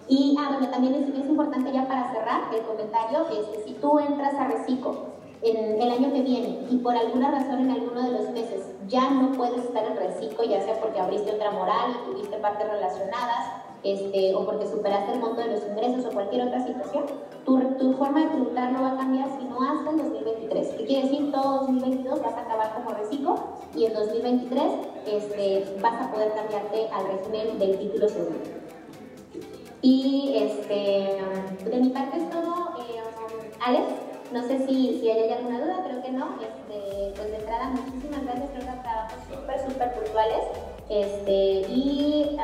y ah, bueno, también es, es, importante ya para cerrar el comentario, este, si tú entras a Recico en el año que viene y por alguna razón en alguno de los meses ya no puedes estar en Recico, ya sea porque abriste otra moral y tuviste partes relacionadas, este, o porque superaste el monto de los ingresos o cualquier otra situación, tu, tu forma de tributar no va a cambiar sino hasta el 2023. ¿Qué quiere decir? Todo 2022 vas a acabar como reciclo y en 2023 este, vas a poder cambiarte al régimen del título segundo. Y este, de mi parte es todo. Eh, Alex, no sé si, si hay alguna duda, creo que no. Este, pues de entrada, muchísimas gracias, creo que trabajos súper, súper puntuales. Este, y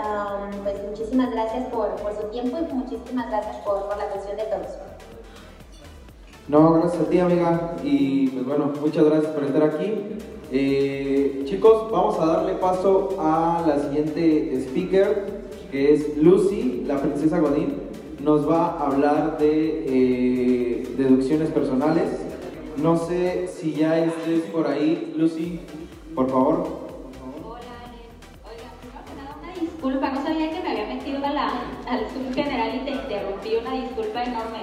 pues muchísimas gracias por, por, su tiempo y muchísimas gracias por, por la atención de todos. No, gracias a ti amiga y pues bueno, muchas gracias por estar aquí. Eh, chicos, vamos a darle paso a la siguiente speaker, que es Lucy, la princesa Godín. Nos va a hablar de eh, deducciones personales. No sé si ya estés por ahí, Lucy, por favor. Disculpa, no sabía que me había metido a la, al Zoom general y te interrumpí, una disculpa enorme.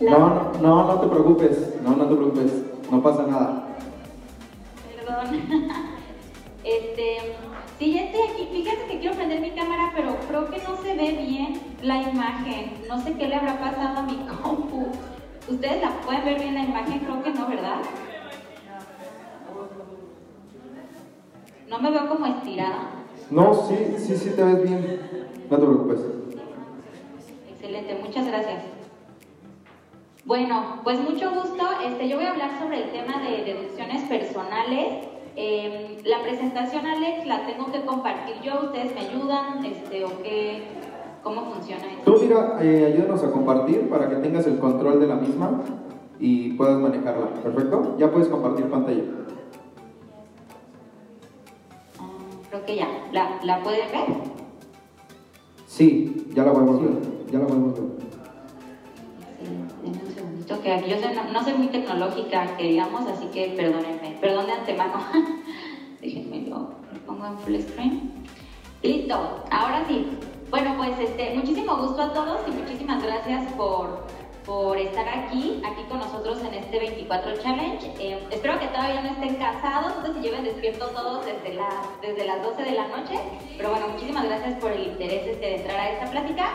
No, no, no, te preocupes, no, no te preocupes, no pasa nada. Perdón. este, sí, ya estoy aquí, fíjate que quiero prender mi cámara, pero creo que no se ve bien la imagen, no sé qué le habrá pasado a mi compu. ¿Ustedes la pueden ver bien la imagen? Creo que no, ¿verdad? No me veo como estirada. No, sí, sí, sí te ves bien. No te preocupes. Excelente, muchas gracias. Bueno, pues mucho gusto. Este, yo voy a hablar sobre el tema de deducciones personales. Em, la presentación, Alex, la tengo que compartir yo. ¿Ustedes me ayudan? Este, ¿O qué? ¿Cómo funciona eso? Tú, mira, eh, ayúdanos a compartir para que tengas el control de la misma y puedas manejarla. ¿Perfecto? Ya puedes compartir pantalla. Que ya. ¿La, ¿La pueden ver? Sí, ya la podemos ver. Ya la podemos ver. Denme un segundito, que aquí yo soy- no, no soy muy tecnológica, que digamos, así que perdónenme, perdón de antemano. Déjenme yo, lo pongo en full screen. Listo, ahora sí. Bueno, pues este, muchísimo gusto a todos y muchísimas gracias por, por estar aquí, aquí con nosotros en este 24 Challenge. Eh, espero que todavía no estén casados, si lleven despiertos todos desde, la, desde las 12 de la noche, pero bueno, muchísimas gracias por el interés este, de entrar a esta plática.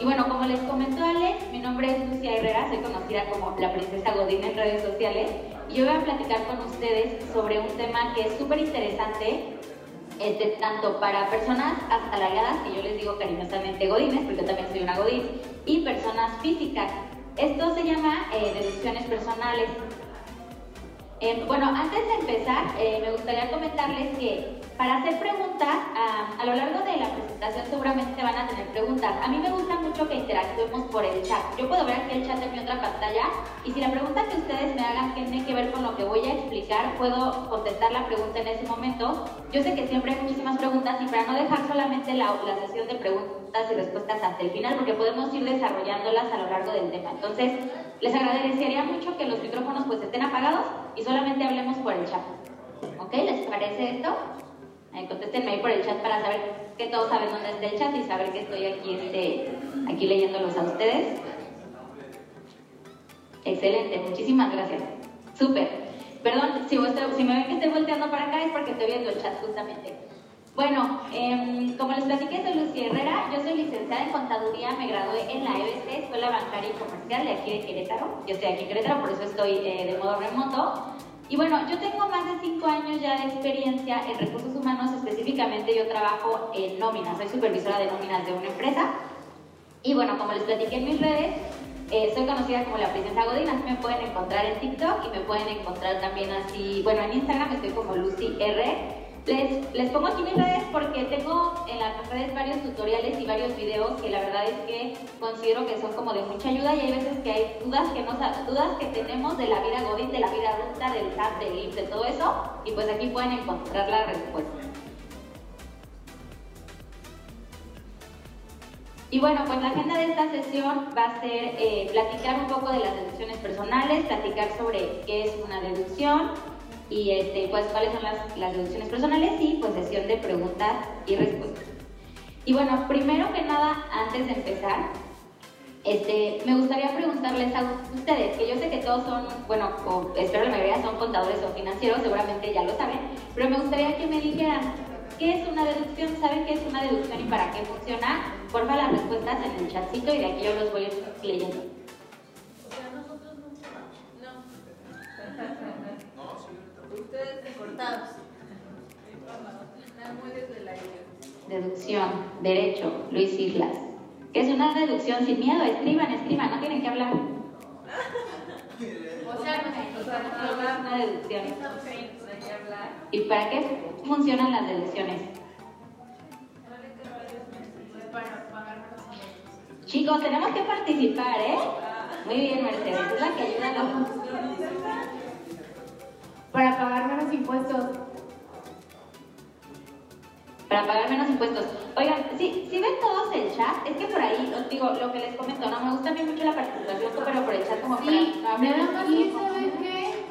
Y bueno, como les comentó Alex, mi nombre es Lucia Herrera, soy conocida como la princesa Godín en redes sociales y yo voy a platicar con ustedes sobre un tema que es súper interesante, este, tanto para personas asalariadas, que yo les digo cariñosamente godines, porque yo también soy una godín, y personas físicas. Esto se llama eh, deducciones personales. Eh, bueno, antes de empezar, eh, me gustaría comentarles que para hacer preguntas, ah, a lo largo de la presentación seguramente van a tener preguntas. A mí me gusta mucho que interactuemos por el chat. Yo puedo ver aquí el chat en mi otra pantalla y si la pregunta que ustedes me hagan tiene que ver con lo que voy a explicar, puedo contestar la pregunta en ese momento. Yo sé que siempre hay muchísimas preguntas y para no dejar solamente la, la sesión de preguntas y respuestas hasta el final, porque podemos ir desarrollándolas a lo largo del tema. Entonces, les agradecería mucho que los micrófonos pues estén apagados y solamente hablemos por el chat. ¿Ok? ¿Les parece esto? Ahí, contéstenme ahí por el chat para saber que todos saben dónde está el chat y saber que estoy aquí, este, aquí leyéndolos a ustedes. Excelente, muchísimas gracias. Súper. Perdón, si, si me ven que estoy volteando para acá es porque estoy viendo el chat justamente. Bueno, em, como les platiqué, soy Lucía Herrera, yo soy licenciada en Contaduría, me gradué en la EBC, Escuela Bancaria y Comercial de aquí de Querétaro. Yo estoy aquí en Querétaro, por eso estoy eh, de modo remoto. Y bueno, yo tengo más de cinco años ya de experiencia en recursos humanos, específicamente yo trabajo en nóminas, soy supervisora de nóminas de una empresa. Y bueno, como les platiqué en mis redes, eh, soy conocida como la princesa Godín, así me pueden encontrar en TikTok y me pueden encontrar también así, bueno, en Instagram estoy como Lucy R. Les, pongo aquí mis redes porque tengo en las redes varios tutoriales y varios videos que la verdad es que considero que son como de mucha ayuda y hay veces que hay dudas que, no, sa- dudas que tenemos de la vida Godín, de la vida adulta, del SAT, del IMSS, de todo eso y pues aquí pueden encontrar la respuesta. Y bueno, pues la agenda de esta sesión va a ser eh, platicar un poco de las deducciones personales, platicar sobre qué es una deducción y este, pues cuáles son las, las deducciones personales y pues sesión de preguntas y respuestas. Y bueno, primero que nada, antes de empezar, este, me gustaría preguntarles a ustedes, que yo sé que todos son, bueno, o espero la mayoría son contadores o financieros, seguramente ya lo saben, pero me gustaría que me dijeran, ¿qué es una deducción? ¿Saben qué es una deducción y para qué funciona? Porfa las respuestas en el chatcito y de aquí yo los voy leyendo. Ustedes. Deducción, derecho, Luis Islas. ¿Qué es una deducción sin miedo? Escriban, escriban, no tienen que hablar. O sea, ¿Qué es una deducción? ¿Y para qué funcionan las deducciones? Chicos, tenemos que participar, ¿eh? Muy bien, Mercedes, es la que ayuda a los... Para pagar menos impuestos. para pagar menos impuestos. Oigan, si, si ven todos el chat, es que por ahí, os digo, lo que les comento, no me gusta a mí mucho la participación, pero por el chat como Sí, para... nada más que saben que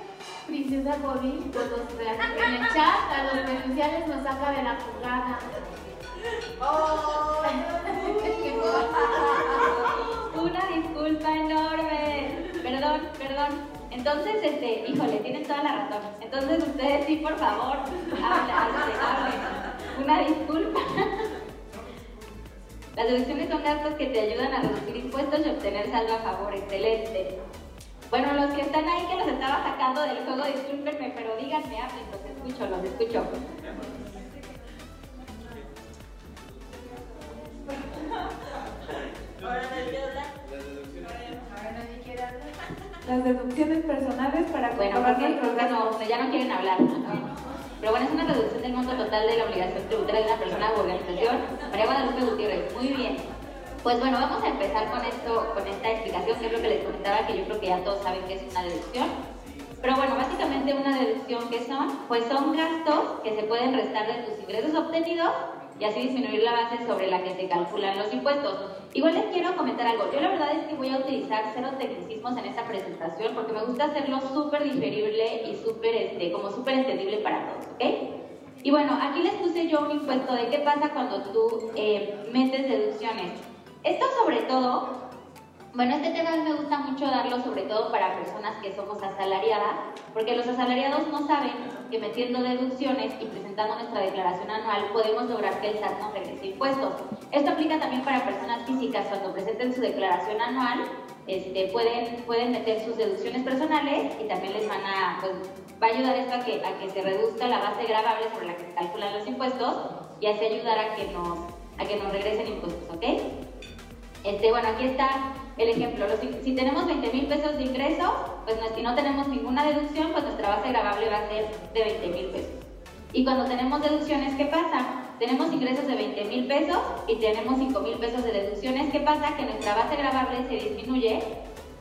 Princesa Godín, pues en el chat a los denunciales nos saca de la jugada. Una disculpa enorme. Perdón, perdón. Entonces, este, híjole, tienen toda la razón. Entonces ustedes sí, por favor, hablen, Una disculpa. Las deducciones son gastos que te ayudan a reducir impuestos y obtener saldo a favor. Excelente. Bueno, los que están ahí que los estaba sacando del juego, discúlpenme, pero díganme, hablen, los escucho, los escucho. Ahora nadie quiere hablar. Ahora nadie quiere hablar las deducciones personales para Bueno, comprobar porque, porque no, ya no quieren hablar. Pero bueno, es una reducción del monto total de la obligación tributaria de una persona u organización. María Guadalupe Gutiérrez, muy bien. Pues bueno, vamos a empezar con esto, con esta explicación, que es lo que les comentaba, que yo creo que ya todos saben que es una deducción. Pero bueno, básicamente una deducción que son, pues son gastos que se pueden restar de tus ingresos obtenidos y así disminuir la base sobre la que se calculan los impuestos. Igual les quiero comentar algo. Yo la verdad es que voy a utilizar cero tecnicismos en esta presentación porque me gusta hacerlo súper digerible y súper, este, como súper entendible para todos, ¿ok? Y bueno, aquí les puse yo un impuesto de qué pasa cuando tú eh, metes deducciones. Esto sobre todo bueno, este tema me gusta mucho darlo sobre todo para personas que somos asalariadas, porque los asalariados no saben que metiendo deducciones y presentando nuestra declaración anual podemos lograr que el SAT nos regrese impuestos. Esto aplica también para personas físicas cuando presenten su declaración anual, este, pueden, pueden meter sus deducciones personales y también les van a, pues, va a ayudar esto a que, a que se reduzca la base gravable sobre la que se calculan los impuestos y así ayudar a que nos, a que regresen impuestos, ¿ok? Este, bueno, aquí está el ejemplo. Si tenemos 20 mil pesos de ingreso, pues si no tenemos ninguna deducción, pues nuestra base gravable va a ser de 20 mil pesos. Y cuando tenemos deducciones, ¿qué pasa? Tenemos ingresos de 20 mil pesos y tenemos 5 mil pesos de deducciones. ¿Qué pasa? Que nuestra base gravable se disminuye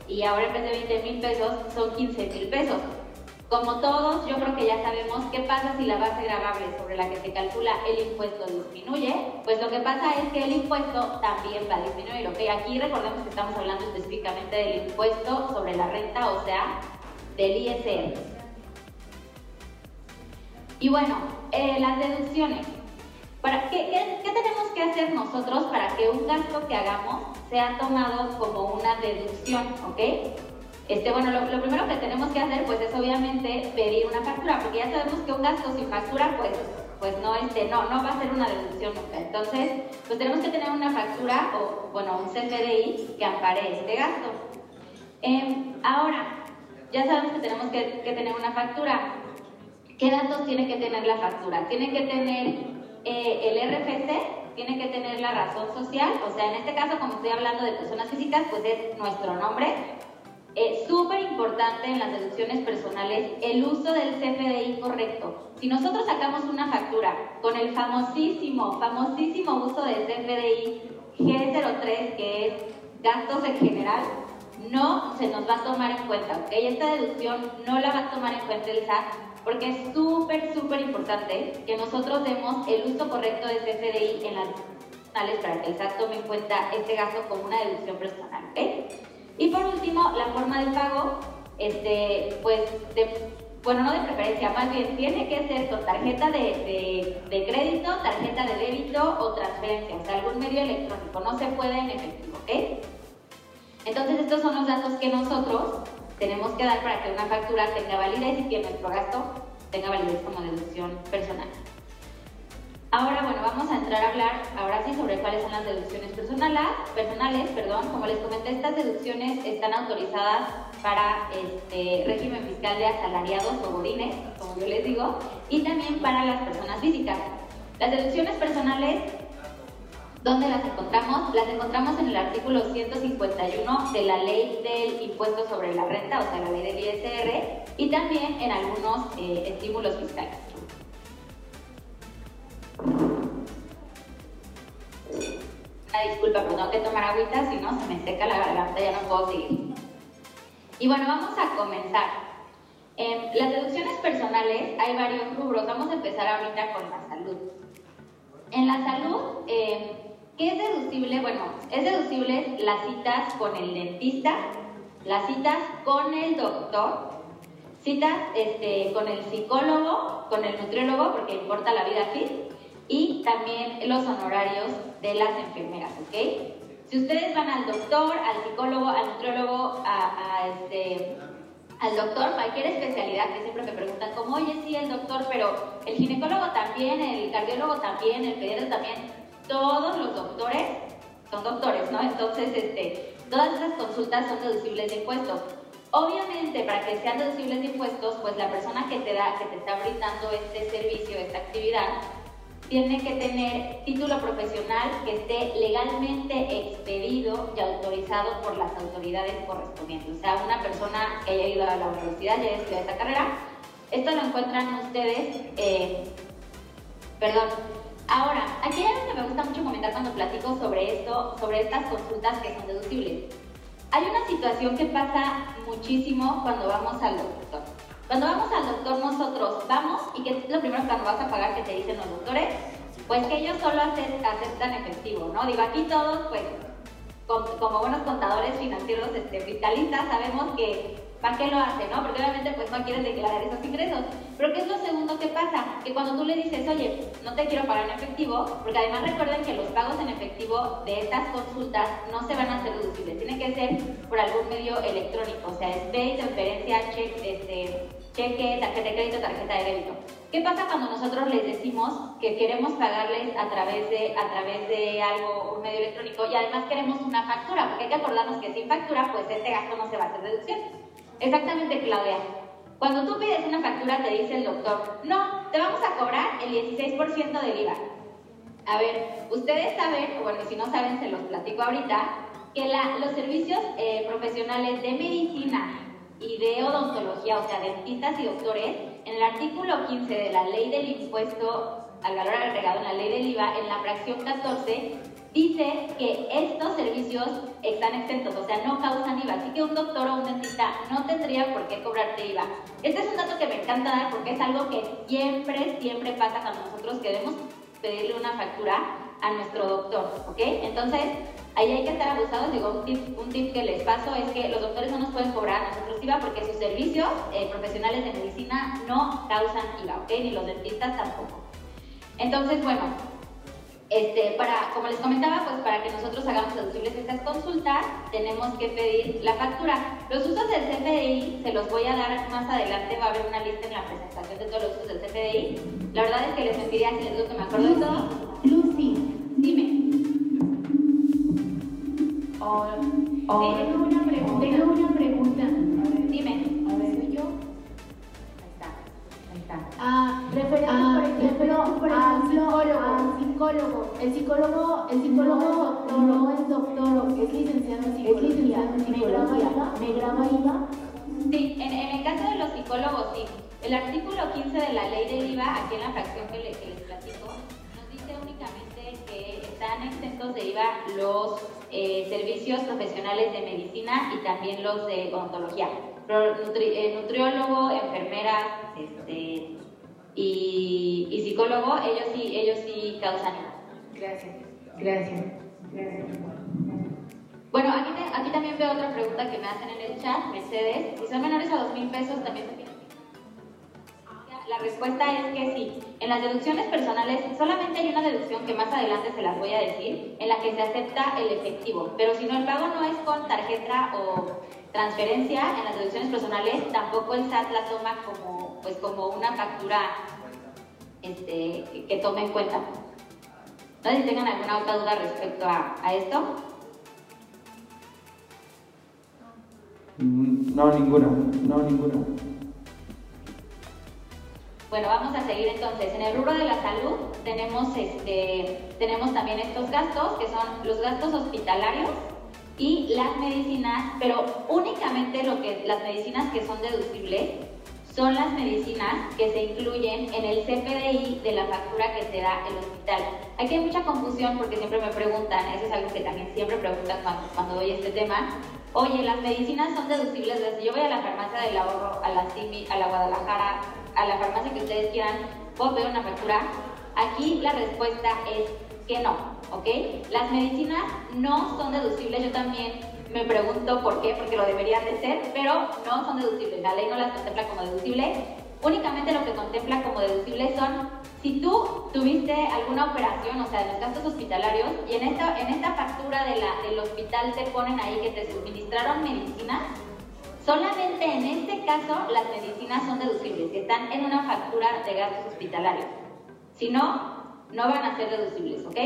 y ahora en vez de 20 mil pesos son 15 mil pesos. Como todos, yo creo que ya sabemos qué pasa si la base gravable sobre la que se calcula el impuesto disminuye. Pues lo que pasa es que el impuesto también va a disminuir, ¿ok? Aquí recordemos que estamos hablando específicamente del impuesto sobre la renta, o sea, del ISR. Y bueno, eh, las deducciones. Para, ¿qué, qué, qué tenemos que hacer nosotros para que un gasto que hagamos sea tomado como una deducción, ok? Este, bueno, lo, lo primero que tenemos que hacer pues es obviamente pedir una factura, porque ya sabemos que un gasto sin factura pues, pues no, este, no, no va a ser una deducción nunca. Entonces, pues tenemos que tener una factura o, bueno, un CFDI que ampare este gasto. Em, ahora, ya sabemos que tenemos que, que tener una factura. ¿Qué datos tiene que tener la factura? Tiene que tener eh, el RFC, tiene que tener la razón social, o sea, en este caso, como estoy hablando de personas físicas, pues es nuestro nombre. Es súper importante en las deducciones personales el uso del CFDI correcto. Si nosotros sacamos una factura con el famosísimo, famosísimo uso del CFDI G03, que es gastos en general, no se nos va a tomar en cuenta, ¿ok? Esta deducción no la va a tomar en cuenta el SAT porque es súper, súper importante que nosotros demos el uso correcto de CFDI en las personales para que el SAT tome en cuenta este gasto como una deducción personal, ¿ok? Y por último, la forma de pago, este, pues, bueno, no de preferencia, más bien tiene que ser con tarjeta de, de, de crédito, tarjeta de débito o transferencia, o sea, algún medio electrónico, no se puede en efectivo, ¿ok? Entonces, estos son los datos que nosotros tenemos que dar para que una factura tenga validez y que nuestro gasto tenga validez como deducción personal. Ahora, bueno, vamos a entrar a hablar ahora sí sobre cuáles son las deducciones personales. personales perdón. Como les comenté, estas deducciones están autorizadas para este régimen fiscal de asalariados o godines, como yo les digo, y también para las personas físicas. Las deducciones personales ¿Dónde las encontramos? Las encontramos en el artículo 151 de la ley del impuesto sobre la renta, o sea, la ley del ISR, y también en algunos eh, estímulos fiscales. Una disculpa, pero tengo que tomar agüita, si no se me seca la garganta, ya no puedo seguir. Y bueno, vamos a comenzar. En las deducciones personales hay varios rubros. Vamos a empezar ahorita con la salud. En la salud, eh, ¿qué es deducible? Bueno, es deducible las citas con el dentista, las citas con el doctor, citas este, con el psicólogo, con el nutriólogo, porque importa la vida aquí, y también los honorarios de las enfermeras, ¿ok? Si ustedes van al doctor, al psicólogo, al nutriólogo, a, a este, al doctor, cualquier especialidad, que siempre me preguntan como, oye, sí, el doctor, pero el ginecólogo también, el cardiólogo también, el pediatra también, todos los doctores son doctores, ¿no? Entonces, este, todas esas consultas son deducibles de impuestos. Obviamente, para que sean deducibles de impuestos, pues la persona que te da, que te está brindando este servicio, esta actividad, tiene que tener título profesional que esté legalmente expedido y autorizado por las autoridades correspondientes. O sea, una persona que haya ido a la universidad y haya estudiado esta carrera. Esto lo encuentran ustedes, eh, perdón. Ahora, aquí hay algo que me gusta mucho comentar cuando platico sobre esto, sobre estas consultas que son deducibles. Hay una situación que pasa muchísimo cuando vamos al doctor. Cuando vamos al doctor nosotros vamos y que es lo primero que vas a pagar que te dicen los doctores, pues que ellos solo aceptan efectivo, ¿no? Digo, aquí todos, pues, como buenos contadores financieros este, vitalistas, sabemos que ¿para qué lo hacen, no? Porque obviamente pues no quieren declarar esos ingresos. Pero ¿qué es lo segundo que pasa? Que cuando tú le dices, oye, no te quiero pagar en efectivo, porque además recuerden que los pagos en efectivo de estas consultas no se van a hacer deducibles, tiene que ser por algún medio electrónico, o sea, es PAY, transferencia, cheque, este, cheque, tarjeta de crédito, tarjeta de débito. ¿Qué pasa cuando nosotros les decimos que queremos pagarles a través de, a través de algo, un medio electrónico, y además queremos una factura? Porque hay que acordarnos que sin factura, pues este gasto no se va a hacer deducción. Exactamente, Claudia. Cuando tú pides una factura, te dice el doctor, no, te vamos a cobrar el 16% del IVA. A ver, ustedes saben, o bueno, si no saben, se los platico ahorita, que los servicios eh, profesionales de medicina y de odontología, o sea, dentistas y doctores, en el artículo 15 de la ley del impuesto al valor agregado en la ley del IVA, en la fracción 14, dice que estos servicios están exentos, o sea, no causan IVA. Así que un doctor o un dentista no tendría por qué cobrarte IVA. Este es un dato que me encanta dar porque es algo que siempre, siempre pasa cuando nosotros queremos pedirle una factura a nuestro doctor, ¿ok? Entonces, ahí hay que estar abusados. Digo, un tip, un tip que les paso es que los doctores no nos pueden cobrar a nosotros IVA porque sus servicios eh, profesionales de medicina no causan IVA, ¿ok? Ni los dentistas tampoco. Entonces, bueno, este, para, como les comentaba, pues para que nosotros hagamos deducibles estas consultas, tenemos que pedir la factura. Los usos del CFDI se los voy a dar más adelante, va a haber una lista en la presentación de todos los usos del CFDI. La verdad es que les mentiría si les digo que me acuerdo de todo. Lucy, dime. Tengo una pregunta. Tengo una pregunta. Dime. ¿Soy yo? Ahí está. Ahí está. Ah, referente, ah, por ejemplo, por ejemplo, al psicólogo. El psicólogo, el psicólogo no, es doctor, es licenciado en psicología. Es licenciado en psicología. ¿Me graba IVA? Sí, en, en, el caso de los psicólogos, sí. El artículo 15 de la ley del IVA, aquí en la fracción que, le, que les platico, que están exentos de IVA los eh, servicios profesionales de medicina y también los de odontología. Nutri, eh, nutriólogo, enfermera este, y, y, psicólogo, ellos sí, ellos sí causan IVA. Gracias. Gracias. Gracias. Bueno, aquí, te, aquí también veo otra pregunta que me hacen en el chat, Mercedes. Si son menores a dos mil pesos, también la respuesta es que sí. En las deducciones personales solamente hay una deducción que más adelante se las voy a decir, en la que se acepta el efectivo. Pero si no el pago no es con tarjeta o transferencia, en las deducciones personales tampoco el SAT la toma como, pues, como una factura este, que tome en cuenta. No sé alguna otra duda respecto a, a esto. Mm, no, ninguna, no, ninguna. Bueno, vamos a seguir entonces. En el rubro de la salud tenemos, este, tenemos también estos gastos, que son los gastos hospitalarios y las medicinas, pero únicamente lo que, las medicinas que son deducibles son las medicinas que se incluyen en el CPDI de la factura que te da el hospital. Aquí hay mucha confusión porque siempre me preguntan, eso es algo que también siempre preguntan cuando, cuando doy este tema, oye, las medicinas son deducibles yo voy a la farmacia del ahorro, a la CIMI, a la Guadalajara, a la farmacia que ustedes quieran, ¿puedo pedir una factura? Aquí la respuesta es que no, ¿ok? Las medicinas no son deducibles, yo también me pregunto por qué, porque lo deberían de ser, pero no son deducibles, la ley no las contempla como deducibles, únicamente lo que contempla como deducibles son si tú tuviste alguna operación, o sea, de los gastos hospitalarios, y en esta, en esta factura del hospital te ponen ahí que te suministraron medicinas, Solamente en este caso las medicinas son deducibles, que están en una factura de gastos hospitalarios. Si no, no van a ser deducibles, ¿ok?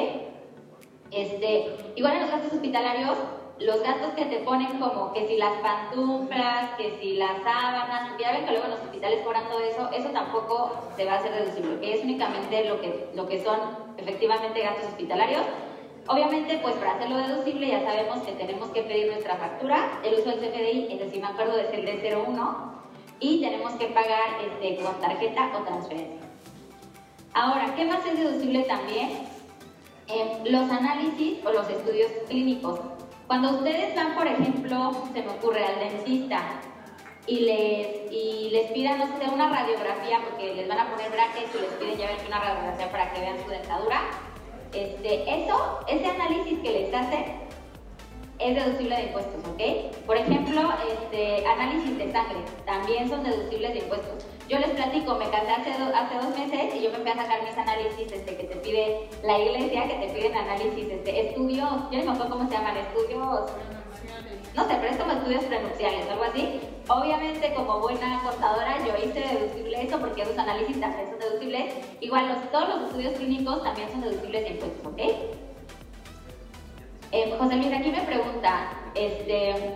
Este, igual en los gastos hospitalarios, los gastos que te ponen como que si las pantuflas, que si las sábanas, ya ven que luego en los hospitales cobran todo eso, eso tampoco se va a hacer deducible, que es únicamente lo que, lo que son efectivamente gastos hospitalarios. Obviamente, pues para hacerlo deducible ya sabemos que tenemos que pedir nuestra factura, el uso del CFDI, es decir, me acuerdo de ser de 01, y tenemos que pagar este, con tarjeta o transferencia. Ahora, ¿qué más es deducible también? Eh, los análisis o los estudios clínicos. Cuando ustedes van, por ejemplo, se me ocurre al dentista y les, y les pidan, no sé, una radiografía, porque les van a poner brackets y les piden ya una radiografía para que vean su dentadura, este, eso, ese análisis que les hacen es deducible de impuestos, ¿ok? Por ejemplo, este, análisis de sangre, también son deducibles de impuestos. Yo les platico, me casé hace, hace dos meses y yo me fui a sacar mis análisis este, que te pide la iglesia, que te piden análisis, este, estudios, yo no me acuerdo cómo se llaman, estudios, no es como estudios prenupciales, algo así. Obviamente, como buena contadora, yo hice deducible eso porque esos análisis también son deducibles. Igual, los, todos los estudios clínicos también son deducibles de impuestos, ¿ok? Eh, José Luis, aquí me pregunta, este,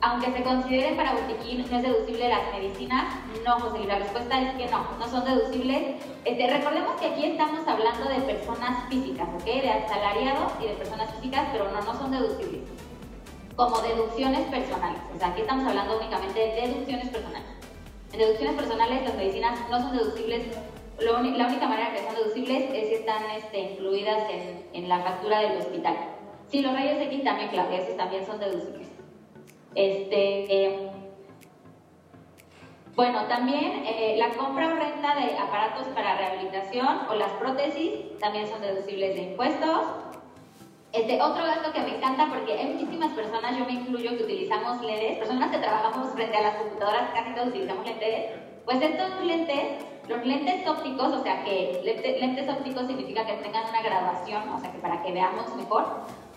aunque se considere para botiquín, ¿no es deducible las medicinas? No, José Luis, la respuesta es que no, no son deducibles. Este, recordemos que aquí estamos hablando de personas físicas, ¿ok? De asalariados y de personas físicas, pero no, no son deducibles. Como deducciones personales. O sea, aquí estamos hablando únicamente de deducciones personales. En deducciones personales las medicinas no son deducibles. la única manera que son deducibles es si están este, incluidas en, en la factura del hospital. Sí, los rayos X también, claro, esos también son deducibles. Este, eh, bueno, también eh, la compra o renta de aparatos para rehabilitación o las prótesis también son deducibles de impuestos. Este, otro gasto que me encanta porque hay muchísimas personas, yo me incluyo, que utilizamos lentes, personas que trabajamos frente a las computadoras, casi todos utilizamos lentes, pues estos lentes, los lentes ópticos, o sea que lentes ópticos significa que tengan una graduación, o sea que para que veamos mejor,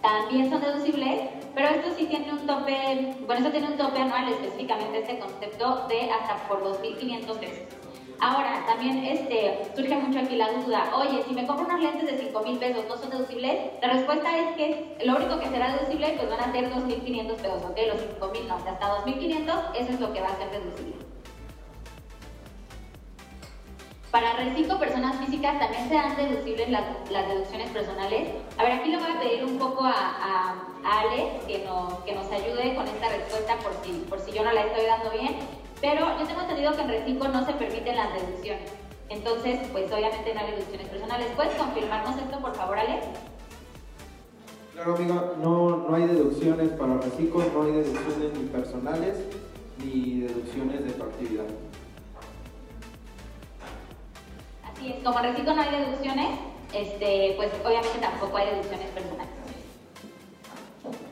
también son deducibles, pero esto sí tiene un tope, bueno, esto tiene un tope anual específicamente este concepto de hasta por 2.500 pesos. Ahora, también este, surge mucho aquí la duda, oye, si me compro unos lentes de 5.000 pesos, ¿no son deducibles? La respuesta es que lo único que será deducible pues van a ser 2.500 pesos, ¿ok? Los 5.000 no, hasta 2.500 eso es lo que va a ser deducible. Para reciclo personas físicas también serán deducibles las, las, deducciones personales. A ver, aquí le voy a pedir un poco a, a, Alex que nos, que nos ayude con esta respuesta por si, por si yo no la estoy dando bien. Pero yo tengo entendido que en reciclo no se permiten las deducciones. Entonces, pues obviamente no hay deducciones personales. ¿Puedes confirmarnos esto, por favor, Alex? Claro, amiga, no, no hay deducciones para reciclo, no hay deducciones ni personales ni deducciones de tu actividad. como en reciclo no hay deducciones, este, pues obviamente tampoco hay deducciones personales.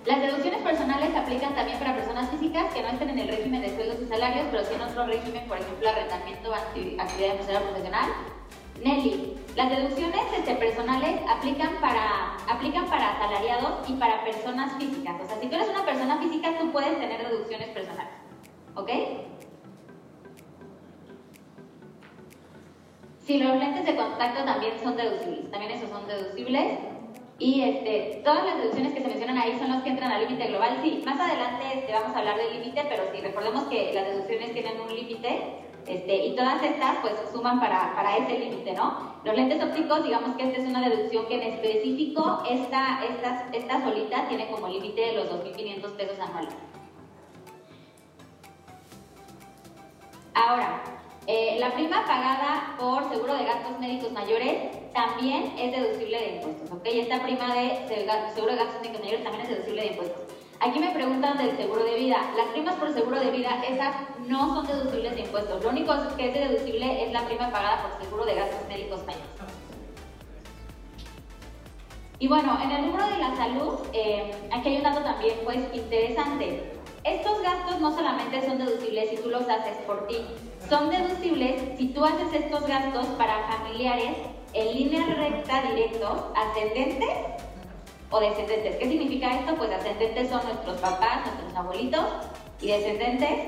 Las deducciones personales se aplican también para personas físicas que no estén en el régimen de sueldos y salarios, pero sí en otro régimen, por ejemplo, arrendamiento actividad empresarial profesional. Nelly, las deducciones este, personales aplican para, aplican para asalariados y para personas físicas. O sea, si tú eres una persona física, tú puedes tener deducciones personales. ¿Ok? Sí, los lentes de contacto también son deducibles, también esos son deducibles. Y este, todas las deducciones que se mencionan ahí son las que entran al límite global. Sí, más adelante este, vamos a hablar del límite, pero sí, recordemos que las deducciones tienen un límite este, y todas estas pues suman para, para ese límite, ¿no? Los lentes ópticos, digamos que esta es una deducción que en específico esta, esta, esta solita tiene como límite de los 2.500 pesos anuales. Ahora, eh, la prima pagada por seguro de gastos médicos mayores también es deducible de impuestos, ¿ok? Esta prima de seguro de gastos médicos mayores también es deducible de impuestos. Aquí me preguntan del seguro de vida. Las primas por seguro de vida, esas no son deducibles de impuestos. Lo único que es deducible es la prima pagada por seguro de gastos médicos mayores. Y bueno, en el número de la salud, eh, aquí hay un dato también pues interesante. Estos gastos no solamente son deducibles si tú los haces por ti, son deducibles si tú haces estos gastos para familiares en línea recta directos, ascendentes o descendentes. ¿Qué significa esto? Pues ascendentes son nuestros papás, nuestros abuelitos y descendentes,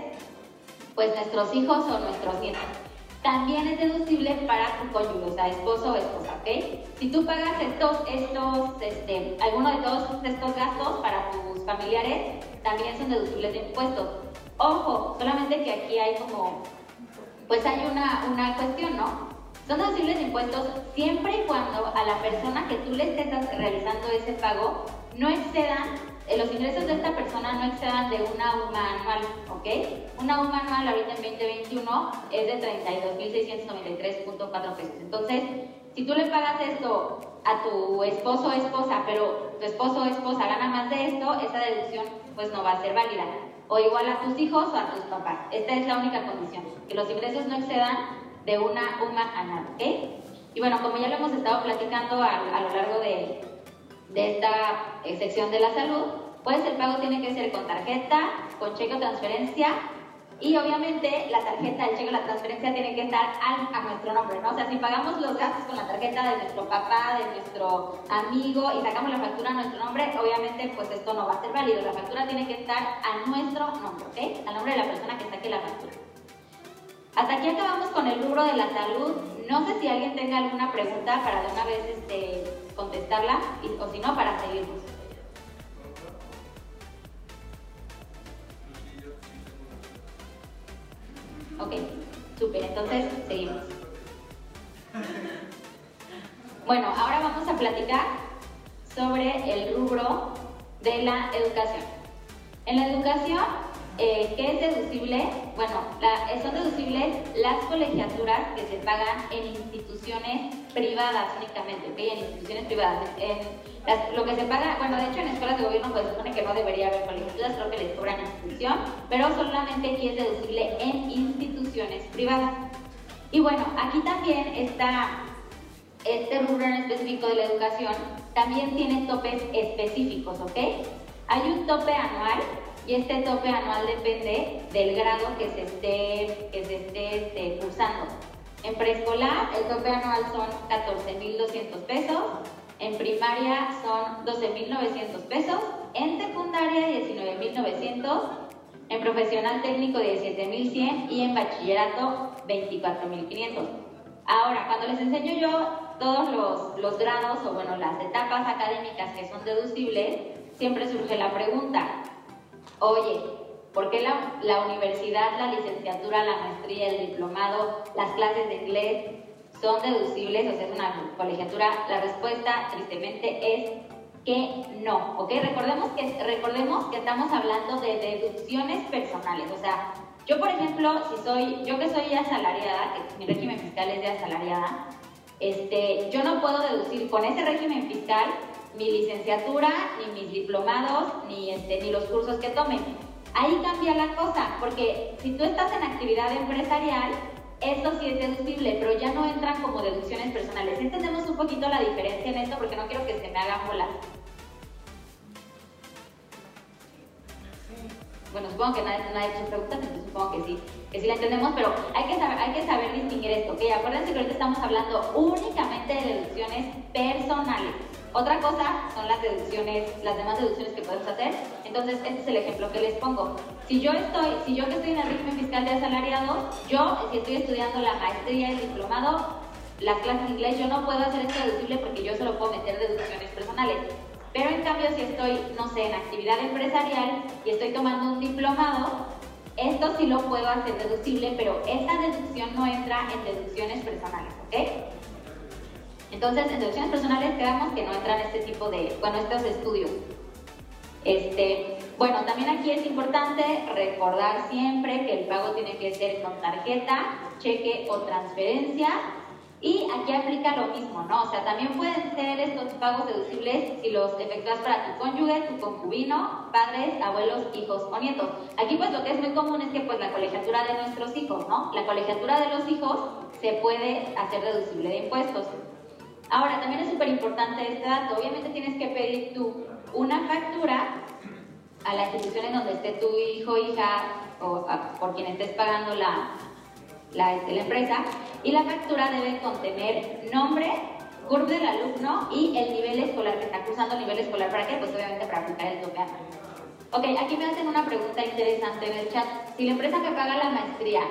pues nuestros hijos o nuestros nietos. También es deducible para tu cónyuge, o sea, esposo o esposa, ¿ok? Si tú pagas estos, estos, este, alguno de todos estos gastos para tus familiares, también son deducibles de impuestos. Ojo, solamente que aquí hay como, pues hay una, una cuestión, ¿no? Son deducibles de impuestos siempre y cuando a la persona que tú le estés realizando ese pago no excedan los ingresos de esta persona no excedan de una UMA anual, ¿ok? Una UMA anual ahorita en 2021 es de 32.693.4 pesos. Entonces, si tú le pagas esto a tu esposo o esposa, pero tu esposo o esposa gana más de esto, esa deducción pues no va a ser válida. O igual a tus hijos o a tus papás. Esta es la única condición, que los ingresos no excedan de una UMA anual, ¿ok? Y bueno, como ya lo hemos estado platicando a, a lo largo de, de esta eh, sección de la salud, pues el pago tiene que ser con tarjeta, con cheque o transferencia y obviamente la tarjeta, el cheque o la transferencia tiene que estar a nuestro nombre, ¿no? O sea, si pagamos los gastos con la tarjeta de nuestro papá, de nuestro amigo y sacamos la factura a nuestro nombre, obviamente pues esto no va a ser válido. La factura tiene que estar a nuestro nombre, ¿ok? Al nombre de la persona que saque la factura. Hasta aquí acabamos con el rubro de la salud. No sé si alguien tenga alguna pregunta para de una vez este, contestarla o si no, para seguirnos. Ok, súper, entonces seguimos. Bueno, ahora vamos a platicar sobre el rubro de la educación. En la educación eh, ¿Qué es deducible? Bueno, son deducibles las colegiaturas que se pagan en instituciones privadas únicamente, ¿ok? En instituciones privadas. lo que se paga, bueno, de hecho en escuelas de gobierno pues supone que no debería haber colegiaturas, creo que les cobran institución, pero solamente aquí es deducible en instituciones privadas. Y bueno, aquí también está este rubro en específico de la educación, también tiene topes específicos, ¿ok? Hay un tope anual y este tope anual depende del grado que se esté, que se esté este, cursando. En preescolar el tope anual son 14.200 pesos, en primaria son 12.900 pesos, en secundaria 19.900, en profesional técnico 17.100 y en bachillerato 24.500. Ahora, cuando les enseño yo todos los, los grados o bueno, las etapas académicas que son deducibles, siempre surge la pregunta, Oye, ¿por qué la, universidad, la licenciatura, la maestría, el diplomado, las clases de inglés son deducibles, o sea, es una colegiatura? La respuesta, tristemente, es que no, ¿ok? Recordemos que, recordemos que estamos hablando de deducciones personales, o sea, yo, por ejemplo, si soy, yo que soy asalariada, que mi régimen fiscal es de asalariada, este, yo no puedo deducir con ese régimen fiscal mi licenciatura, ni mis diplomados, ni, este, ni los cursos que tome. Ahí cambia la cosa, porque si tú estás en actividad empresarial, esto sí es deducible, pero ya no entran como deducciones personales. Entendemos un poquito la diferencia en esto porque no quiero que se me haga volar. Bueno, supongo que nadie, nadie ha hecho preguntas, entonces supongo que sí, que sí la entendemos, pero hay que saber, hay que saber distinguir esto, ¿ok? Acuérdense que ahorita estamos hablando únicamente de deducciones personales. Otra cosa son las deducciones, las demás deducciones que podemos hacer. Entonces, este es el ejemplo que les pongo. Si yo estoy, si yo que estoy en el régimen fiscal de asalariado, yo, si estoy estudiando la maestría y el diplomado, las clases de inglés, yo no puedo hacer esto deducible porque yo solo puedo meter deducciones personales. Pero en cambio, si estoy, no sé, en actividad empresarial y estoy tomando un diplomado, esto sí lo puedo hacer deducible, pero esa deducción no entra en deducciones personales, ¿ok? Entonces, en deducciones personales quedamos que no entran este tipo de, bueno, estos estudios. Este, bueno, también aquí es importante recordar siempre que el pago tiene que ser con tarjeta, cheque o transferencia. Y aquí aplica lo mismo, ¿no? O sea, también pueden ser estos pagos deducibles si los efectúas para tu cónyuge, tu concubino, padres, abuelos, hijos o nietos. Aquí pues lo que es muy común es que pues la colegiatura de nuestros hijos, ¿no? La colegiatura de los hijos se puede hacer deducible de impuestos. Ahora, también es súper importante este dato. Obviamente tienes que pedir tú una factura a la institución en donde esté tu hijo, hija o por quien estés pagando la, la, este, la empresa y la factura debe contener nombre, curva del alumno y el nivel escolar que está cursando, el nivel escolar para qué? Pues obviamente para aplicar el tope Ok, aquí me hacen una pregunta interesante en el chat. Si la empresa que paga la maestría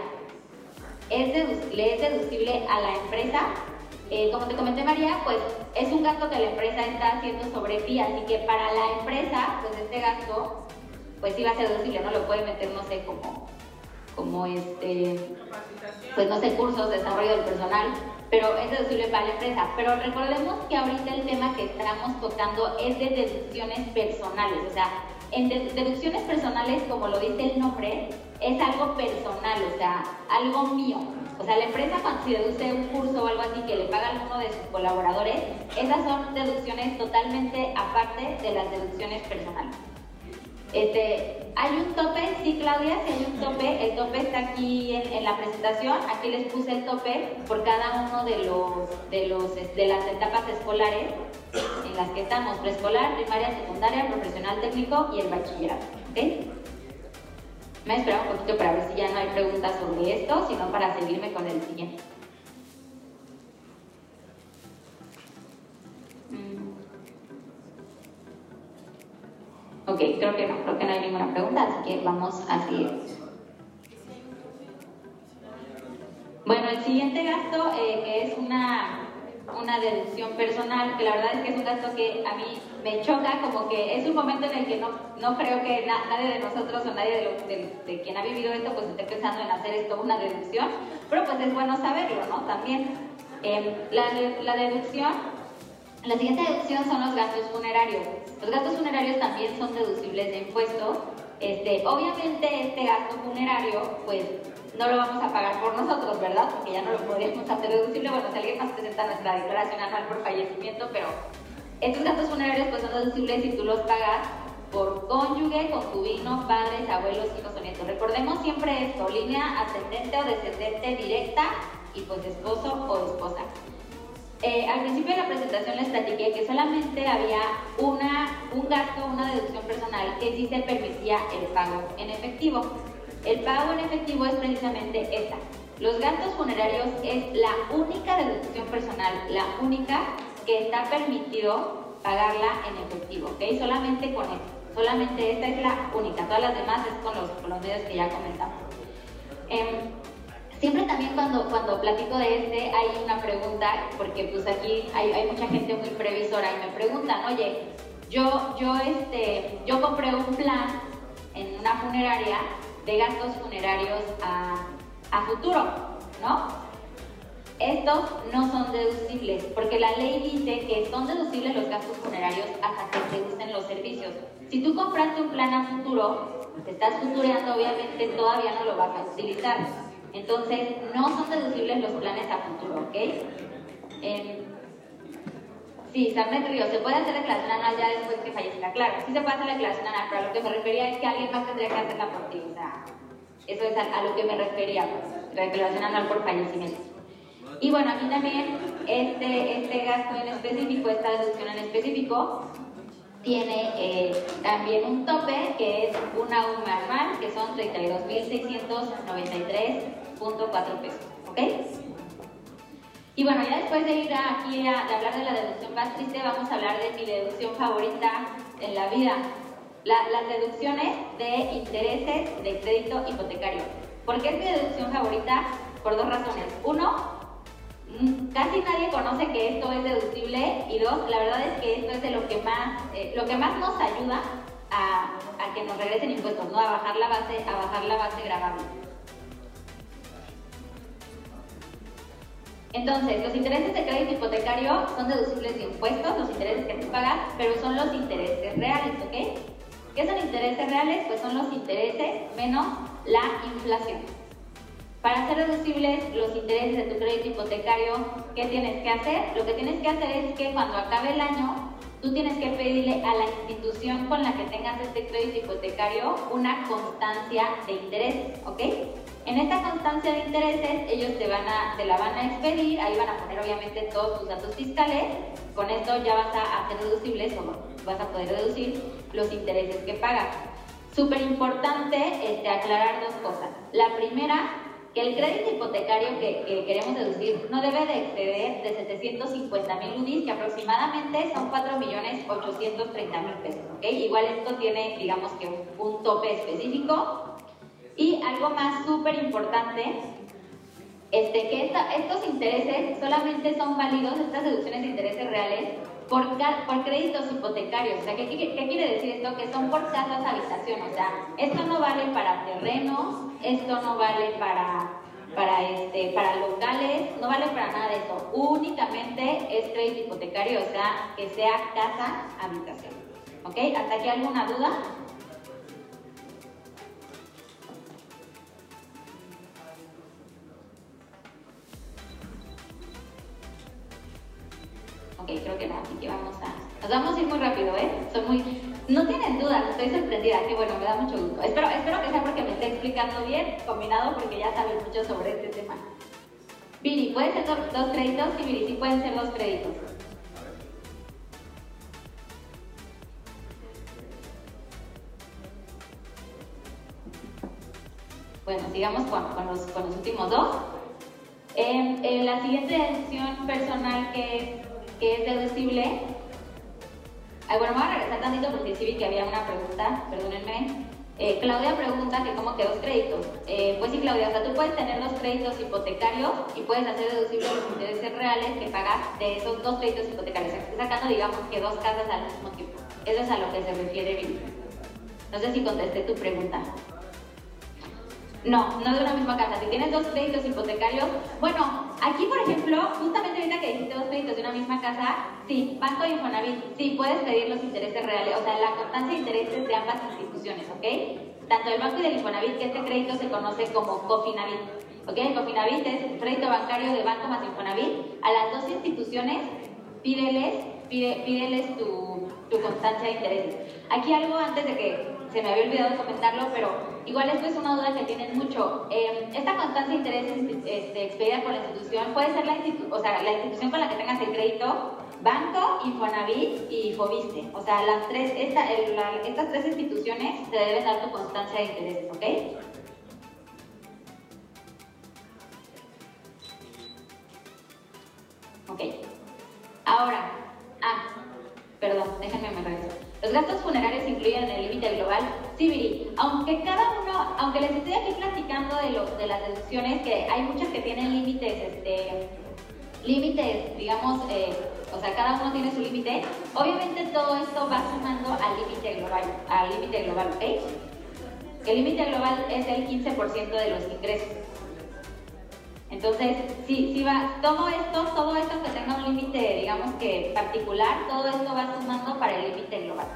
es le es deducible a la empresa. Eh, como te comenté María, pues es un gasto que la empresa está haciendo sobre ti, así que para la empresa, pues este gasto, pues sí va a ser deducible, ¿no? Lo puede meter, no sé, como, como este, pues no sé, cursos, desarrollo del personal, pero es deducible para la empresa. Pero recordemos que ahorita el tema que estamos tocando es de deducciones personales, o sea, en deducciones personales, como lo dice el nombre, es algo personal, o sea, algo mío. O sea, la empresa cuando se deduce un curso o algo así que le paga a alguno de sus colaboradores, esas son deducciones totalmente aparte de las deducciones personales. Este, ¿Hay un tope? Sí, Claudia, sí hay un tope. El tope está aquí en, la presentación. Aquí les puse el tope por cada uno de, los, de, los, de las etapas escolares en las que estamos. Preescolar, primaria, secundaria, profesional técnico y el bachillerato. ¿okay? Me a esperar un poquito para ver si ya no hay preguntas sobre esto, sino para seguirme con el siguiente. Ok, creo que no, creo que no hay ninguna pregunta, así que vamos a seguir. Bueno, el siguiente gasto, eh, que es una una deducción personal, que la verdad es que es un gasto que a mí me choca, como que es un momento en el que no, no creo que nadie de nosotros o nadie de, quien ha vivido esto pues esté pensando en hacer esto una deducción, pero pues es bueno saberlo, ¿no? También em, la, la deducción, la siguiente deducción son los gastos funerarios. Los gastos funerarios también son deducibles de impuestos. Este, obviamente este gasto funerario pues no lo vamos a pagar por nosotros, ¿verdad? Porque ya no lo podríamos hacer deducible. Bueno, si alguien más presenta nuestra declaración anual por fallecimiento, pero estos gastos funerarios pues son deducibles si tú los pagas por cónyuge, concubino, padres, abuelos, hijos o nietos. Recordemos siempre esto, línea ascendente o descendente directa y pues esposo o esposa. Eh, al principio de la presentación les platiqué que solamente había una, un gasto, una deducción personal que sí se permitía el pago en efectivo. El pago en efectivo es precisamente esta. Los gastos funerarios es la única deducción personal, la única que está permitido pagarla en efectivo, ¿ok? Solamente con esto. Solamente esta es la única. Todas las demás es con los, con los medios que ya comentamos. Em, siempre también cuando, cuando platico de este hay una pregunta, porque pues aquí hay, hay mucha gente muy previsora y me preguntan, oye, yo, yo, este, yo compré un plan en una funeraria de gastos funerarios a, futuro, ¿no? Estos no son deducibles, porque la ley dice que son deducibles los gastos funerarios hasta que se usen los servicios. Si tú compraste un plan a futuro, te estás futureando, obviamente todavía no lo vas a utilizar. Entonces, no son deducibles los planes a futuro, ¿ok? Sí, Sarnet Río, se puede hacer declaración anual ya después que fallezca. Claro, sí se puede hacer la declaración anual, pero a lo que me refería es que alguien más tendría que hacerla por ti. O sea, eso es a, lo que me refería, pues, la declaración anual por fallecimiento. Y bueno, aquí también este, este gasto en específico, esta deducción en específico, tiene eh, también un tope que es una UMA anual, que son 32.693.4 pesos. ¿Ok? Y bueno, ya después de ir aquí a hablar de la deducción más triste, vamos a hablar de mi deducción favorita en la vida. las deducciones de intereses de crédito hipotecario. ¿Por qué es mi deducción favorita? Por dos razones. Uno, mm, casi nadie conoce que esto es deducible y dos, la verdad es que esto es de lo que más, eh, lo que más nos ayuda a, a, que nos regresen impuestos, ¿no? A bajar la base, a bajar la base gravable. Entonces, los intereses de crédito hipotecario son deducibles de impuestos, los intereses que tú pagas, pero son los intereses reales, ¿ok? ¿Qué son intereses reales? Pues son los intereses menos la inflación. Para hacer deducibles los intereses de tu crédito hipotecario, ¿qué tienes que hacer? Lo que tienes que hacer es que cuando acabe el año, tú tienes que pedirle a la institución con la que tengas este crédito hipotecario una constancia de intereses, ¿ok? En esta constancia de intereses, ellos te, van a, te la van a expedir, ahí van a poner obviamente todos tus datos fiscales, con esto ya vas a hacer deducibles o vas a poder deducir los intereses que pagas. Súper importante este, aclarar dos cosas. La primera, que el crédito hipotecario que, queremos deducir no debe de exceder de 750 mil UDIs, que aproximadamente son 4.830.000 pesos. ¿okay? Igual esto tiene, digamos que un tope específico y algo más súper importante este, que estos intereses solamente son válidos, estas deducciones de intereses reales, por, por créditos hipotecarios. O sea, ¿qué, ¿qué, quiere decir esto? Que son por casas habitación. O sea, esto no vale para terrenos, esto no vale para, para, este, para locales, no vale para nada de esto. Únicamente es crédito hipotecario, o sea, que sea casa habitación. ¿Ok? ¿Hasta aquí alguna duda? Creo que así que vamos a... Nos vamos a ir muy rápido, ¿eh? Soy muy... No tienen dudas, estoy sorprendida, que bueno, me da mucho gusto. Espero, espero que sea porque me esté explicando bien, combinado porque ya sabes mucho sobre este tema. Viri, ¿pueden ser dos, créditos? Sí, Viri, sí pueden ser dos créditos. Bueno, sigamos con, con, los, con los, últimos dos. Eh, la siguiente decisión personal que que es deducible. Ay, bueno, me voy a regresar tantito porque sí vi que había una pregunta, perdónenme. Eh, Claudia pregunta que cómo que dos créditos. Eh, pues sí, Claudia, o sea, tú puedes tener dos créditos hipotecarios y puedes hacer deducibles los intereses reales que pagas de esos dos créditos hipotecarios. O sea, sacando, digamos, que dos casas al mismo tiempo. Eso es a lo que se refiere bien. No sé si contesté tu pregunta. No, no de una misma casa. Si tienes dos créditos hipotecarios, bueno, aquí por ejemplo, justamente ahorita que dijiste dos créditos de una misma casa, sí, Banco y Infonavit, sí, puedes pedir los intereses reales, o sea, la constancia de intereses de ambas instituciones, ¿ok? Tanto del Banco y del Infonavit, que este crédito se conoce como Cofinavit, ¿ok? Cofinavit es crédito bancario de Banco más Infonavit. A las dos instituciones, pídeles, pídeles tu, tu constancia de intereses. Aquí algo antes de que se me había olvidado comentarlo, pero igual esto es una duda que tienen mucho. Em, esta constancia de este, expedida por la institución puede ser la, o sea, la institución con la que tengas el crédito, banco, Infonavit y Fobiste. O sea, las tres, estas tres instituciones te deben dar tu constancia de intereses, ¿ok? Ok. Ahora, ah, perdón, déjenme me regreso. Los gastos funerarios incluyen en el límite global. Sí, aunque cada uno, aunque les estoy aquí platicando de, los, de las deducciones, que hay muchas que tienen límites, este, límites, digamos, eh, o sea, cada uno tiene su límite, obviamente todo esto va sumando al límite global, al límite global, ¿ok? El límite global es el 15% de los ingresos. Entonces, si va, todo esto, todo esto que tenga un límite, digamos que particular, todo esto va sumando para el límite global.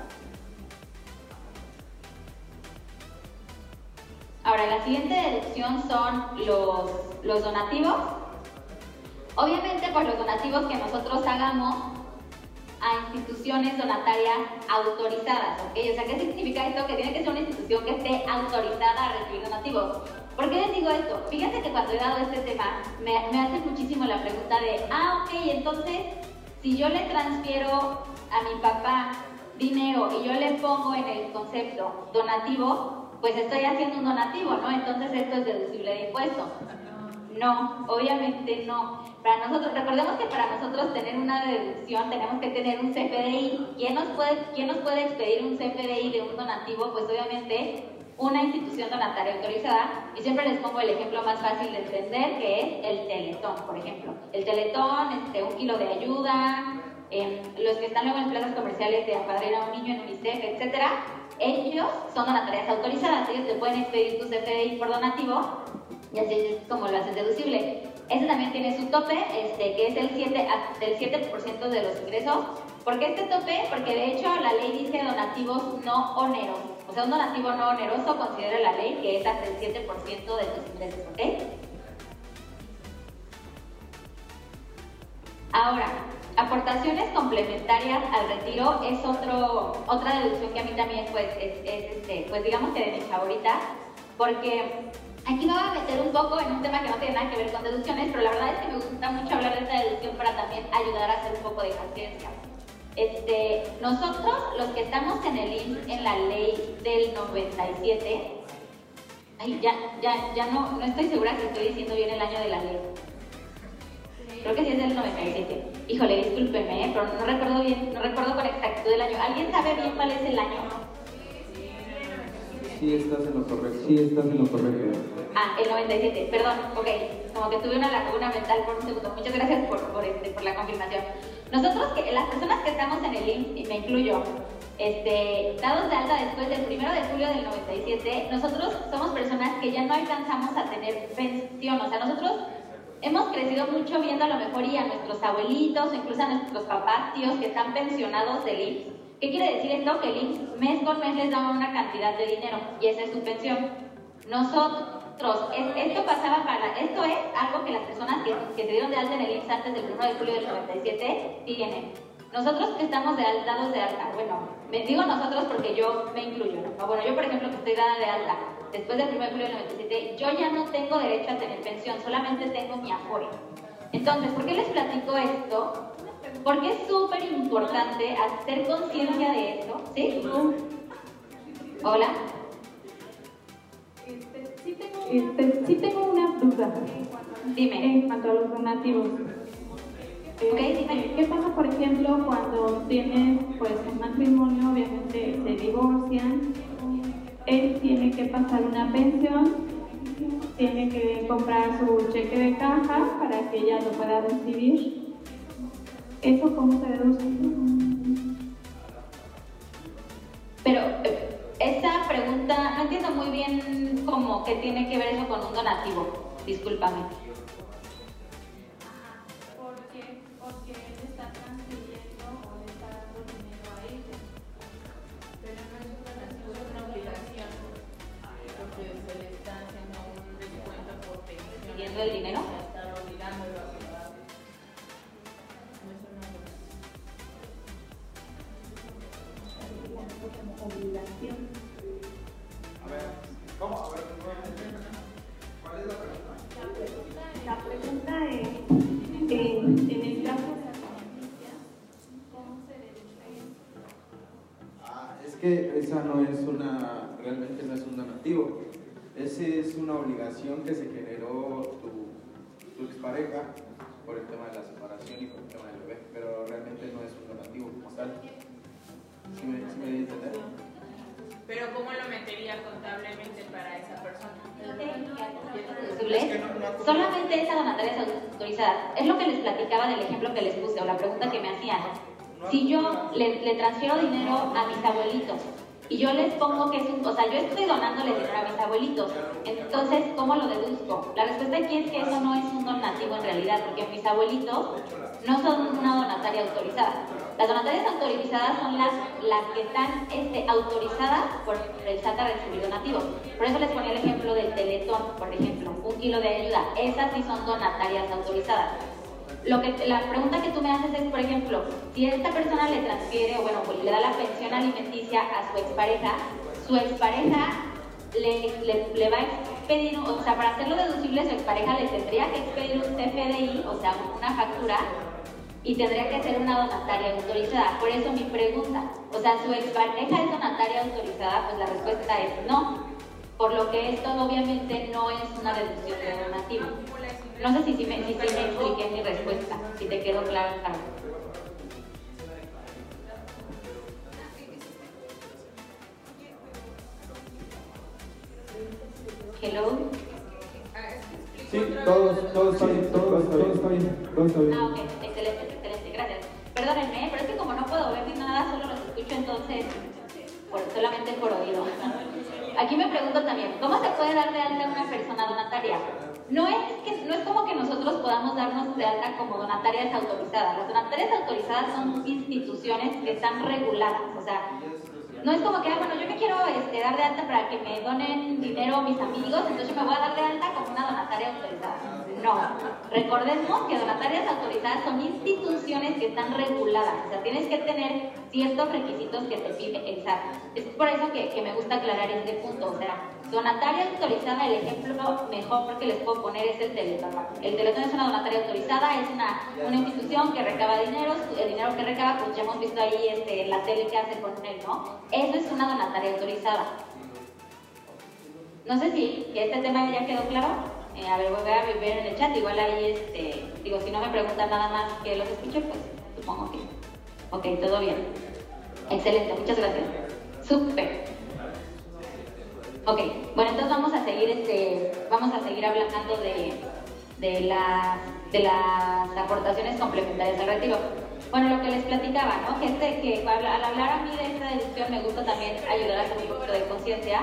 Ahora, la siguiente deducción son los, los donativos. Obviamente, pues los donativos que nosotros hagamos a instituciones donatarias autorizadas, ¿ok? O sea, ¿qué significa esto? Que tiene que ser una institución que esté autorizada a recibir donativos. ¿Por qué les digo esto? Fíjense que cuando he dado este tema, me, me hace muchísimo la pregunta de, ah, ok, entonces, si yo le transfiero a mi papá dinero y yo le pongo en el concepto donativo, pues estoy haciendo un donativo, ¿no? Entonces esto es deducible de impuesto. No, obviamente no. Para nosotros, recordemos que para nosotros tener una deducción tenemos que tener un CFDI. ¿Quién nos puede, quién nos puede expedir un CFDI de un donativo? Pues obviamente una institución donataria autorizada y siempre les pongo el ejemplo más fácil de entender que es el teletón, por ejemplo. El teletón, este, un kilo de ayuda, los que están luego en plazas comerciales de apadrina a un niño en UNICEF, etcétera, ellos son donatarias autorizadas, ellos te pueden expedir tu CFDI por donativo y así es como lo haces deducible. Ese también tiene su tope, este, que es el 7, del 7% de los ingresos. ¿Por qué este tope? Porque de hecho la ley dice donativos no onerosos. O sea, un donativo no oneroso considera la ley que es hasta el 7% de tus ingresos, ¿ok? Ahora, aportaciones complementarias al retiro es otro, otra deducción que a mí también pues, es, este, pues digamos que de mis favoritas, porque aquí me voy a meter un poco en un tema que no tiene nada que ver con deducciones, pero la verdad es que me gusta mucho hablar de esta deducción para también ayudar a hacer un poco de conciencia. Este, nosotros, los que estamos en el IMSS, en la ley del 97, ay, ya, ya, ya no, no estoy segura que estoy diciendo bien el año de la ley. Creo que sí es del 97. Híjole, discúlpeme, ¿eh? pero no recuerdo bien, no recuerdo con exactitud el año. ¿Alguien sabe bien cuál es el año? Sí, estás en lo correcto. Sí, estás en lo correcto. Ah, el 97, perdón, ok, como que tuve una laguna mental por un segundo. Muchas gracias por, por, este, por la confirmación. Nosotros, las personas que estamos en el IMSS, y me incluyo, este, dados de alta después del 1 de julio del 97, nosotros somos personas que ya no alcanzamos a tener pensión, o sea, nosotros hemos crecido mucho viendo a lo mejor y a nuestros abuelitos incluso a nuestros papás, tíos que están pensionados del IMSS. ¿Qué quiere decir esto? Que el IMSS mes con mes les da una cantidad de dinero y esa es su pensión. Nosotros, esto pasaba para, esto es algo que las personas que, se dieron de alta en el IMSS antes del 1 de julio del 97 tienen. Nosotros estamos de alta, dados de alta, bueno, me digo nosotros porque yo me incluyo, ¿no? Bueno, yo por ejemplo que estoy dada de alta después del 1 de julio del 97, yo ya no tengo derecho a tener pensión, solamente tengo mi apoyo. Entonces, ¿por qué les platico esto? Porque es súper importante hacer conciencia de esto, ¿sí? Hola. Este, sí, tengo, este, sí tengo una duda. Dime. En cuanto a los donativos. ¿Qué pasa, por ejemplo, cuando tienes pues, un matrimonio, obviamente se divorcian, él tiene que pasar una pensión, tiene que comprar su cheque de caja para que ella lo pueda recibir? ¿Eso cómo se deduce? Pero eh, esa pregunta, no entiendo muy bien cómo que tiene que ver eso con un donativo, discúlpame. Pero ¿cómo lo metería contablemente para esa persona? Solamente esa donataria es autorizada. Es lo que les platicaba del ejemplo que les puse o la pregunta que me hacían. Si yo le, le transfiero dinero a mis abuelitos y yo les pongo que es un, o sea, yo estoy donándole dinero a mis abuelitos, entonces, ¿cómo lo deduzco? La respuesta aquí es que eso no es un donativo en realidad, porque mis abuelitos no son una donataria autorizada. Las donatarias autorizadas son las, las que están este, autorizadas por el SAT a recibir donativos. Por eso les ponía el ejemplo del Teletón, por ejemplo, un kilo de ayuda. Esas sí son donatarias autorizadas. Lo que, la pregunta que tú me haces es, por ejemplo, si esta persona le transfiere, o bueno, pues le da la pensión alimenticia a su expareja, su expareja le, le, va a expedir, o sea, para hacerlo deducible, su expareja le tendría que expedir un CFDI, o sea, una factura, y tendría que ser una donataria autorizada. Por eso mi pregunta, o sea, ¿su expareja es donataria autorizada? Pues la respuesta es no. Por lo que esto obviamente no es una deducción de donativo. No sé si, si, me, si, me expliqué mi respuesta, si te quedó claro. Hello. Sí, todos, todos está bien, todo, todo está bien, todo está bien. Ah, ok, excelente. Perdónenme, pero es que como no puedo ver ni nada, solo los escucho entonces, por, solamente por oído. Aquí me pregunto también, ¿cómo se puede dar de alta una persona donataria? No es, que, no es como que nosotros podamos darnos de alta como donatarias autorizadas. Las donatarias autorizadas son instituciones que están reguladas. O sea, no es como que, ah, bueno, yo me quiero este, dar de alta para que me donen dinero mis amigos, entonces yo me voy a dar de alta como una donataria autorizada. No, recordemos que donatarias autorizadas son instituciones que están reguladas, o sea, tienes que tener ciertos requisitos que te pide el SAT. Es por eso que, que me gusta aclarar este punto, o sea, donataria autorizada, el ejemplo mejor que les puedo poner es el Teletón. El Teletón es una donataria autorizada, es una, una institución que recaba dinero, el dinero que recaba, pues ya hemos visto ahí este, la tele que hace con él, ¿no? Eso es una donataria autorizada. No sé si este tema ya quedó claro. A ver, voy a ver en el chat, igual ahí, este, digo, si no me preguntan nada más que lo que escuche, pues supongo que. Ok, todo bien. Excelente, muchas gracias. Súper. Ok, bueno, entonces vamos a seguir, este, vamos a seguir hablando de, de, las, de las aportaciones complementarias al retiro. Bueno, lo que les platicaba, ¿no? Que, este, que al, al hablar a mí de esta deducción me gusta también ayudar a hacer un poquito de conciencia.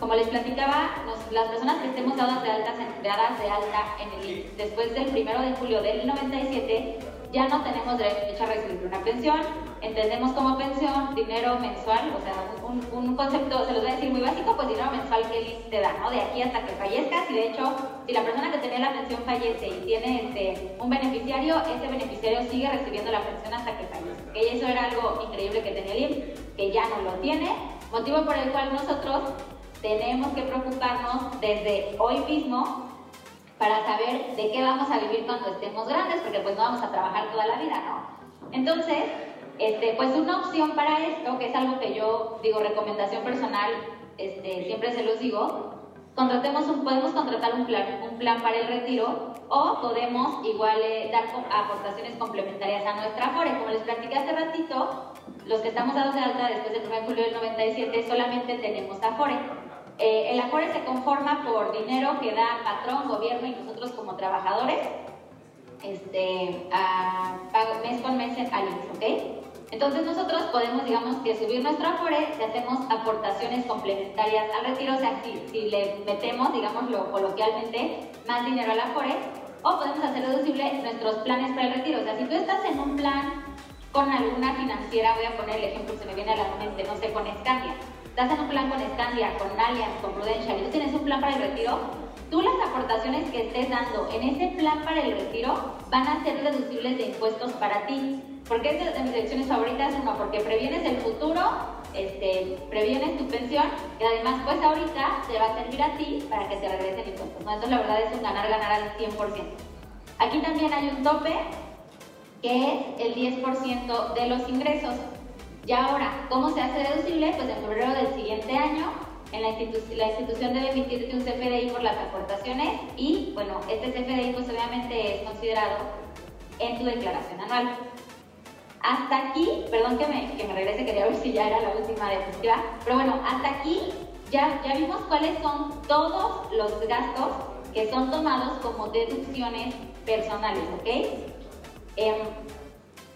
Como les platicaba, nos- las personas que estemos dadas de, altas, dadas de alta en el IMSS después del 1 de julio del 97, ya no tenemos derecho a recibir una pensión. Entendemos como pensión dinero mensual, o sea, un, un concepto, se los voy a decir muy básico, pues dinero mensual que el IMSS te da, ¿no? De aquí hasta que fallezcas y de hecho, si la persona que tenía la pensión fallece y tiene este, un beneficiario, ese beneficiario sigue recibiendo la pensión hasta que fallezca. ¿ok? Y eso era algo increíble que tenía el IMSS, que ya no lo tiene, motivo por el cual nosotros tenemos que preocuparnos desde hoy mismo para saber de qué vamos a vivir cuando estemos grandes, porque pues no vamos a trabajar toda la vida, ¿no? Entonces, este, pues una opción para esto, que es algo que yo digo, recomendación personal, este, siempre se los digo, contratemos un, podemos contratar un plan, un plan para el retiro o podemos igual eh, dar aportaciones complementarias a nuestra Afore. Como les platiqué hace ratito, los que estamos dados de alta después del 1 de julio del 97 solamente tenemos Afore. Eh, el Afore se conforma por dinero que da patrón, gobierno y nosotros como trabajadores este, a pago mes con mes al IMSS, ¿ok? Entonces nosotros podemos, digamos, que subir nuestro Afore si hacemos aportaciones complementarias al retiro, o sea, si, si le metemos, digámoslo coloquialmente, más dinero al Afore, o podemos hacer deducible nuestros planes para el retiro. O sea, si tú estás en un plan con alguna financiera, voy a poner el ejemplo se me viene a la mente, no sé, con Scandia. En un plan con Scandia, con Allianz, con Prudential, y tú tienes un plan para el retiro, tú las aportaciones que estés dando en ese plan para el retiro van a ser deducibles de impuestos para ti. ¿Por qué es de mis deducciones favoritas? Uno, porque previenes el futuro, este, previenes tu pensión y además pues ahorita te va a servir a ti para que te regresen impuestos. Entonces la verdad es un ganar-ganar al 100%. Aquí también hay un tope que es el 10% de los ingresos. Y ahora, ¿cómo se hace deducible? Pues en febrero del siguiente año, en la, institu- la institución debe emitirte un CFDI por las aportaciones y, bueno, este CFDI pues obviamente es considerado en tu declaración anual. Hasta aquí, perdón que me, regrese, quería ver si ya era la última diapositiva, pero bueno, hasta aquí ya, ya vimos cuáles son todos los gastos que son tomados como deducciones personales, ¿ok? Em,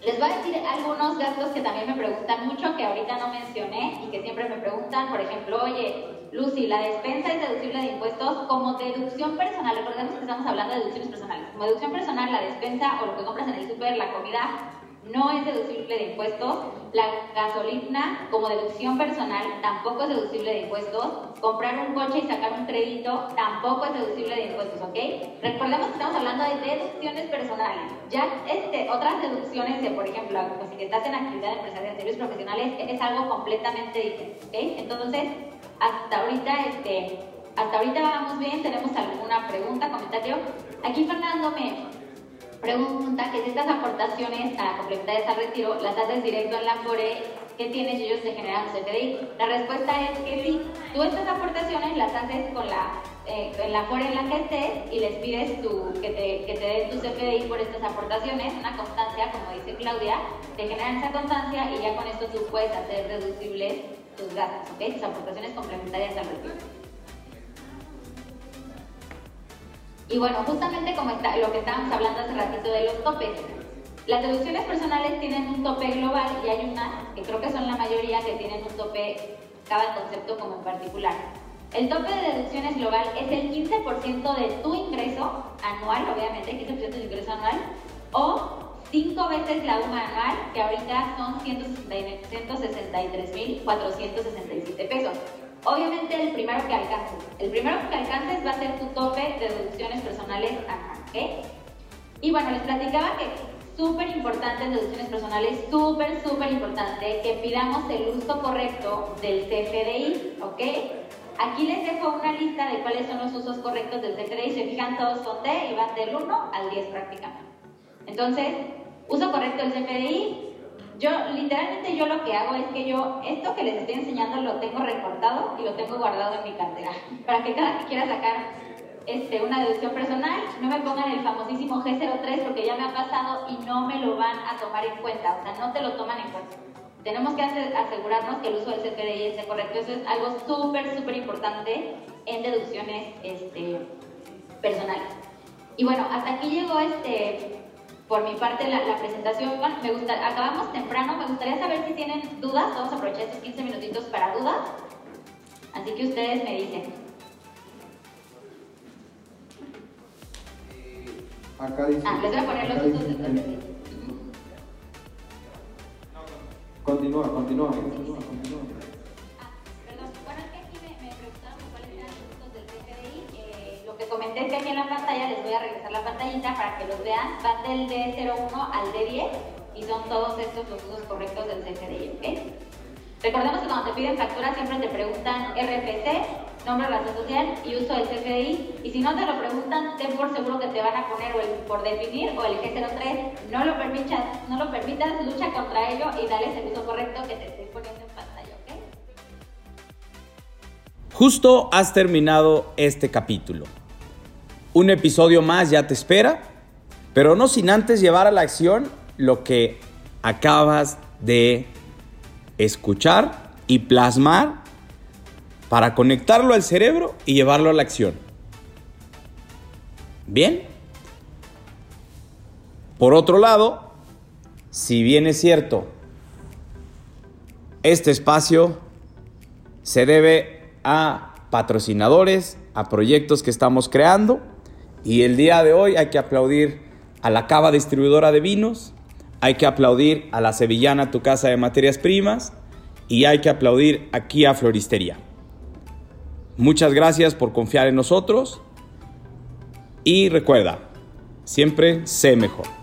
les voy a decir algunos gastos que también me preguntan mucho, que ahorita no mencioné y que siempre me preguntan, por ejemplo, oye, Lucy, la despensa es deducible de impuestos como deducción personal. Recordemos que estamos hablando de deducciones personales. Como deducción personal, la despensa o lo que compras en el súper, la comida, no es deducible de impuestos. La gasolina, como deducción personal, tampoco es deducible de impuestos. Comprar un coche y sacar un crédito tampoco es deducible de impuestos, ¿ok? Recordemos que estamos hablando de deducciones personales. Ya este, otras deducciones de, por ejemplo, pues, si estás en actividad empresarial, servicios profesionales, es algo completamente diferente, ¿ok? Entonces, hasta ahorita, este, hasta ahorita vamos bien. ¿Tenemos alguna pregunta, comentario? Aquí Fernando me pregunta que si estas aportaciones a complementarias al retiro las haces directo en la FORE, ¿qué tienes y ellos te generan un CFDI? La respuesta es que sí. Tú estas aportaciones las haces con la, eh, en la FORE en la que estés y les pides tu, que, te, que te den tu CFDI por estas aportaciones, una constancia, como dice Claudia, te generan esa constancia y ya con esto tú puedes hacer deducibles tus gastos, ¿ok? Tus aportaciones complementarias al retiro. Y bueno, justamente como está, lo que estábamos hablando hace ratito de los topes, las deducciones personales tienen un tope global y hay unas que creo que son la mayoría que tienen un tope cada concepto como en particular. El tope de deducciones global es el 15% de tu ingreso anual, obviamente, 15% de tu ingreso anual, o 5 veces la UMA anual, que ahorita son 163.467 pesos. Obviamente el primero que alcances. El primero que alcances va a ser tu tope de deducciones personales anual, ¿ok? Y bueno, les platicaba que súper importante en deducciones personales, súper, súper importante que pidamos el uso correcto del CFDI, ¿ok? Aquí les dejo una lista de cuáles son los usos correctos del CFDI. Se fijan, todos son D y van del 1 al 10 prácticamente. Entonces, uso correcto del CFDI. Yo, literalmente, yo lo que hago es que yo, esto que les estoy enseñando lo tengo recortado y lo tengo guardado en mi cartera. Para que cada que quiera sacar este, una deducción personal, no me pongan el famosísimo G03 porque ya me ha pasado y no me lo van a tomar en cuenta. O sea, no te lo toman en cuenta. tenemos que asegurarnos que el uso del CFDI esté correcto. Eso es algo súper, súper importante en deducciones este, personales. Y bueno, hasta aquí llegó este, por mi parte la, presentación. Me gusta, acabamos temprano, me gustaría saber si tienen dudas. Vamos a aprovechar estos 15 minutitos para dudas. Así que ustedes me dicen. Acá dice. Ah, les voy a poner los CFDI. Continúa, continúa, continúa, continúa. Que comenté que aquí en la pantalla, les voy a regresar la pantallita para que los vean. Van del D01 al D10 y son todos estos los usos correctos del CFDI, ¿ok? Recordemos que cuando te piden factura siempre te preguntan RFC, nombre, razón social y uso del CFDI. Y si no te lo preguntan, ten por seguro que te van a poner o el por definir o el G03. No lo permitas, no lo permitas, lucha contra ello y dale el uso correcto que te estoy poniendo en pantalla, ¿ok? Justo has terminado este capítulo. Un episodio más ya te espera, pero no sin antes llevar a la acción lo que acabas de escuchar y plasmar para conectarlo al cerebro y llevarlo a la acción. Bien. Por otro lado, si bien es cierto, este espacio se debe a patrocinadores, a proyectos que estamos creando y el día de hoy hay que aplaudir a la Cava Distribuidora de Vinos, hay que aplaudir a la Sevillana Tu Casa de Materias Primas y hay que aplaudir aquí a Floristería. Muchas gracias por confiar en nosotros y recuerda, siempre sé mejor.